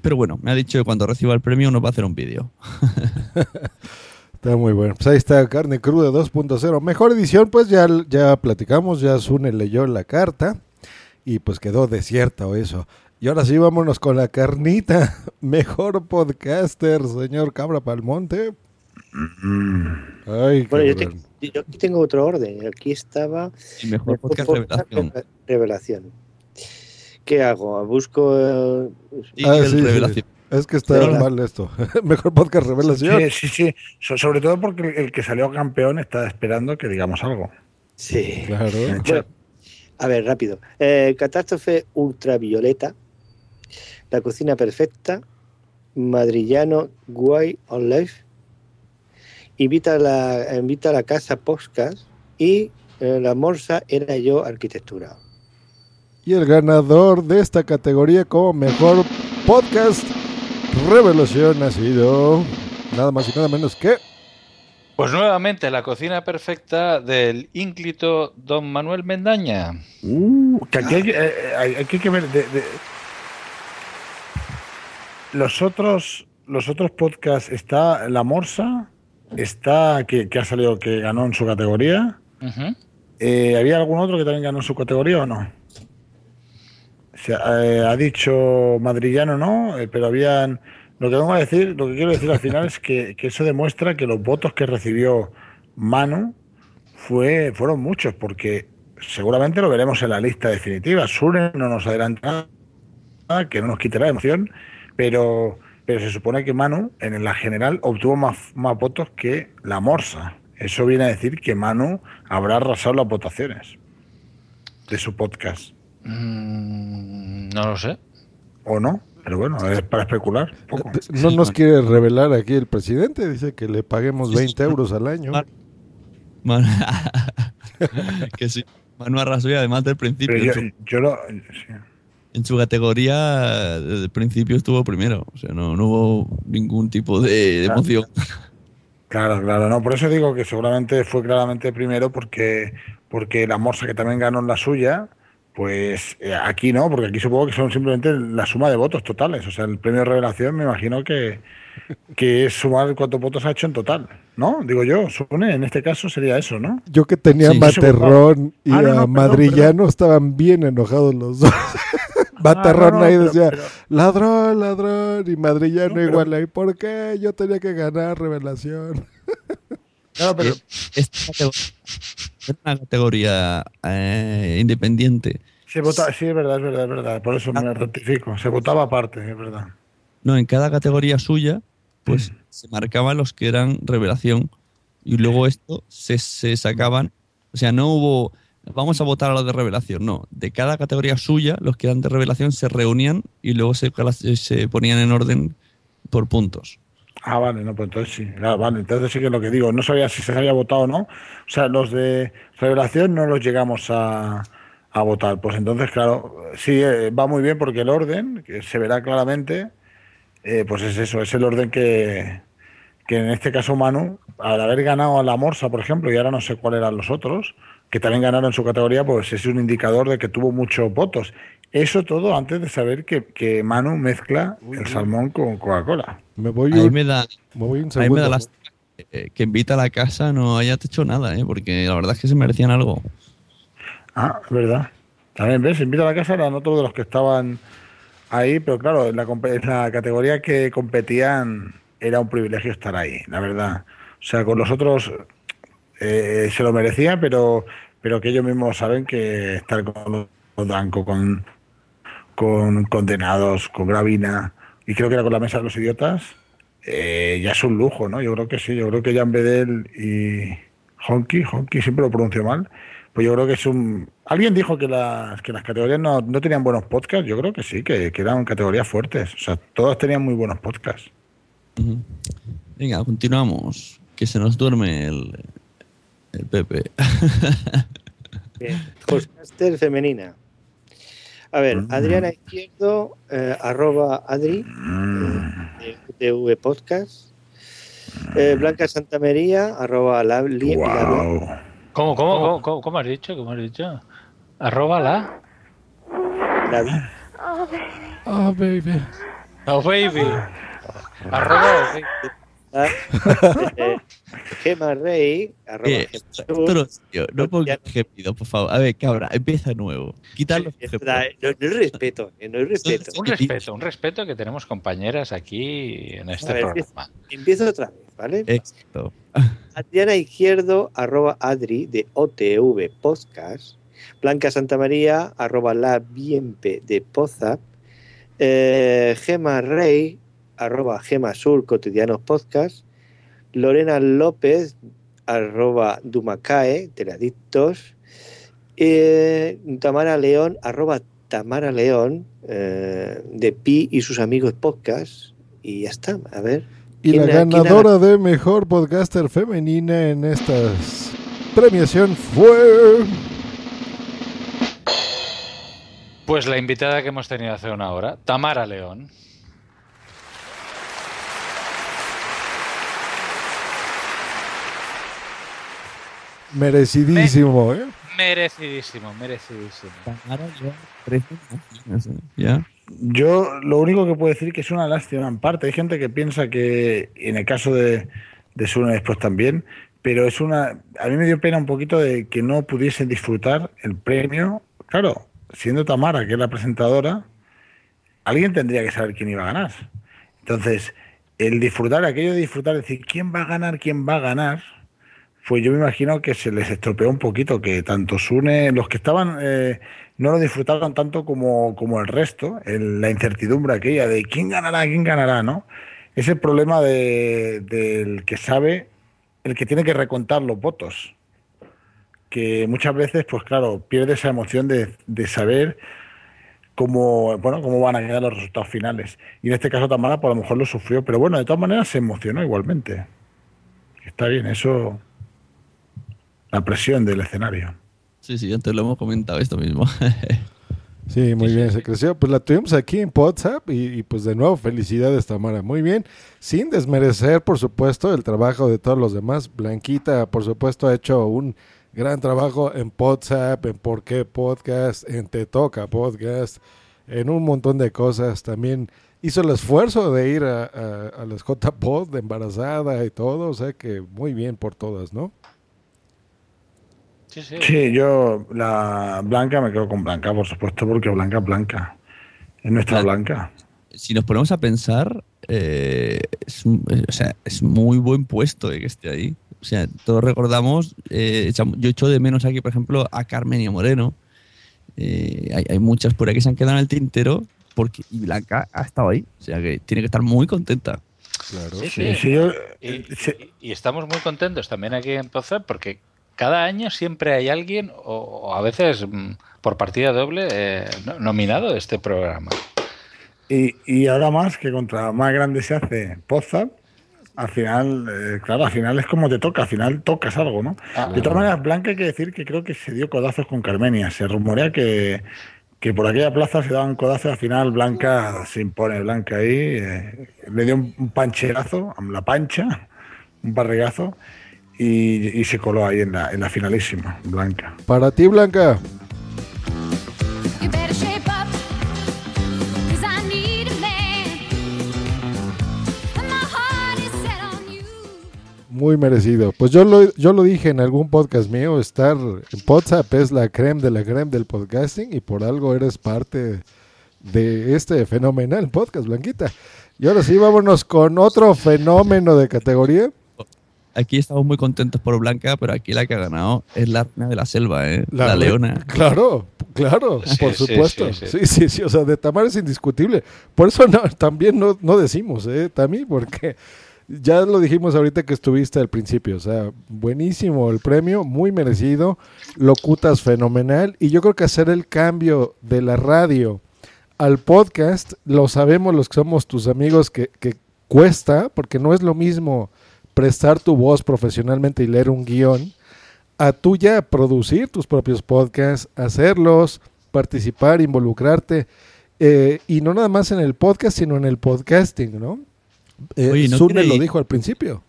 Pero bueno, me ha dicho que cuando reciba el premio nos va a hacer un vídeo. Está muy bueno. Pues ahí está Carne Cruda 2.0. Mejor edición, pues ya, ya platicamos, ya Sune leyó la carta y pues quedó desierta o eso. Y ahora sí, vámonos con la carnita. Mejor podcaster, señor Cabra Palmonte. Ay, Bueno, yo, cabrón. te- yo aquí tengo otro orden. Aquí estaba. Y mejor podcast revelación. Revela- Revelación. ¿Qué hago? Busco. eh, Ah, sí, sí. Es que está Revelación. mal esto. Mejor podcast revelación. Sí, sí, sí. So- sobre todo porque el, el que salió campeón está esperando que digamos algo. Sí. Claro. Bueno, a ver, rápido. Eh, catástrofe ultravioleta. La cocina perfecta. Madrillano Guay on Life. Invita a la, invita a la casa podcast. Y eh, la morsa era yo arquitectura. Y el ganador de esta categoría como mejor podcast revelación ha sido nada más y nada menos que Pues nuevamente la cocina perfecta del ínclito don Manuel Mendaña. Uh, que aquí hay, eh, hay- hay que ver. de- de- Los otros, los otros podcasts está La Morsa, está que, que ha salido que ganó en su categoría. Eh, ¿Había algún otro que también ganó en su categoría o no? O sea, eh, ha dicho Madrillano no, eh, pero habían. Lo que vengo a decir, lo que quiero decir al final es que, que eso demuestra que los votos que recibió Manu fue, fueron muchos, porque seguramente lo veremos en la lista definitiva. Sune no nos adelanta nada, que no nos quite la emoción, pero, pero se supone que Manu, en la general, obtuvo más, más votos que la Morsa. Eso viene a decir que Manu habrá arrasado las votaciones de su podcast. Mm, no lo sé. ¿O no? Pero bueno, es para especular. poco. no nos quiere revelar aquí el presidente, dice que le paguemos 20 euros al año. Man- que sí. Manu arrasó y además del principio. Pero yo, en, su, yo lo. en su categoría, desde el principio estuvo primero. O sea, no, no hubo ningún tipo de, de emoción. Claro, claro, no, por eso digo que seguramente fue claramente primero porque, porque la Morsa que también ganó en la suya, pues eh, aquí no, porque aquí supongo que son simplemente la suma de votos totales. O sea, el premio de revelación me imagino que, que es sumar cuántos votos ha hecho en total, ¿no? Digo yo, Sune, en este caso sería eso, ¿no? Yo que tenía Sí. Materrón y Ah, no, no, a perdón, Madrillano estaban bien enojados los dos. Materrón Ah, no, no, ahí decía, pero- ladrón, ladrón, y Madrillano pero- igual ahí, ¿por qué yo tenía que ganar revelación? Claro, pero categoría era una categoría eh, independiente. se vota, sí, es verdad, es verdad, es verdad. Por eso me rectifico. Se votaba aparte, es verdad. No, en cada categoría suya, pues se marcaban los que eran revelación y luego esto se, se sacaban. O sea, no hubo. Vamos a votar a los de revelación. No, de cada categoría suya, los que eran de revelación se reunían y luego se, se ponían en orden por puntos. Ah, vale, no, pues entonces sí. Vale, entonces sí que es lo que digo. No sabía si se había votado o no. O sea, los de revelación no los llegamos a, a votar. Pues entonces, claro, sí, eh, va muy bien porque el orden, que se verá claramente, eh, pues es eso, es el orden que, que en este caso Manu, al haber ganado a la Morsa, por ejemplo, y ahora no sé cuáles eran los otros, que también ganaron su categoría, pues es un indicador de que tuvo muchos votos. Eso todo antes de saber que, que Manu mezcla el salmón con Coca-Cola. Me voy Ahí un- me da, me voy un ahí me da lástima que, que invita a la casa no haya hecho nada, ¿eh? porque la verdad es que se merecían algo. Ah, es verdad. También ves, invita a la casa eran otros de los que estaban ahí, pero claro, en la, en la categoría que competían era un privilegio estar ahí, la verdad. O sea, con los otros eh, se lo merecían, pero, pero que ellos mismos saben que estar con los Danco, con, con Condenados, con Gravina, y creo que era con la Mesa de los Idiotas, eh, ya es un lujo, ¿no? Yo creo que sí, yo creo que Jan Bedel y Honky, Honky siempre lo pronuncio mal, pues yo creo que es un... Alguien dijo que las, que las categorías no, no tenían buenos podcasts, yo creo que sí, que, que eran categorías fuertes, o sea, todas tenían muy buenos podcasts. Venga, continuamos. Que se nos duerme el, el Pepe. Bien. Podcaster femenina. A ver, Adriana Izquierdo, eh, arroba Adri, eh, de TV Podcast. Eh, Blanca Santamaría, arroba la, li- la- ¿Cómo, cómo, cómo, cómo, cómo has dicho? ¿Cómo has dicho? Arroba la. la- Oh, baby. Oh, baby. Arroba. Eh, Gema Rey, arroba Eh, Gema no, tío, no pongas gemido, por favor. A ver, cabra, empieza de nuevo. Verdad, No, no es respeto, eh, no es respeto. Un respeto, un respeto que tenemos compañeras aquí en este ver, programa. Empiezo otra vez, ¿vale? Éxito. Adriana Izquierdo, arroba Adri, de OTV Podcast. Blanca Santamaría, arroba la Bienpe de Poza. Eh, Gema Rey, arroba Gema Sur, Cotidianos Podcast. Lorena López, arroba Dumacae, Teradictos, eh, Tamara León, arroba Tamara León, eh, de Pi y sus amigos podcast, y ya está, a ver. Y la ¿quién ha- quién ha- ganadora de mejor podcaster femenina en esta premiación fue. Pues la invitada que hemos tenido hace una hora, Tamara León. Merecidísimo, ¿eh? Merecidísimo, merecidísimo. Ya. Yo lo único que puedo decir que es una lástima en parte. Hay gente que piensa que, en el caso de, de Sune después también, pero es una. A mí me dio pena un poquito de que no pudiesen disfrutar el premio. Claro, siendo Tamara, que es la presentadora, alguien tendría que saber quién iba a ganar. Entonces, el disfrutar, aquello de disfrutar, decir quién va a ganar, quién va a ganar, pues yo me imagino que se les estropeó un poquito, que tanto Sune, los que estaban, eh, no lo disfrutaron tanto como, como el resto, el- la incertidumbre aquella de quién ganará, quién ganará, ¿no? Es el problema de- del que sabe, el que tiene que recontar los votos, que muchas veces, pues claro, pierde esa emoción de, de saber cómo, bueno, cómo van a quedar los resultados finales. Y en este caso Tamara, pues a lo mejor lo sufrió, pero bueno, de todas maneras se emocionó igualmente. Está bien, eso la presión del escenario. Sí, sí, antes lo hemos comentado esto mismo. Sí, muy bien, se creció. Pues la tuvimos aquí en WhatsApp y, y, pues de nuevo, felicidades Tamara, muy bien. Sin desmerecer, por supuesto, el trabajo de todos los demás. Blanquita, por supuesto, ha hecho un gran trabajo en WhatsApp, en Por qué Podcast, en Te Toca Podcast, en un montón de cosas. También hizo el esfuerzo de ir a, a, a las JPod de embarazada y todo, o sea que muy bien por todas, ¿no? Sí, sí. Sí, yo la Blanca me quedo con Blanca, por supuesto, porque Blanca es Blanca. Es nuestra Blanca. si nos ponemos a pensar, eh, es, un- eh, o sea, es muy buen puesto eh, que esté ahí. O sea, todos recordamos, eh, yo echo de menos aquí, por ejemplo, a Carmen y a Moreno. Eh, hay, hay muchas por ahí que se han quedado en el tintero porque y Blanca ha estado ahí. O sea, que tiene que estar muy contenta. Claro. Sí, Sí, sí. sí, yo- Y, y- y estamos muy contentos también aquí en porque cada año siempre hay alguien, o, o a veces mm, por partida doble, eh, no- nominado a este programa. Y, y ahora más que contra más grande se hace Podzap, al final, eh, claro, al final es como te toca, al final tocas algo, ¿no? Ah, de todas maneras, Blanca hay que decir que creo que se dio codazos con Carmenia. Se rumorea que, que por aquella plaza se daban codazos, al final Blanca se impone, Blanca ahí, eh, le dio un, un pancherazo, la pancha, un barrigazo, y, y se coló ahí en la, en la finalísima, Blanca. Para ti, Blanca. You better shape up, 'cause I need a man. And my heart is set on you. Muy merecido. Pues yo lo, yo lo dije en algún podcast mío, estar en WhatsApp es la creme de la creme del podcasting y por algo eres parte de este fenomenal podcast, Blanquita. Y ahora sí, vámonos con otro fenómeno de categoría. Aquí estamos muy contentos por Blanca, pero aquí la que ha ganado es la reina de la selva, ¿eh? la, leona. Claro, claro, Sí, por supuesto. sí, Sí sí. sí. sí, o sea, de Tamar es indiscutible. Por eso no, también no, no decimos, ¿eh, Tami? Porque ya lo dijimos ahorita que estuviste al principio. O sea, buenísimo el premio, muy merecido. Locutas fenomenal. Y yo creo que hacer el cambio de la radio al podcast, lo sabemos los que somos tus amigos que, que cuesta, porque no es lo mismo prestar tu voz profesionalmente y leer un guion a tú ya producir tus propios podcasts, hacerlos, participar, involucrarte, eh, y no nada más en el podcast, sino en el podcasting, ¿no? Eh, Oye, ¿no Sune lo dijo al principio.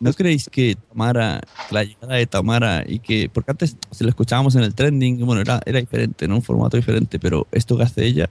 ¿No creéis que Tamara, la llegada de Tamara y que, porque antes se lo escuchábamos en el trending, bueno, era, era diferente, ¿no? Un formato diferente, pero esto que hace ella,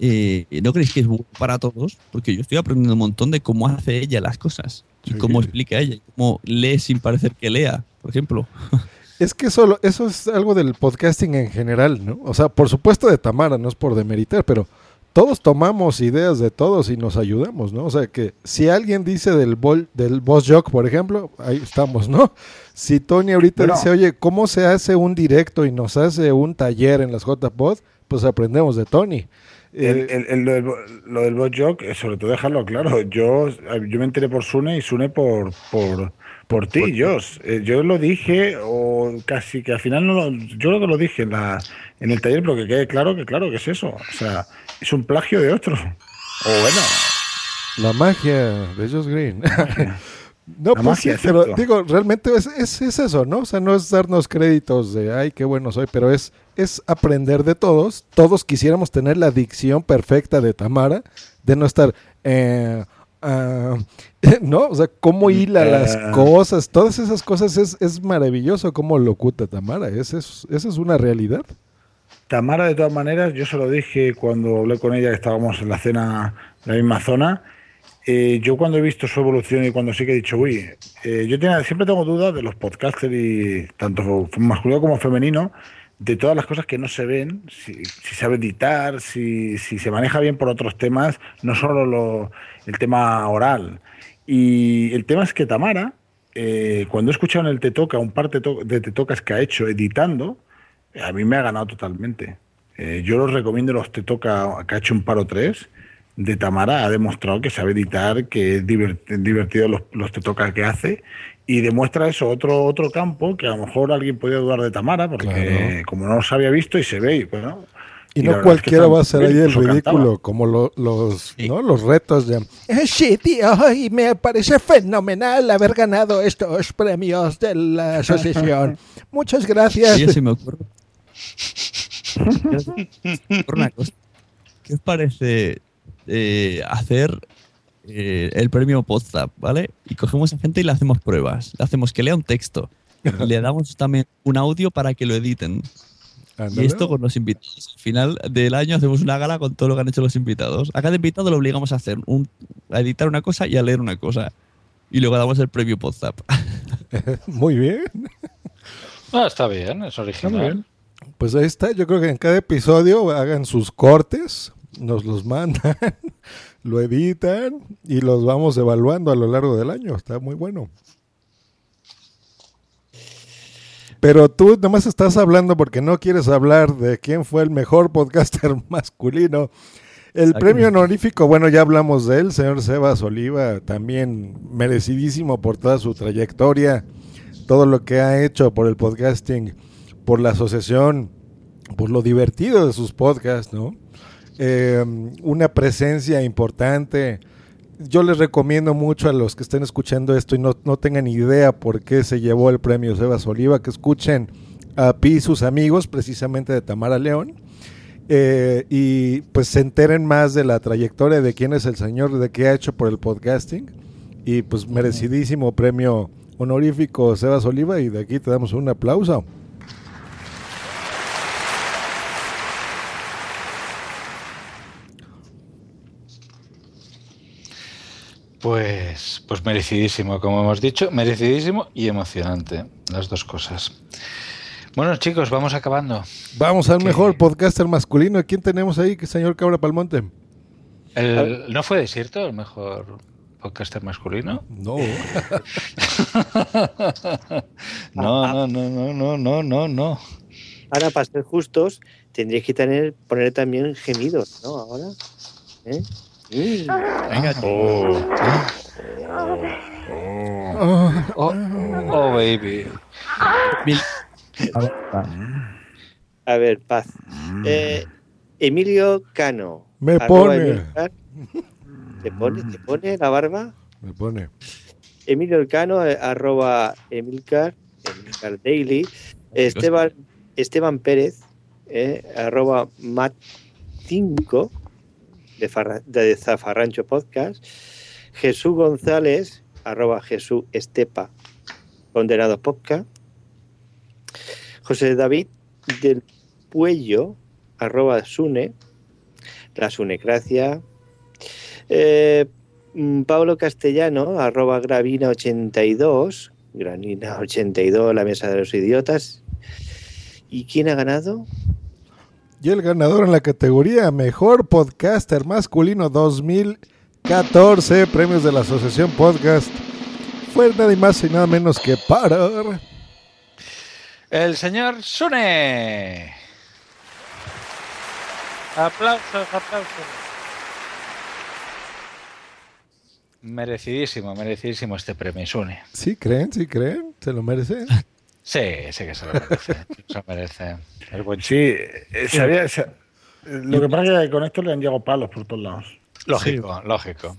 eh, ¿no creéis que es bueno para todos? Porque yo estoy aprendiendo un montón de cómo hace ella las cosas y Sí. cómo explica ella, y cómo lee sin parecer que lea, por ejemplo. Es que eso, lo- eso es algo del podcasting en general, ¿no? O sea, por supuesto de Tamara, no es por demeritar, pero todos tomamos ideas de todos y nos ayudamos, ¿no? O sea, que si alguien dice del, bol, del Boss Jock, por ejemplo, ahí estamos, ¿no? Si Tony ahorita Bueno. dice, oye, ¿cómo se hace un directo y nos hace un taller en las JPod? Pues aprendemos de Tony. El, Eh, el- el- lo, del, lo del bot joke, eh, sobre todo dejarlo claro. Yo, yo me enteré por Sune y Sune por, por, Por ti. Eh, yo lo dije, o casi que al final no lo, yo creo que lo dije en, la, en el taller, pero que quede claro que claro que es eso. O sea, es un plagio de otro. O bueno, La magia de Josh Green. no, La pues magia, sí, pero digo, realmente es, es, es eso, ¿no? O sea, no es darnos créditos de, ay, qué bueno soy, pero es, es aprender de todos. Todos quisiéramos tener la dicción perfecta de Tamara, de no estar, eh, ah, ¿no? O sea, cómo hila las Eh. cosas, todas esas cosas es, es maravilloso cómo locuta Tamara. Esa es, esa es una realidad. Tamara, de todas maneras, yo se lo dije cuando hablé con ella, que estábamos en la cena en la misma zona. Eh, yo cuando he visto su evolución y cuando sí que he dicho, uy, eh, yo tenía- siempre tengo dudas de los podcasters tanto masculino como femenino, de todas las cosas que no se ven, si, si sabe editar, si, se maneja bien por otros temas, no solo lo- el tema oral. Y el tema es que Tamara, eh, cuando he escuchado en el Te Toca un par de Te Tocas que ha hecho editando, a mí me ha ganado totalmente. Yo los recomiendo los Te Toca que ha hecho un paro 3 de Tamara. Ha demostrado que sabe editar, que es divert- divertido los, los Te Toca que hace. Y demuestra eso, otro, otro campo que a lo mejor alguien podía dudar de Tamara, porque Claro. como no los había visto y se ve, y bueno. Y, y no verdad es que cualquiera va a hacer ahí el ridículo, cantaba. como lo- los, ¿no? los retos de... Eh, Sí, tío, y me parece fenomenal haber ganado estos premios de la asociación. Muchas gracias. Oye, se me ocurre. Por una cosa. ¿Qué os parece eh, hacer eh, el premio WhatsApp, ¿vale? Y cogemos a gente y le hacemos pruebas. Le hacemos que lea un texto. Y le damos también un audio para que lo editen. Y esto con los invitados. Al final del año hacemos una gala con todo lo que han hecho los invitados. A cada invitado lo obligamos a hacer, un, a editar una cosa y a leer una cosa. Y luego damos el premio WhatsApp. Muy bien. Ah, está bien, es original. Pues ahí está, yo creo que en cada episodio hagan sus cortes, nos los mandan, lo editan y los vamos evaluando a lo largo del año. Está muy bueno. Pero tú nomás estás hablando porque no quieres hablar de quién fue el mejor podcaster masculino. El Aquí premio no. honorífico, bueno, ya hablamos de él, señor Sebas Oliva, también merecidísimo por toda su trayectoria, todo lo que ha hecho por el podcasting, por la asociación, por lo divertido de sus podcasts, ¿no? Eh, una presencia importante. Yo les recomiendo mucho a los que estén escuchando esto y no, no tengan idea por qué se llevó el premio Sebas Oliva, que escuchen a Pi y sus amigos, precisamente de Tamara León, eh, y pues se enteren más de la trayectoria de quién es el señor, de qué ha hecho por el podcasting, y pues merecidísimo premio honorífico Sebas Oliva, y de aquí te damos un aplauso. Pues, pues merecidísimo, como hemos dicho, merecidísimo y emocionante, las dos cosas. Bueno, chicos, vamos acabando. Vamos al mejor podcaster masculino. ¿Quién tenemos ahí, señor Cabra Palmonte? El- ¿No fue Desierto el mejor podcaster masculino? No. no, no, no, no, no, no, no, no. Ahora, para ser justos, tendríais que tener, poner también gemidos, ¿no? Ahora. ¿Eh? Venga, Oh. Oh, oh, baby. A ver, paz. Eh, Emilio Cano. Me pone. ¿Te pone? ¿Te pone la barba? Me pone. Emilio Elcano, eh, arroba Emilcar, Emilcar Daily. Esteban, Esteban Pérez, eh, arroba Mat5 de, Farra- Zafarrancho Podcast. Jesús González, arroba Jesús Estepa, Condenado Podcast. José David del Puello, arroba Sune, la Sunecracia. Eh, mm, Pablo Castellano, arroba Gravina82, Granina82, la mesa de los idiotas. ¿Y quién ha ganado? Y el ganador en la categoría Mejor Podcaster Masculino 2014, premios de la Asociación Podcast, fue nada más y nada menos que Parar. El señor Sune. Aplausos, aplausos. Merecidísimo, merecidísimo este premio, Sune. ¿Sí creen? ¿Sí creen? ¿Se lo merece? Sí, sí que se lo merece. se lo merece. El buen Sí, eh, lo que pasa es que con esto le han llegado palos por todos lados. Lógico, lógico.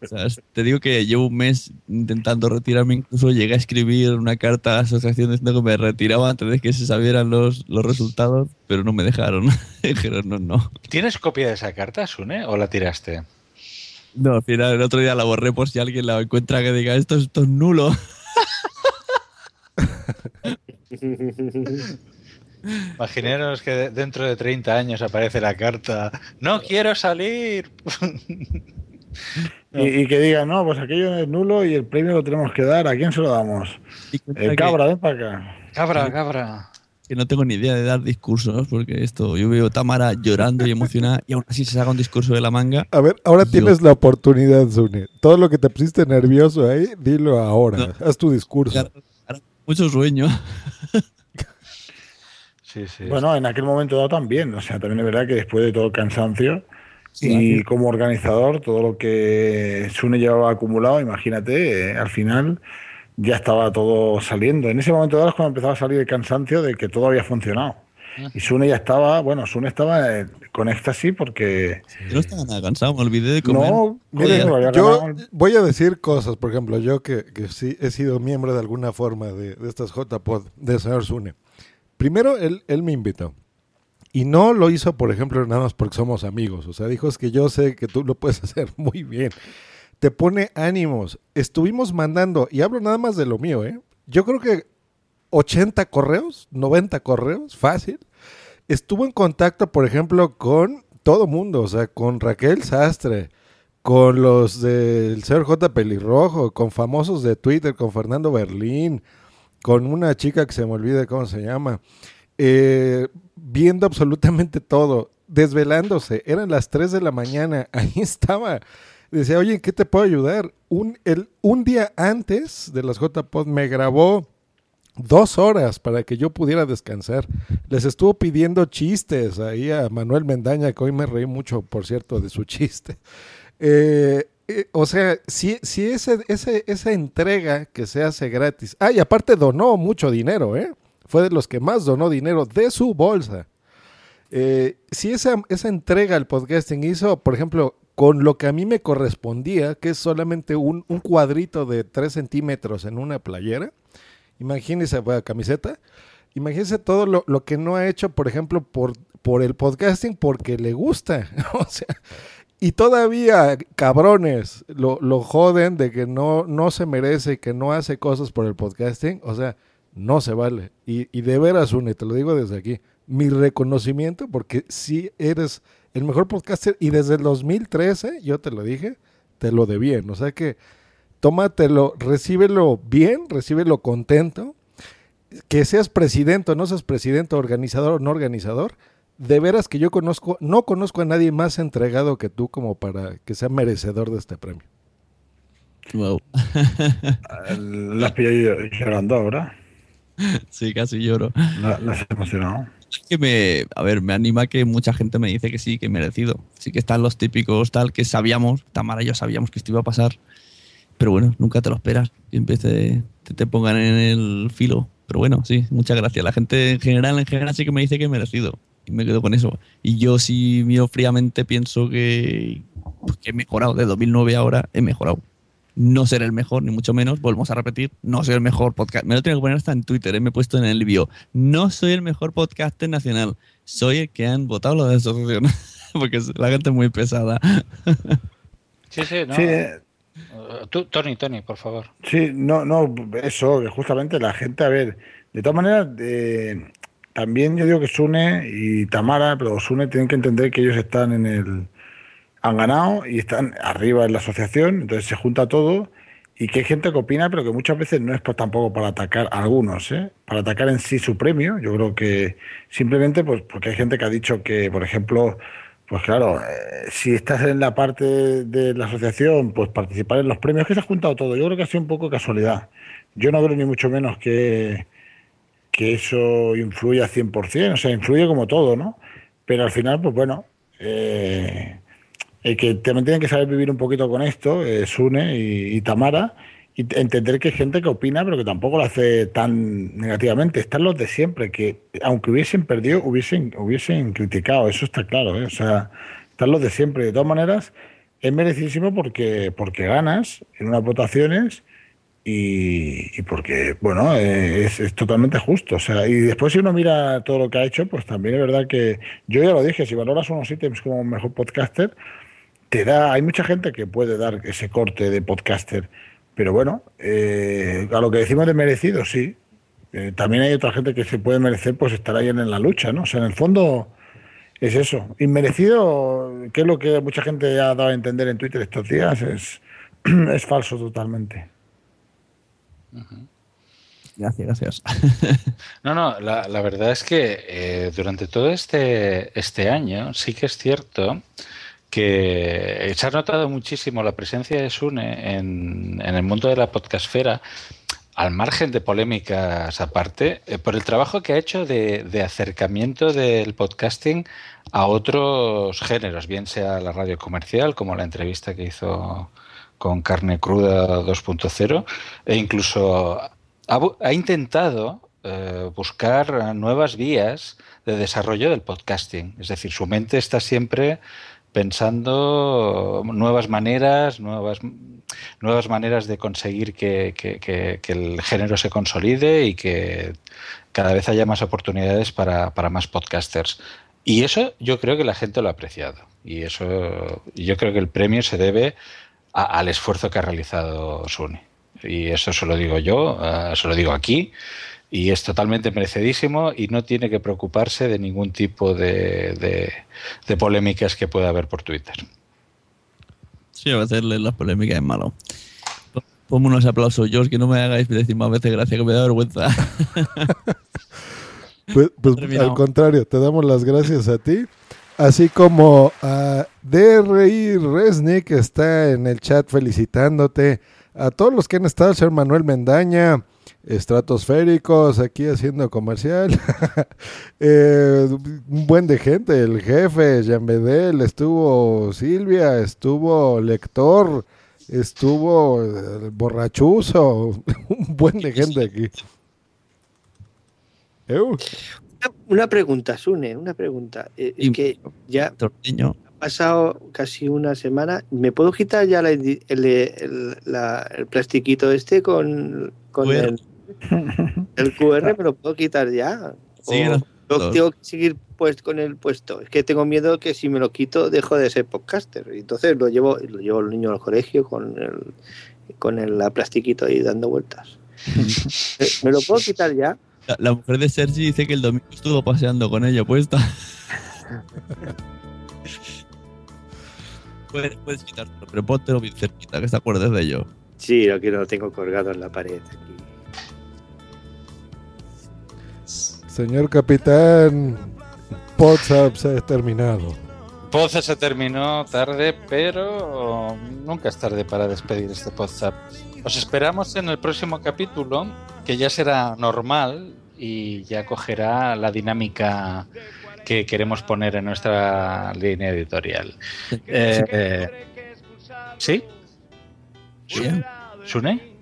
Cosas. Te digo que llevo un mes intentando retirarme, incluso llegué a escribir una carta a la asociación diciendo que me retiraba antes de que se sabieran los, los resultados, pero no me dejaron. Dijeron, no, no. ¿Tienes copia de esa carta, Sune, o la tiraste? No, al final el otro día la borré por si alguien la encuentra que diga esto, esto es nulo. Imaginaros que de- dentro de 30 años aparece la carta. ¡No quiero salir! Y, y que digan, no, pues aquello es nulo y el premio lo tenemos que dar. ¿A quién se lo damos? El cabra, ven para acá. Cabra, cabra. Que no tengo ni idea de dar discursos, porque esto, yo veo a Tamara llorando y emocionada y aún así se saca un discurso de la manga. A ver, ahora Yo- tienes la oportunidad, Zune. Todo lo que te pusiste nervioso ahí, dilo ahora. Haz tu discurso. Mucho sueño. Sí, sí. Bueno, en aquel momento dado también. O sea, también es verdad que después de todo el cansancio Sí, y aquí. como organizador, todo lo que Sune llevaba acumulado, imagínate, eh, al final ya estaba todo saliendo. En ese momento dado es cuando empezaba a salir el cansancio de que todo había funcionado. Y Sune ya estaba, bueno, Sune estaba eh, con éxtasis porque... Yo no estaba nada cansado, me olvidé de comer. No, lo había yo voy a decir cosas, por ejemplo, yo que, que sí he sido miembro de alguna forma de, de estas JPod, de señor Zune. Primero, él, él me invitó. Y no lo hizo, por ejemplo, nada más porque somos amigos. O sea, dijo, es que yo sé que tú lo puedes hacer muy bien. Te pone ánimos. Estuvimos mandando, y hablo nada más de lo mío, ¿eh? Yo creo que 80 correos, 90 correos, fácil. Estuvo en contacto, por ejemplo, con todo mundo, o sea, con Raquel Sastre, con los del señor J. Pelirrojo, con famosos de Twitter, con Fernando Berlín, con una chica que se me olvida cómo se llama, eh, viendo absolutamente todo, desvelándose, eran las 3 de la mañana, ahí estaba. Decía, oye, ¿en qué te puedo ayudar? Un, el, un día antes de las JPod me grabó dos horas para que yo pudiera descansar. Les estuvo pidiendo chistes ahí a Manuel Mendaña, que hoy me reí mucho, por cierto, de su chiste. Eh, eh, o sea, si, si ese, ese, esa entrega que se hace gratis. Ah, y aparte donó mucho dinero, ¿eh? Fue de los que más donó dinero de su bolsa. Eh, si esa, esa entrega al podcasting hizo, por ejemplo, con lo que a mí me correspondía, que es solamente un, un cuadrito de 3 centímetros en una playera, imagínense, bueno, camiseta, imagínense todo lo, que no ha hecho, por ejemplo, por, por el podcasting, porque le gusta. o sea, y todavía, cabrones, lo, lo joden de que no, no se merece, que no hace cosas por el podcasting. O sea, no se vale. Y, y de veras, Une, te lo digo desde aquí, mi reconocimiento, porque sí eres el mejor podcaster y desde el 2013, yo te lo dije, te lo de bien. O sea que tómatelo, recíbelo bien, recíbelo contento. Que seas presidente o no seas presidente, organizador o no organizador, de veras que yo conozco, no conozco a nadie más entregado que tú como para que sea merecedor de este premio. Wow. La pillado llorando ahora. Sí, casi lloro. La, la has emocionado. Que me, a ver, me anima que mucha gente me dice que sí, que merecido. Sí que están los típicos tal que sabíamos, Tamara y yo sabíamos que esto iba a pasar. Pero bueno, nunca te lo esperas. Y en vez de te, te pongan en el filo. Pero bueno, sí, muchas gracias. La gente en general, en general sí que me dice que he merecido. Y me quedo con eso. Y yo sí miro fríamente pienso que, pues, que he mejorado. De 2009 a ahora he mejorado. No ser el mejor, ni mucho menos. Volvemos a repetir. No soy el mejor podcast. Me lo tengo que poner hasta en Twitter. ¿eh? Me he puesto en el bio. No soy el mejor podcaster nacional. Soy el que han votado la de asociación. Porque la gente es muy pesada. Sí, sí, no. Sí, eh, Tú, Tony, Tony, por favor. Sí, no, no, eso, que justamente la gente, a ver, de todas maneras, eh, también yo digo que Sune y Tamara, pero Sune tienen que entender que ellos están en el, han ganado y están arriba en la asociación, entonces se junta todo y que hay gente que opina, pero que muchas veces no es por, tampoco para atacar a algunos, ¿eh? para atacar en sí su premio, yo creo que simplemente pues porque hay gente que ha dicho que, por ejemplo, pues claro, eh, si estás en la parte de la asociación, pues participar en los premios, que se ha juntado todo. Yo creo que ha sido un poco casualidad. Yo no creo ni mucho menos que, que eso influya 100%, o sea, influye como todo, ¿no? Pero al final, pues bueno, eh, que también tienen que saber vivir un poquito con esto, eh, Sune y Tamara, y entender que hay gente que opina, pero que tampoco lo hace tan negativamente. Están los de siempre, que aunque hubiesen perdido, hubiesen, hubiesen criticado, eso está claro, ¿eh? O sea, están los de siempre. De todas maneras, es merecidísimo porque, porque ganas en unas votaciones y, y porque, bueno, eh, es, es totalmente justo. O sea, y después si uno mira todo lo que ha hecho, pues también es verdad que yo ya lo dije, si valoras unos ítems como mejor podcaster, te da, hay mucha gente que puede dar ese corte de podcaster, pero bueno, eh, a lo que decimos de merecido, sí. Eh, también hay otra gente que se puede merecer pues estar ahí en, en la lucha, ¿no? O sea, en el fondo es eso. Inmerecido, que es lo que mucha gente ha dado a entender en Twitter estos días, es, es falso totalmente. Gracias, gracias. No, no, la, la verdad es que eh, durante todo este, este año sí que es cierto que se ha notado muchísimo la presencia de Sune en, el mundo de la podcastfera, al margen de polémicas aparte, eh, por el trabajo que ha hecho de, acercamiento del podcasting a otros géneros, bien sea la radio comercial, como la entrevista que hizo con Carne Cruda 2.0, e incluso ha intentado eh, buscar nuevas vías de desarrollo del podcasting. Es decir, su mente está siempre pensando nuevas maneras, nuevas, nuevas maneras de conseguir que, que- el género se consolide y que cada vez haya más oportunidades para, para más podcasters. Y eso yo creo que la gente lo ha apreciado. Y eso yo creo que el premio se debe al esfuerzo que ha realizado Sune. Y eso se lo digo yo, eh, se lo digo aquí. Y es totalmente merecidísimo y no tiene que preocuparse de ningún tipo de, de- de polémicas que pueda haber por Twitter. Sí, a veces leer las polémicas es malo. Ponme unos aplausos, George, que no me hagáis decir más veces gracias, que me da vergüenza. Pues, pues, al contrario, te damos las gracias a ti. Así como a DRI Resnick que está en el chat felicitándote. A todos los que han estado, señor Manuel Mendaña, estratosféricos, aquí haciendo comercial. Eh, un buen de gente, el jefe, Jean Bedel, estuvo Silvia, estuvo Lector, estuvo el borrachuzo, un buen de gente aquí. Eu. Una pregunta, Sune, una pregunta. Eh, es que ya ha pasado casi una semana. ¿Me puedo quitar ya la indi- el, el- la- el plastiquito este con, el, el QR? ¿Me lo puedo quitar ya? Sí, ¿O no- lo tengo que seguir pues, con el puesto? Es que tengo miedo que si me lo quito dejo de ser podcaster. Entonces lo llevo, lo llevo al niño al colegio con el, con el la plastiquito ahí dando vueltas. Eh, ¿Me lo puedo quitar ya? La, la mujer de Sergi dice que el domingo estuvo paseando con ella puesta. puedes, puedes quitártelo, pero póntelo bien cerquita, que te acuerdes de ello. Sí, lo que lo tengo colgado en la pared. aquí. Señor capitán, WhatsApp se ha terminado. Poza se terminó tarde, pero nunca es tarde para despedir este podcast. Os esperamos en el próximo capítulo, que ya será normal y ya cogerá la dinámica que queremos poner en nuestra línea editorial. Eh, ¿Sí? ¿Sune?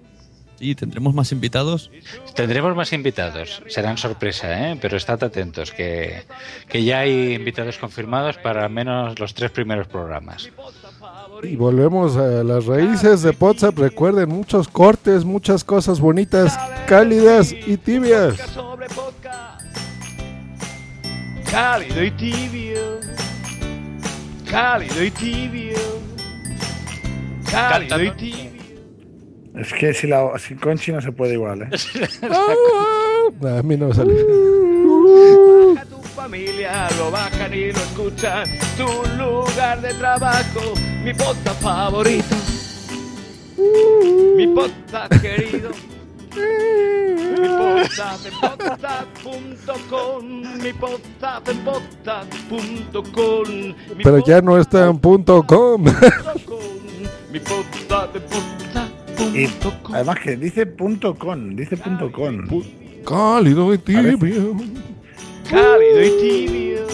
Sí, tendremos más invitados. Tendremos más invitados, serán sorpresa, ¿eh? pero estad atentos, que, que ya hay invitados confirmados para al menos los tres primeros programas. Y volvemos a las raíces de WhatsApp. Recuerden, muchos cortes, muchas cosas bonitas, cálidas y tibias. Cálido y tibio. Cálido y tibio. Cálido y tibio. Es que si la, sin Conchi no se puede igual, ¿eh? A mí no me sale. Baja tu familia, lo bajan y lo escuchan. Tu lugar de trabajo, mi podcast favorito. Mi podcast querido. Mi podcast en podcast.com. Mi podcast en podcast.com. Mi Pero ya no está en punto com. Mi podcast en podcast. Y además que dice punto con, dice punto con. Cálido y tibio. Cálido y tibio.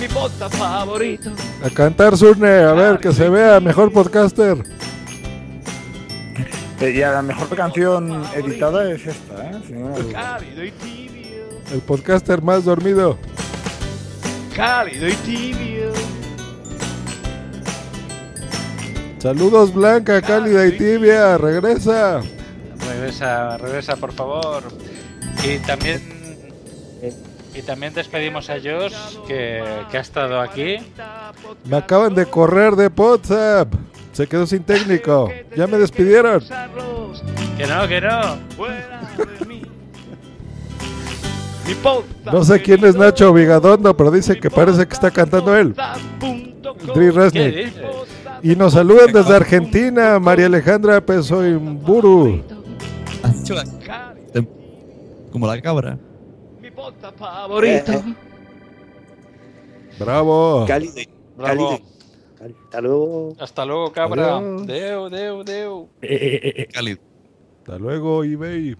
mi podcast favorito. A cantar Sune, a ver que se vea mejor podcaster. Eh, Y la mejor canción editada es esta, ¿eh? Cálido y tibio, El podcaster más dormido. cálido y tibio. Saludos Blanca, cálida y tibia, regresa. Regresa, regresa, por favor. Y también. Y también despedimos a Josh, que, que ha estado aquí. Me acaban de correr de WhatsApp. Se quedó sin técnico. Ya me despidieron. Que no, que no. No sé quién es Nacho Vigadondo, pero dice que parece que está cantando él. Dri ¿Qué Resnick. Y nos saludan desde Argentina, María Alejandra Pesoimburu. Como la cabra. favorito. Bravo. Cálido. y- Bravo. cálido y- Hasta luego. Hasta luego, cabra. Adiós. Deu, deu, deu. Cálido. Hasta luego, eBay.